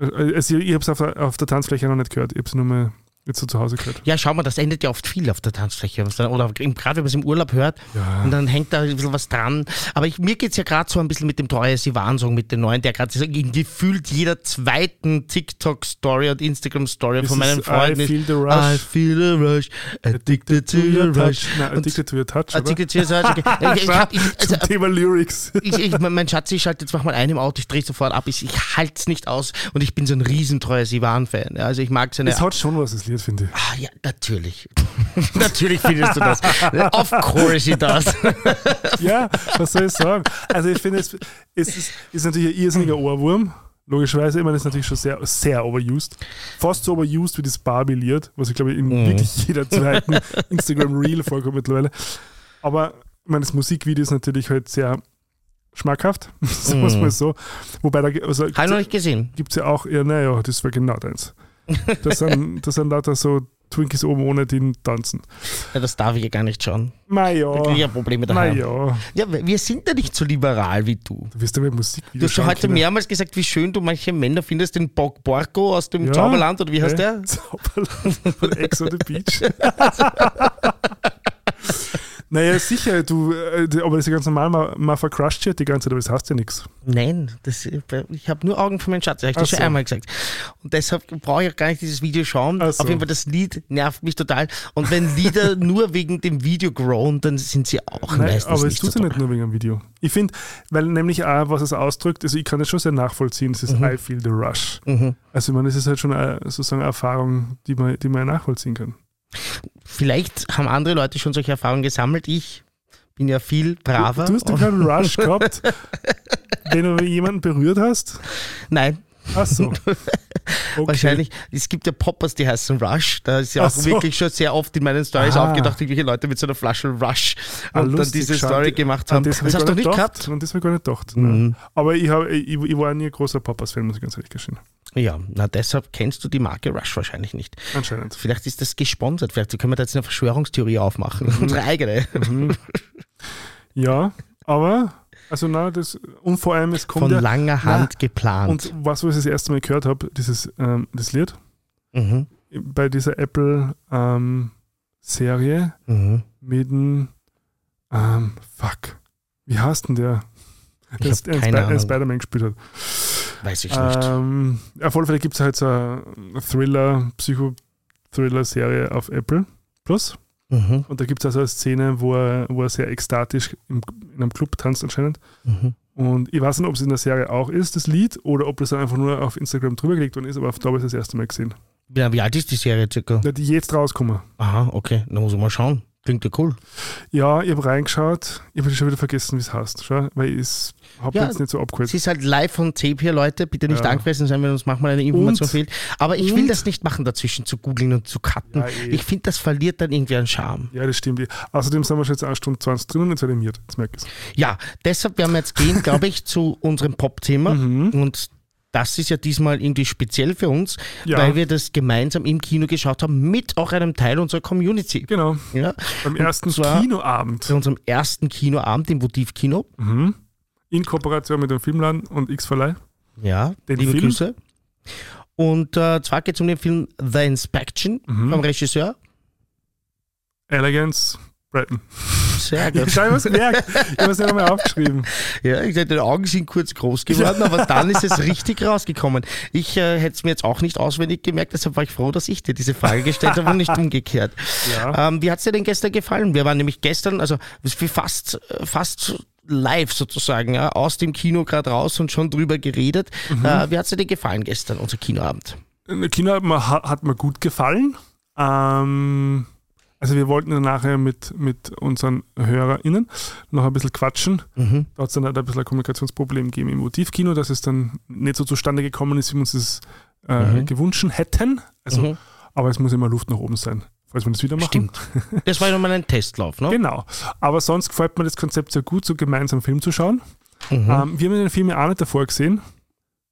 äh, also ich habe es auf, der- auf der Tanzfläche noch nicht gehört, ich habe es nur mal jetzt so zu Hause gehört. Ja, schau mal, das endet ja oft viel auf der Tanzfläche. Oder gerade wenn man es im Urlaub hört Ja. und dann hängt da ein bisschen was dran. Aber ich, mir geht es ja gerade so ein bisschen mit dem Treue Sivan-Song, mit den neuen, der gerade gefühlt jeder zweiten TikTok-Story und Instagram-Story Ist von meinen Freunden I feel the rush. I feel the rush, addicted to your rush. Nein, addicted to your touch. Addicted to your touch. okay. Ich, ich, hab, ich, also, Zum Thema Lyrics. ich, ich, mein Schatz, ich schalte jetzt manchmal ein im Auto, ich drehe sofort ab, ich, ich halte es nicht aus und ich bin so ein riesentreuer Sivan-Fan. Also ich mag seine... Es hat schon was, das Lied, finde ich. Ah, ja, natürlich. natürlich findest du das. Of course he does. Ja, was soll ich sagen? Also ich finde, es, es ist, ist natürlich ein irrsinniger Ohrwurm. Logischerweise, ich meine, das ist natürlich schon sehr, sehr overused. Fast so overused wie das Barbie-Lied, was ich glaube in wirklich jeder zweiten Instagram-Reel vorkommt mittlerweile. Aber ich meine, das Musikvideo ist natürlich halt sehr schmackhaft, sagen wir es mal so. Wobei da also, Habe ich noch nicht gesehen. gibt es ja auch, ja, naja, das war genau deins. Das sind, das sind lauter so Twinkies oben ohne die tanzen. Ja, das darf ich ja gar nicht schauen. Na Da kriege ich ja ja, Probleme daheim. ja. Ja, wir sind ja nicht so liberal wie du. Du wirst aber Du Musikvideo hast schon heute können. mehrmals gesagt, wie schön du manche Männer findest, den Bock Borko aus dem Ja. Zauberland, oder wie heißt der? Zauberland von Ex on the Beach. naja, sicher, du, äh, aber das ist ja ganz normal, man, man vercrusht ja die ganze Zeit, aber das heißt ja nichts. Nein, das, ich habe nur Augen für meinen Schatz, das habe ich dir schon so. einmal gesagt. Und deshalb brauche ich auch gar nicht dieses Video schauen. So. Auf jeden Fall, das Lied nervt mich total. Und wenn Lieder nur wegen dem Video grown, dann sind sie auch Nein, meistens aber es tut so toll. nicht nur wegen dem Video. Ich finde, weil nämlich auch, was es ausdrückt, also ich kann das schon sehr nachvollziehen, das ist I feel the rush. Mhm. Also ich meine, das ist halt schon eine, sozusagen eine Erfahrung, die man, die man ja nachvollziehen kann. Vielleicht haben andere Leute schon solche Erfahrungen gesammelt. Ich bin ja viel braver. Du hast doch keinen Rush gehabt, wenn du jemanden berührt hast. Nein, Ach so. Okay. wahrscheinlich. Es gibt ja Poppers, die heißen Rush. Da ist ja auch so. wirklich schon sehr oft in meinen Stories Ah. aufgedacht, irgendwelche Leute mit so einer Flasche Rush Ah, und dann diese schau, Story gemacht haben. Das, Das, hast du ich nicht gar gehabt? Und das habe ich gar nicht gedacht. Mhm. Aber ich, hab, ich, ich war nie ein großer Papas-Fan, muss ich ganz ehrlich gestehen. Ja, na deshalb kennst du die Marke Rush wahrscheinlich nicht. Anscheinend. Vielleicht ist das gesponsert. Vielleicht können wir da jetzt eine Verschwörungstheorie aufmachen. Mhm. Unsere eigene. Ja, aber, also na, das, und vor allem, es kommt Von ja, langer Hand Na, geplant. und was, was ich das erste Mal gehört habe, dieses, ähm, das Lied, mhm. bei dieser Apple-Serie Mhm. mit dem, ähm, fuck, wie heißt denn der? Ich Das hab keine Ahnung. Spider-Man gespielt hat. Weiß ich nicht. Ähm, auf alle Fälle gibt es halt so eine Thriller, Psycho-Thriller-Serie auf Apple Plus. Mhm. Und da gibt es also eine Szene, wo er, wo er sehr ekstatisch im, in einem Club tanzt anscheinend. Mhm. Und ich weiß nicht, ob es in der Serie auch ist, das Lied, oder ob das dann einfach nur auf Instagram drüber gelegt worden ist, aber da habe ich das erste Mal gesehen. Ja, wie alt ist die Serie circa? Ja, die jetzt rauskommen. Aha, okay. Da muss ich mal schauen. Klingt ja cool. Ja, ich habe reingeschaut, ich habe schon wieder vergessen, wie es heißt, schau, weil ich es habe Ja, jetzt nicht so abgeholt. Es ist halt live von Tape hier, Leute. Bitte nicht Ja. angefressen sein, wenn uns manchmal eine Information Und? fehlt. Aber ich will Und? das nicht machen, dazwischen zu googeln und zu cutten. Ja, eh. ich finde, das verliert dann irgendwie an Charme. Ja, das stimmt. Außerdem sind wir schon jetzt eine Stunde 20 drin und jetzt animiert. Jetzt merke ich es. Ja, deshalb werden wir jetzt gehen, glaube ich, zu unserem Pop-Thema. Mhm. Und das ist ja diesmal irgendwie speziell für uns, Ja. weil wir das gemeinsam im Kino geschaut haben, mit auch einem Teil unserer Community. Genau. Ja, Beim ersten Kinoabend. bei unserem ersten Kinoabend im Votivkino. Mhm. In Kooperation mit dem Filmladen und X-Verleih. Ja, Den liebe Film? Grüße. Und äh, zwar geht es um den Film The Inspection Mhm. vom Regisseur. Elegance Breton. Sehr Ich gut. habe was gemerkt. Ich habe es nicht einmal aufgeschrieben. Ja, ich dachte, die Augen sind kurz groß geworden, aber dann ist es richtig rausgekommen. Ich äh, hätte es mir jetzt auch nicht auswendig gemerkt, deshalb war ich froh, dass ich dir diese Frage gestellt habe und nicht umgekehrt. Ja. Ähm, wie hat es dir denn gestern gefallen? Wir waren nämlich gestern, also fast, äh, fast live sozusagen, ja, aus dem Kino gerade raus und schon drüber geredet. Äh, wie hat es dir denn gefallen gestern, unser Kinoabend? Das Kino hat mir, hat mir gut gefallen. Ähm, also wir wollten dann nachher mit, mit unseren HörerInnen noch ein bisschen quatschen. Mhm. Da hat es dann halt ein bisschen ein Kommunikationsproblem gegeben im Motivkino, dass es dann nicht so zustande gekommen ist, wie wir uns das äh, Mhm. gewünscht hätten. Also, Mhm. Aber es muss immer Luft nach oben sein, falls wir das wieder machen. Stimmt. Das war ja nochmal ein Testlauf, ne? Genau. Aber sonst gefällt mir das Konzept sehr gut, so gemeinsam Film zu schauen. Mhm. Ähm, wir haben den Film ja auch nicht davor gesehen.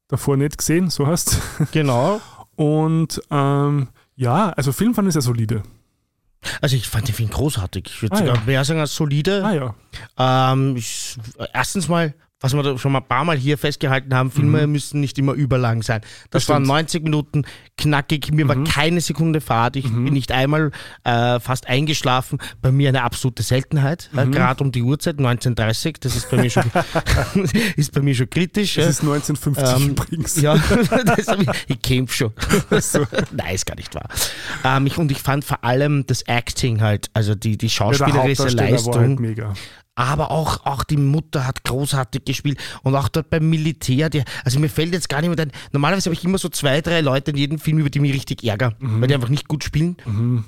Davor nicht gesehen, so heißt Genau. Und ähm, ja, also Film fand ich sehr solide. Also ich fand den Film großartig. Ich würde Ah, sogar ja. mehr sagen als solide. Ah ja. Ähm, ich, erstens mal was wir schon mal ein paar Mal hier festgehalten haben, Filme müssen nicht immer überlang sein. Das, Das waren stimmt. 90 Minuten knackig, mir war keine Sekunde Fahrt, ich bin nicht einmal äh, fast eingeschlafen. Bei mir eine absolute Seltenheit, äh, gerade um die Uhrzeit, 19.30 das ist bei mir schon, ist bei mir schon kritisch. Das ja. ist 1950 Ähm, übrigens. Ja, das ich, kämpfe schon. Nein, ist gar nicht wahr. Ähm, ich, und ich fand vor allem das Acting halt, also die, die Ja, schauspielerische Hauptdarsteller Leistung, war halt mega. Aber auch, auch die Mutter hat großartig gespielt und auch dort beim Militär, die, also mir fällt jetzt gar nicht mehr ein, normalerweise habe ich immer so zwei, drei Leute in jedem Film, über die mich richtig ärgere, weil die einfach nicht gut spielen.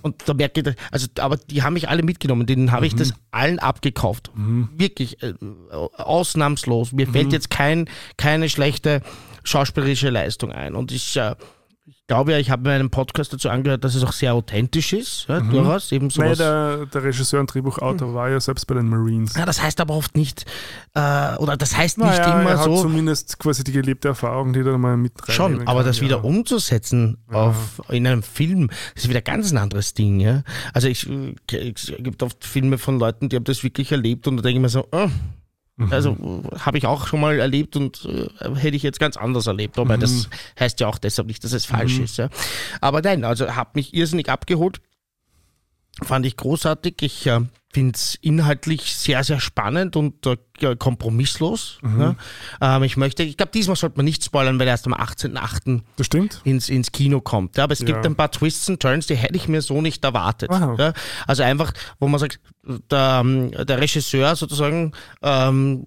Und da merke ich, also, aber die haben mich alle mitgenommen, denen habe ich das allen abgekauft. Wirklich, äh, ausnahmslos. Mir fällt jetzt kein, keine schlechte schauspielerische Leistung ein. Und ich, äh, ich glaube ja, ich habe mir einen Podcast dazu angehört, dass es auch sehr authentisch ist, ja, durchaus, eben sowas. der, der Regisseur und Drehbuchautor war ja selbst bei den Marines. Ja, das heißt aber oft nicht, äh, oder das heißt nicht Naja, immer er hat so. zumindest quasi die gelebte Erfahrung, die da mal mit Schon, reinnehmen aber kann, das ja. wieder umzusetzen auf, in einem Film, das ist wieder ganz ein anderes Ding. Ja? Also ich, äh, es gibt oft Filme von Leuten, die haben das wirklich erlebt und da denke ich mir so, oh, Mhm. Also äh, habe ich auch schon mal erlebt und äh, hätte ich jetzt ganz anders erlebt. Aber Mhm. das heißt ja auch deshalb nicht, dass es falsch ist. Ja? Aber nein, also hat mich irrsinnig abgeholt. Fand ich großartig. Ich äh, finde es inhaltlich sehr, sehr spannend und äh, kompromisslos. Ja? Ähm, ich möchte, ich glaube, diesmal sollte man nicht spoilern, weil er erst am 18.8 Das stimmt. ins, ins Kino kommt. Ja, aber es Ja. gibt ein paar Twists und Turns, die hätte ich mir so nicht erwartet. Also einfach, wo man sagt, der, ähm, der Regisseur sozusagen ähm,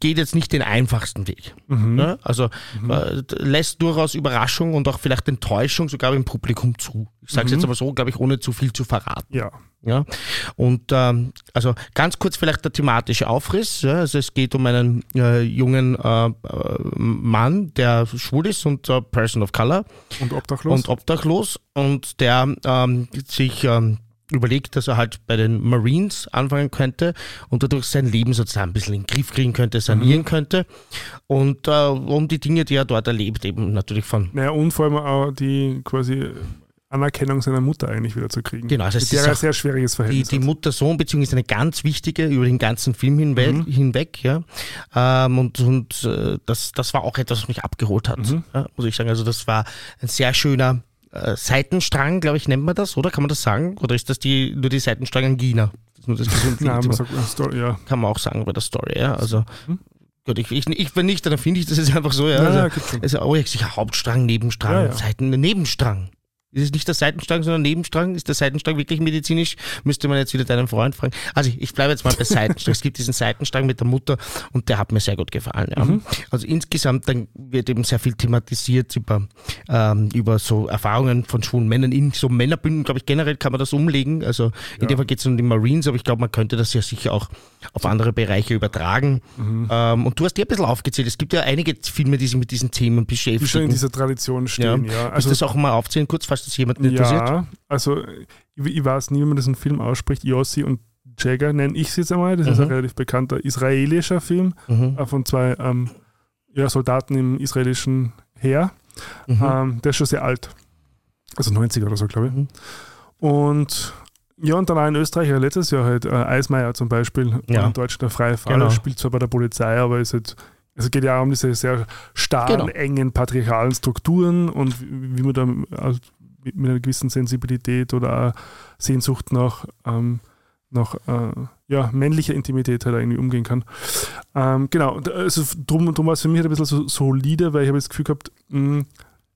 geht jetzt nicht den einfachsten Weg. Ja, also äh, lässt durchaus Überraschung und auch vielleicht Enttäuschung sogar im Publikum zu. Ich sage es jetzt aber so, glaube ich, ohne zu viel zu verraten. Ja. Ja, und ähm, also ganz kurz vielleicht der thematische Aufriss. Ja, also es geht um einen äh, jungen äh, äh, Mann, der schwul ist und Person of Color Und obdachlos. und obdachlos und der ähm, sich ähm, überlegt, dass er halt bei den Marines anfangen könnte und dadurch sein Leben sozusagen ein bisschen in den Griff kriegen könnte, sanieren könnte und äh, um die Dinge, die er dort erlebt, eben natürlich von naja, und vor allem auch die quasi Anerkennung seiner Mutter eigentlich wieder zu kriegen. Genau, also es ist ein sehr schwieriges die, Verhältnis die hat. Mutter-Sohn-Beziehung ist eine ganz wichtige über den ganzen Film hinweg, Mhm. hinweg ja. Ähm, und und äh, das, das war auch etwas, was mich abgeholt hat, Mhm. ja, muss ich sagen. Also das war ein sehr schöner äh, Seitenstrang, glaube ich, nennt man das, oder? Kann man das sagen? Oder ist das die, nur die Seitenstrang Angina? Das ist nur das Nein, Gesundheits- man sagt, Story, ja. kann man auch sagen bei der Story, ja. Also Mhm. gut, ich, ich, ich wenn nicht, dann finde ich das ist einfach so, ja. Ja, ja, also, schon. also, Hauptstrang, Nebenstrang, Ja, ja. Seiten, Nebenstrang. Ist es nicht der Seitenstrang, sondern Nebenstrang? Ist der Seitenstrang wirklich medizinisch? Müsste man jetzt wieder deinen Freund fragen. Also ich, ich bleibe jetzt mal bei Seitenstrang. es gibt diesen Seitenstrang mit der Mutter und der hat mir sehr gut gefallen. Ja. Mhm. Also insgesamt dann wird eben sehr viel thematisiert über, ähm, über so Erfahrungen von schwulen Männern in so Männerbünden, glaube ich, generell kann man das umlegen. Also in Ja. dem Fall geht es um die Marines, aber ich glaube, man könnte das ja sicher auch auf andere Bereiche übertragen. Mhm. Ähm, und du hast dir ein bisschen aufgezählt. Es gibt ja einige Filme, die sich mit diesen Themen Die schon in beschäftigen. dieser Tradition stehen, ja. Also Also, das auch mal aufzählen, kurz, falls das jemanden interessiert. ja, also ich, ich weiß nie, wie man diesen Film ausspricht. Yossi und Jagger nenne ich es jetzt einmal. Das ist Mhm. ein relativ bekannter israelischer Film Mhm. äh, von zwei ähm, ja, Soldaten im israelischen Heer. Mhm. Ähm, der ist schon sehr alt. Also 90er oder so, glaube ich. Mhm. Und ja, und dann auch in Österreich, ja, letztes Jahr halt, äh, Eismeier zum Beispiel, Ja. in Deutschland der freie Fall, Genau. spielt zwar bei der Polizei, aber ist halt, also geht ja auch um diese sehr starren, Genau. engen patriarchalen Strukturen und wie wie man da also mit einer gewissen Sensibilität oder Sehnsucht nach, ähm, nach äh, ja, männlicher Intimität halt irgendwie umgehen kann. Ähm, genau, und, also drum, drum war es für mich halt ein bisschen so solide, weil ich habe das Gefühl gehabt, mh,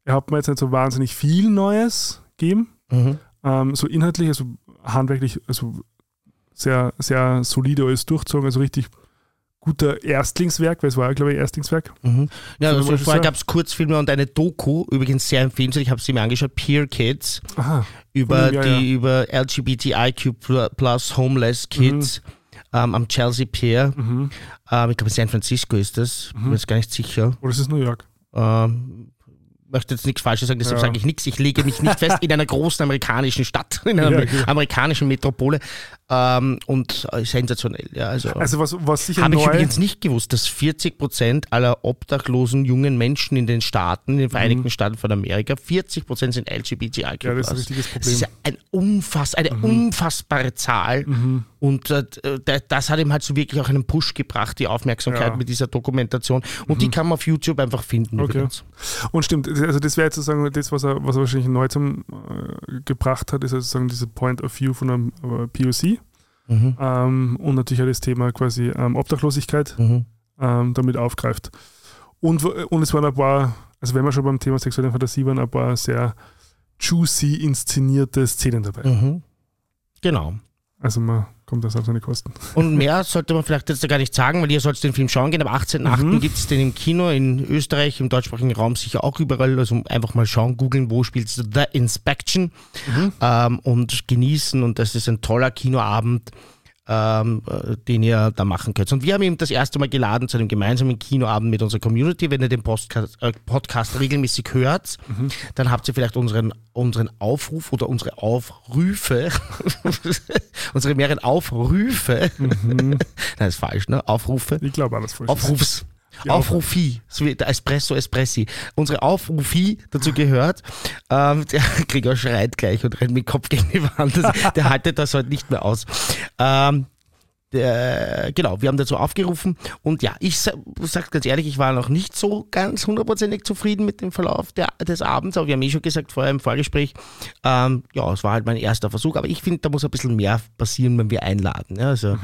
er hat mir jetzt nicht so wahnsinnig viel Neues gegeben. Mhm. Ähm, so inhaltlich, also handwerklich, also sehr, sehr solide alles durchzogen, also richtig guter Erstlingswerk, weil es war ja, glaube ich, Erstlingswerk. Mhm. Ja, also vorher gab es Kurzfilme und eine Doku, übrigens sehr empfehlenswert, ich habe sie mir angeschaut, Peer Kids, Aha. über dem, ja, die über LGBTIQ plus Homeless Kids ähm, am Chelsea Pier. Mhm. Ähm, ich glaube, in San Francisco ist das, bin mir jetzt gar nicht sicher. Oder ist es New York? Ähm, möchte jetzt nichts Falsches sagen, deshalb Ja. sage ich nichts. Ich lege mich nicht fest in einer großen amerikanischen Stadt, in einer Ja, genau. amerikanischen Metropole. Ähm, und äh, sensationell. Ja, also Also was, was sicher habe ich übrigens nicht gewusst, dass 40 Prozent aller obdachlosen jungen Menschen in den Staaten, in den Vereinigten Staaten von Amerika, 40 Prozent sind LGBTIQ+. Mhm. Ja, das ist ein richtiges Das ist Problem. Mhm. ein unfass, eine unfassbare Zahl. Und äh, d- das hat ihm halt so wirklich auch einen Push gebracht, die Aufmerksamkeit Ja. Mhm. mit dieser Dokumentation. Und die kann man auf YouTube einfach finden. Okay. übrigens. Und stimmt, also das wäre jetzt sozusagen das, was er, was er wahrscheinlich neu zum äh, gebracht hat, ist sozusagen diese Point of View von einem äh, POC. Mhm. Ähm, und natürlich auch das Thema quasi ähm, Obdachlosigkeit Mhm. ähm, damit aufgreift. Und, w- und es waren ein paar, also wenn wir schon beim Thema sexuelle Fantasie waren, ein paar sehr juicy inszenierte Szenen dabei. Mhm. Genau. Also man kommt das auf seine Kosten. Und mehr sollte man vielleicht jetzt gar nicht sagen, weil ihr sollt den Film schauen gehen. Am 18.08. Mhm. gibt es den im Kino in Österreich, im deutschsprachigen Raum sicher auch überall. Also einfach mal schauen, googeln, wo spielt The Inspection Mhm. ähm, und genießen. Und das ist ein toller Kinoabend, ähm, äh, den ihr da machen könnt. Und wir haben ihn das erste Mal geladen zu einem gemeinsamen Kinoabend mit unserer Community. Wenn ihr den Podcast, äh, Podcast regelmäßig hört, Mhm. dann habt ihr vielleicht unseren, unseren Aufruf oder unsere Aufrufe, unsere mehreren Aufrufe, Mhm. Nein, ist falsch, ne? Aufrufe. Ich glaube alles falsch. Aufrufs. Die Aufrufi, so wie der Espresso Espressi. Unsere Aufrufi dazu gehört. Ähm, der Gregor schreit gleich und rennt mit dem Kopf gegen die Wand. Das, der haltet das heute nicht mehr aus. Ähm, der, genau, wir haben dazu aufgerufen und ja, ich sa- sag ganz ehrlich, ich war noch nicht so ganz hundertprozentig zufrieden mit dem Verlauf der, des Abends, aber wir haben eh schon gesagt vorher im Vorgespräch, ähm, ja, es war halt mein erster Versuch, aber ich finde, da muss ein bisschen mehr passieren, wenn wir einladen. Ja, also,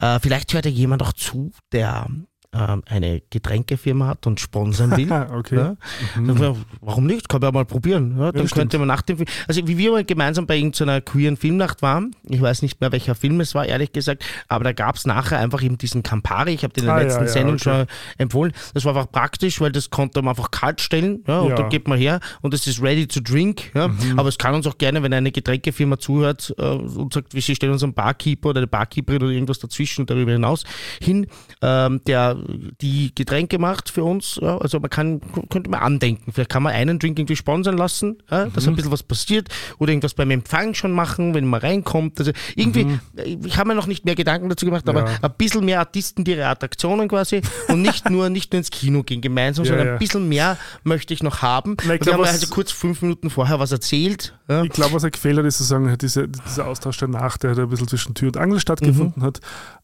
äh, vielleicht hört ja jemand auch zu, der ähm, eine Getränkefirma hat und sponsern will. Ah, okay. Ja? Dann, Warum nicht? Kann man ja mal probieren. Ja, dann das könnte man nach dem Film, also wie wir mal gemeinsam bei irgendeiner queeren Filmnacht waren, ich weiß nicht mehr welcher Film es war, ehrlich gesagt, aber da gab es nachher einfach eben diesen Campari, ich habe den in der Ah, ja, letzten ja, Sendung okay. schon empfohlen. Das war einfach praktisch, weil das konnte man einfach kalt stellen ja, und Ja. dann geht man her und es ist ready to drink. Ja. Mhm. Aber es kann uns auch gerne, wenn eine Getränkefirma zuhört äh, und sagt, wir stellen uns einen Barkeeper oder eine Barkeeperin oder irgendwas dazwischen und darüber hinaus hin, ähm, der die Getränke macht für uns. Ja. Also man kann, könnte man andenken. Vielleicht kann man einen Drink irgendwie sponsern lassen, ja, dass ein bisschen was passiert oder irgendwas beim Empfang schon machen, wenn man reinkommt. Also irgendwie, ich habe mir noch nicht mehr Gedanken dazu gemacht, aber Ja. ein bisschen mehr Artisten, die ihre Attraktionen quasi und nicht nur, nicht nur ins Kino gehen gemeinsam, sondern ein bisschen mehr möchte ich noch haben. Na, ich glaub, wir haben was- also kurz fünf Minuten vorher was erzählt. Ich glaube, was er gefehlt hat, ist sozusagen diese, dieser Austausch danach, der da ein bisschen zwischen Tür und Angel stattgefunden hat.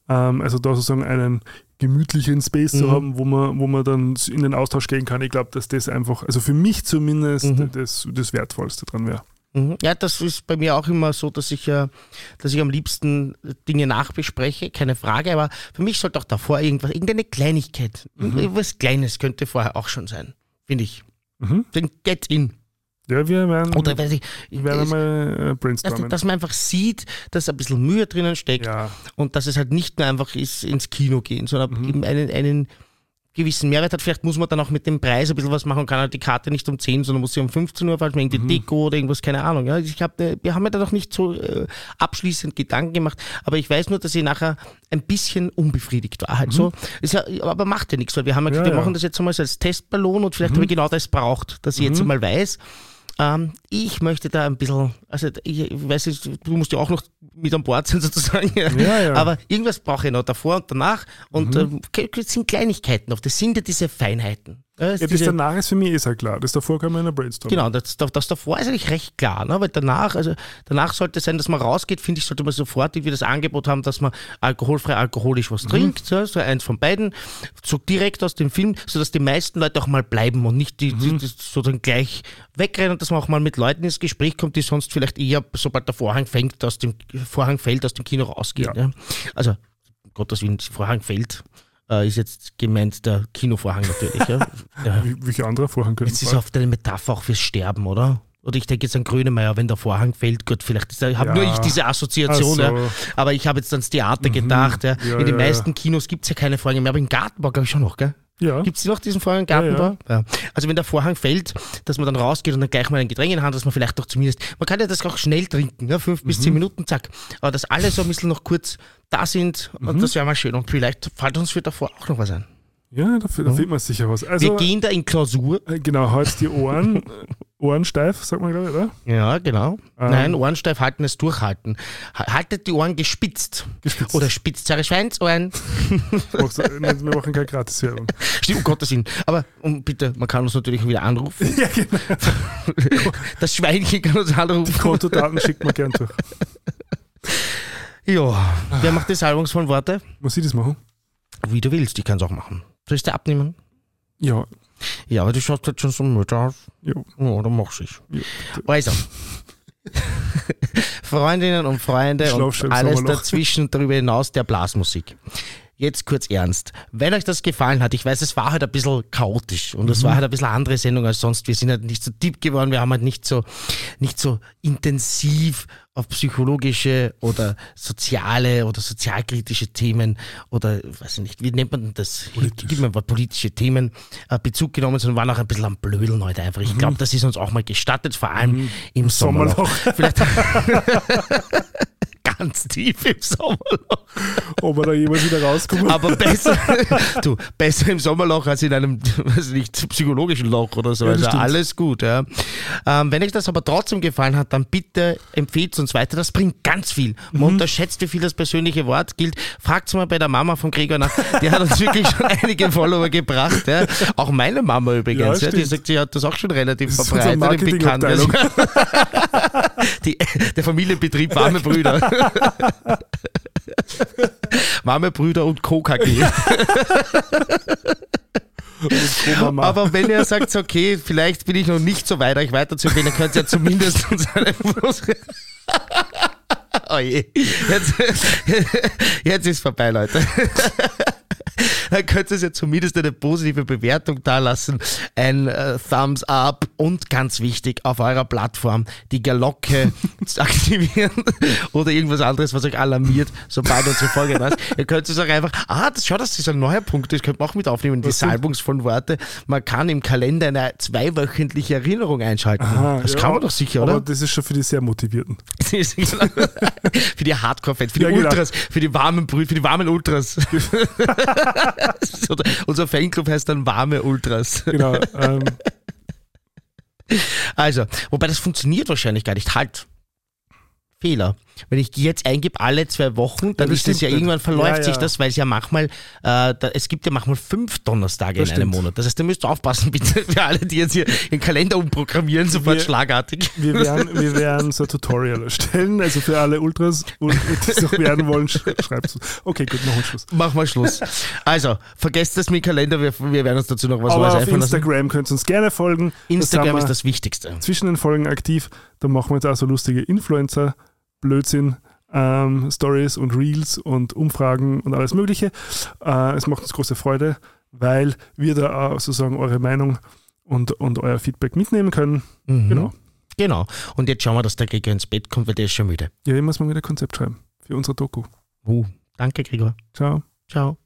Ähm, also da sozusagen einen gemütlichen Space zu Mhm. haben, wo man, wo man dann in den Austausch gehen kann. Ich glaube, dass das einfach, also für mich zumindest, Mhm. das, das Wertvollste dran wäre. Mhm. Ja, das ist bei mir auch immer so, dass ich, äh, dass ich am liebsten Dinge nachbespreche, keine Frage, aber für mich sollte auch davor irgendwas, irgendeine Kleinigkeit, Mhm. irgendwas Kleines könnte vorher auch schon sein, finde ich. Mhm. Den Get In. Ja, wir werden, Oder weiß ich, wir werden es- mal äh, dass, brainstormen. dass man einfach sieht, dass ein bisschen Mühe drinnen steckt ja, und dass es halt nicht nur einfach ist, ins Kino gehen, sondern Mhm. eben einen, einen gewissen Mehrwert hat. Vielleicht muss man dann auch mit dem Preis ein bisschen was machen und kann halt die Karte nicht um 10, sondern muss sie um 15 Uhr falsch machen, irgendwie Mhm. Deko oder irgendwas, keine Ahnung. Ja, ich hab, äh, wir haben mir da noch nicht so äh, abschließend Gedanken gemacht, aber ich weiß nur, dass ich nachher ein bisschen unbefriedigt war. Halt so. Ist ja, aber macht ja nichts, weil wir haben ja, gesagt, Mhm. Ja, wir ja. Mhm. machen das jetzt einmal so als Testballon und vielleicht habe ich genau das braucht, dass ich jetzt einmal weiß, ähm, ich möchte da ein bisschen, also ich weiß nicht, du musst ja auch noch mit an Bord sein sozusagen, Ja, ja. aber irgendwas brauche ich noch davor und danach und Mhm. das sind Kleinigkeiten oft, das sind ja diese Feinheiten. Ja, das ja das danach ist für mich eh sehr klar. Das davor kann man in der Brainstorm. Genau, das, das, davor ist eigentlich recht klar, ne? weil danach, also danach sollte es sein, dass man rausgeht, finde ich, sollte man sofort irgendwie das Angebot haben, dass man alkoholfrei, alkoholisch Mhm. was trinkt, ja, so eins von beiden, so direkt aus dem Film, sodass die meisten Leute auch mal bleiben und nicht die, die, Mhm. die sozusagen gleich wegrennen, dass man auch mal mit Leuten ins Gespräch kommt, die sonst vielleicht eher, sobald der Vorhang fängt, aus dem Vorhang fällt, aus dem Kino rausgehen. Ja. Ja. Also, um Gottes Willen, Vorhang fällt, äh, ist jetzt gemeint der Kinovorhang natürlich. ja. ja. Wie, welche andere Vorhang können Jetzt ist oft eine Metapher auch fürs Sterben, oder? Oder ich denke jetzt an Grönemeyer, wenn der Vorhang fällt, gut, vielleicht habe Ja. nur ich diese Assoziation, so. ja. aber ich habe jetzt ans Theater gedacht. Ja. In den meisten Kinos gibt es ja keine Vorhänge mehr, aber im Gartenbau glaube ich schon noch, gell? Ja. Gibt es noch diesen Vorhang im Gartenbau? Ja, Also wenn der Vorhang fällt, dass man dann rausgeht und dann gleich mal ein Getränk in Hand, dass man vielleicht doch zumindest, man kann ja das auch schnell trinken, ja, fünf Mhm. bis zehn Minuten, zack. Aber dass alle so ein bisschen noch kurz da sind, Mhm. und das wäre mal schön. Und vielleicht fällt uns für davor auch noch was ein. Ja, da, da findet man sicher was. Also, Wir gehen da in Klausur. äh, genau, halt die Ohren. Ohren steif, sagt man glaube ich, oder? Ja, genau. Ähm. Nein, Ohrensteif halten ist durchhalten. Ha- Haltet die Ohren gespitzt. Gespitzt. Oder spitzt eure Schweinsohren. Nein, Wir machen keine Gratiswerbung. Stimmt, um Gottes Willen. Aber um, bitte, man kann uns natürlich wieder anrufen. ja, genau. Das Schweinchen kann uns anrufen. Kontodaten schickt man gern durch. Ja, wer macht die salbungsvollen Worte? Muss ich das machen? Wie du willst, ich kann es auch machen. Soll ich dir abnehmen? Ja. Ja, aber du schaust halt schon so müde aus. ja. Ja, dann mach's ich. ja. Also. Freundinnen und Freunde und alles dazwischen und darüber hinaus der Blasmusik. Jetzt kurz ernst. Wenn euch das gefallen hat, ich weiß, es war halt ein bisschen chaotisch und es war halt ein bisschen andere Sendung als sonst. Wir sind halt nicht so deep geworden, wir haben halt nicht so, nicht so intensiv auf psychologische oder soziale oder sozialkritische Themen oder, weiß ich nicht, wie nennt man das? Politisch. Gib mir mal politische Themen äh, Bezug genommen, sondern waren auch ein bisschen am Blödeln heute einfach. Ich glaube, das ist uns auch mal gestattet, vor allem im Sommerloch. Sommerloch. Vielleicht ganz tief im Sommerloch. Ob wir da jemals wieder rauskommen. Aber besser, du, besser im Sommerloch als in einem, weiß nicht, psychologischen Loch oder so. Ja, also stimmt. alles gut, ja. Ähm, wenn euch das aber trotzdem gefallen hat, dann bitte empfehlt uns weiter. Das bringt ganz viel. Man Mhm. unterschätzt, wie viel das persönliche Wort gilt. Fragt's mal bei der Mama von Gregor nach. Die hat uns wirklich schon einige Follower gebracht. Ja. Auch meine Mama übrigens. Ja, Ja, die sagt, sie hat das auch schon relativ Das verbreitet Marketingabteilung. Bekanntenkreis. Die, der Familienbetrieb Warme Brüder. Warme Brüder und Co. KG. Mama. Aber wenn ihr sagt, okay, vielleicht bin ich noch nicht so weit, euch weiterzuempfehlen, dann könnt ihr ja zumindest uns eine Oh je. Jetzt, jetzt ist vorbei, Leute. Dann könnt ihr ja zumindest eine positive Bewertung dalassen, ein äh, Thumbs up und ganz wichtig, auf eurer Plattform die Glocke zu aktivieren oder irgendwas anderes, was euch alarmiert, sobald unsere Folge da ist. Ihr könnt es auch einfach, ah, das, schau, das ist ein neuer Punkt, das könnt ihr auch mit aufnehmen, die salbungsvollen Worte. Man kann im Kalender eine zweiwöchentliche Erinnerung einschalten. Aha, das ja, kann man doch sicher, oder? Aber das ist schon für die sehr Motivierten. Genau- für die Hardcore-Fans, für die Ja, genau. Ultras, für die warmen Brüder, für die warmen Ultras. Unser Fanclub heißt dann warme Ultras. Genau. ähm, Also, wobei das funktioniert wahrscheinlich gar nicht. Halt. Fehler. Wenn ich die jetzt eingebe, alle zwei Wochen, dann das ist das ja nicht. irgendwann verläuft Ja, sich ja. das, weil es ja manchmal, äh, da, es gibt ja manchmal fünf Donnerstage Das in einem stimmt. Monat. Das heißt, ihr müsst aufpassen, bitte, für alle, die jetzt hier den Kalender umprogrammieren, sofort Wir- schlagartig. wir, werden, wir werden so ein Tutorial erstellen. Also für alle Ultras, und die es noch werden wollen, sch- schreibt es. Okay, gut, machen wir Schluss. Mach mal Schluss. Also, vergesst das mit dem Kalender, wir, wir werden uns dazu noch was Aber auf einfallen lassen. Instagram könnt ihr uns gerne folgen. Instagram da sind ist wir das Wichtigste. zwischen den Folgen aktiv. Da machen wir jetzt auch so lustige Influencer, Blödsinn, ähm, Stories und Reels und Umfragen und alles Mögliche. Äh, es macht uns große Freude, weil wir da auch sozusagen eure Meinung und, und euer Feedback mitnehmen können. Mhm. Genau. Genau. Und jetzt schauen wir, dass der Gregor ins Bett kommt, weil der ist schon müde. Ja, ich muss mal wieder Konzept schreiben für unsere Doku. Uh, danke, Gregor. Ciao. Ciao.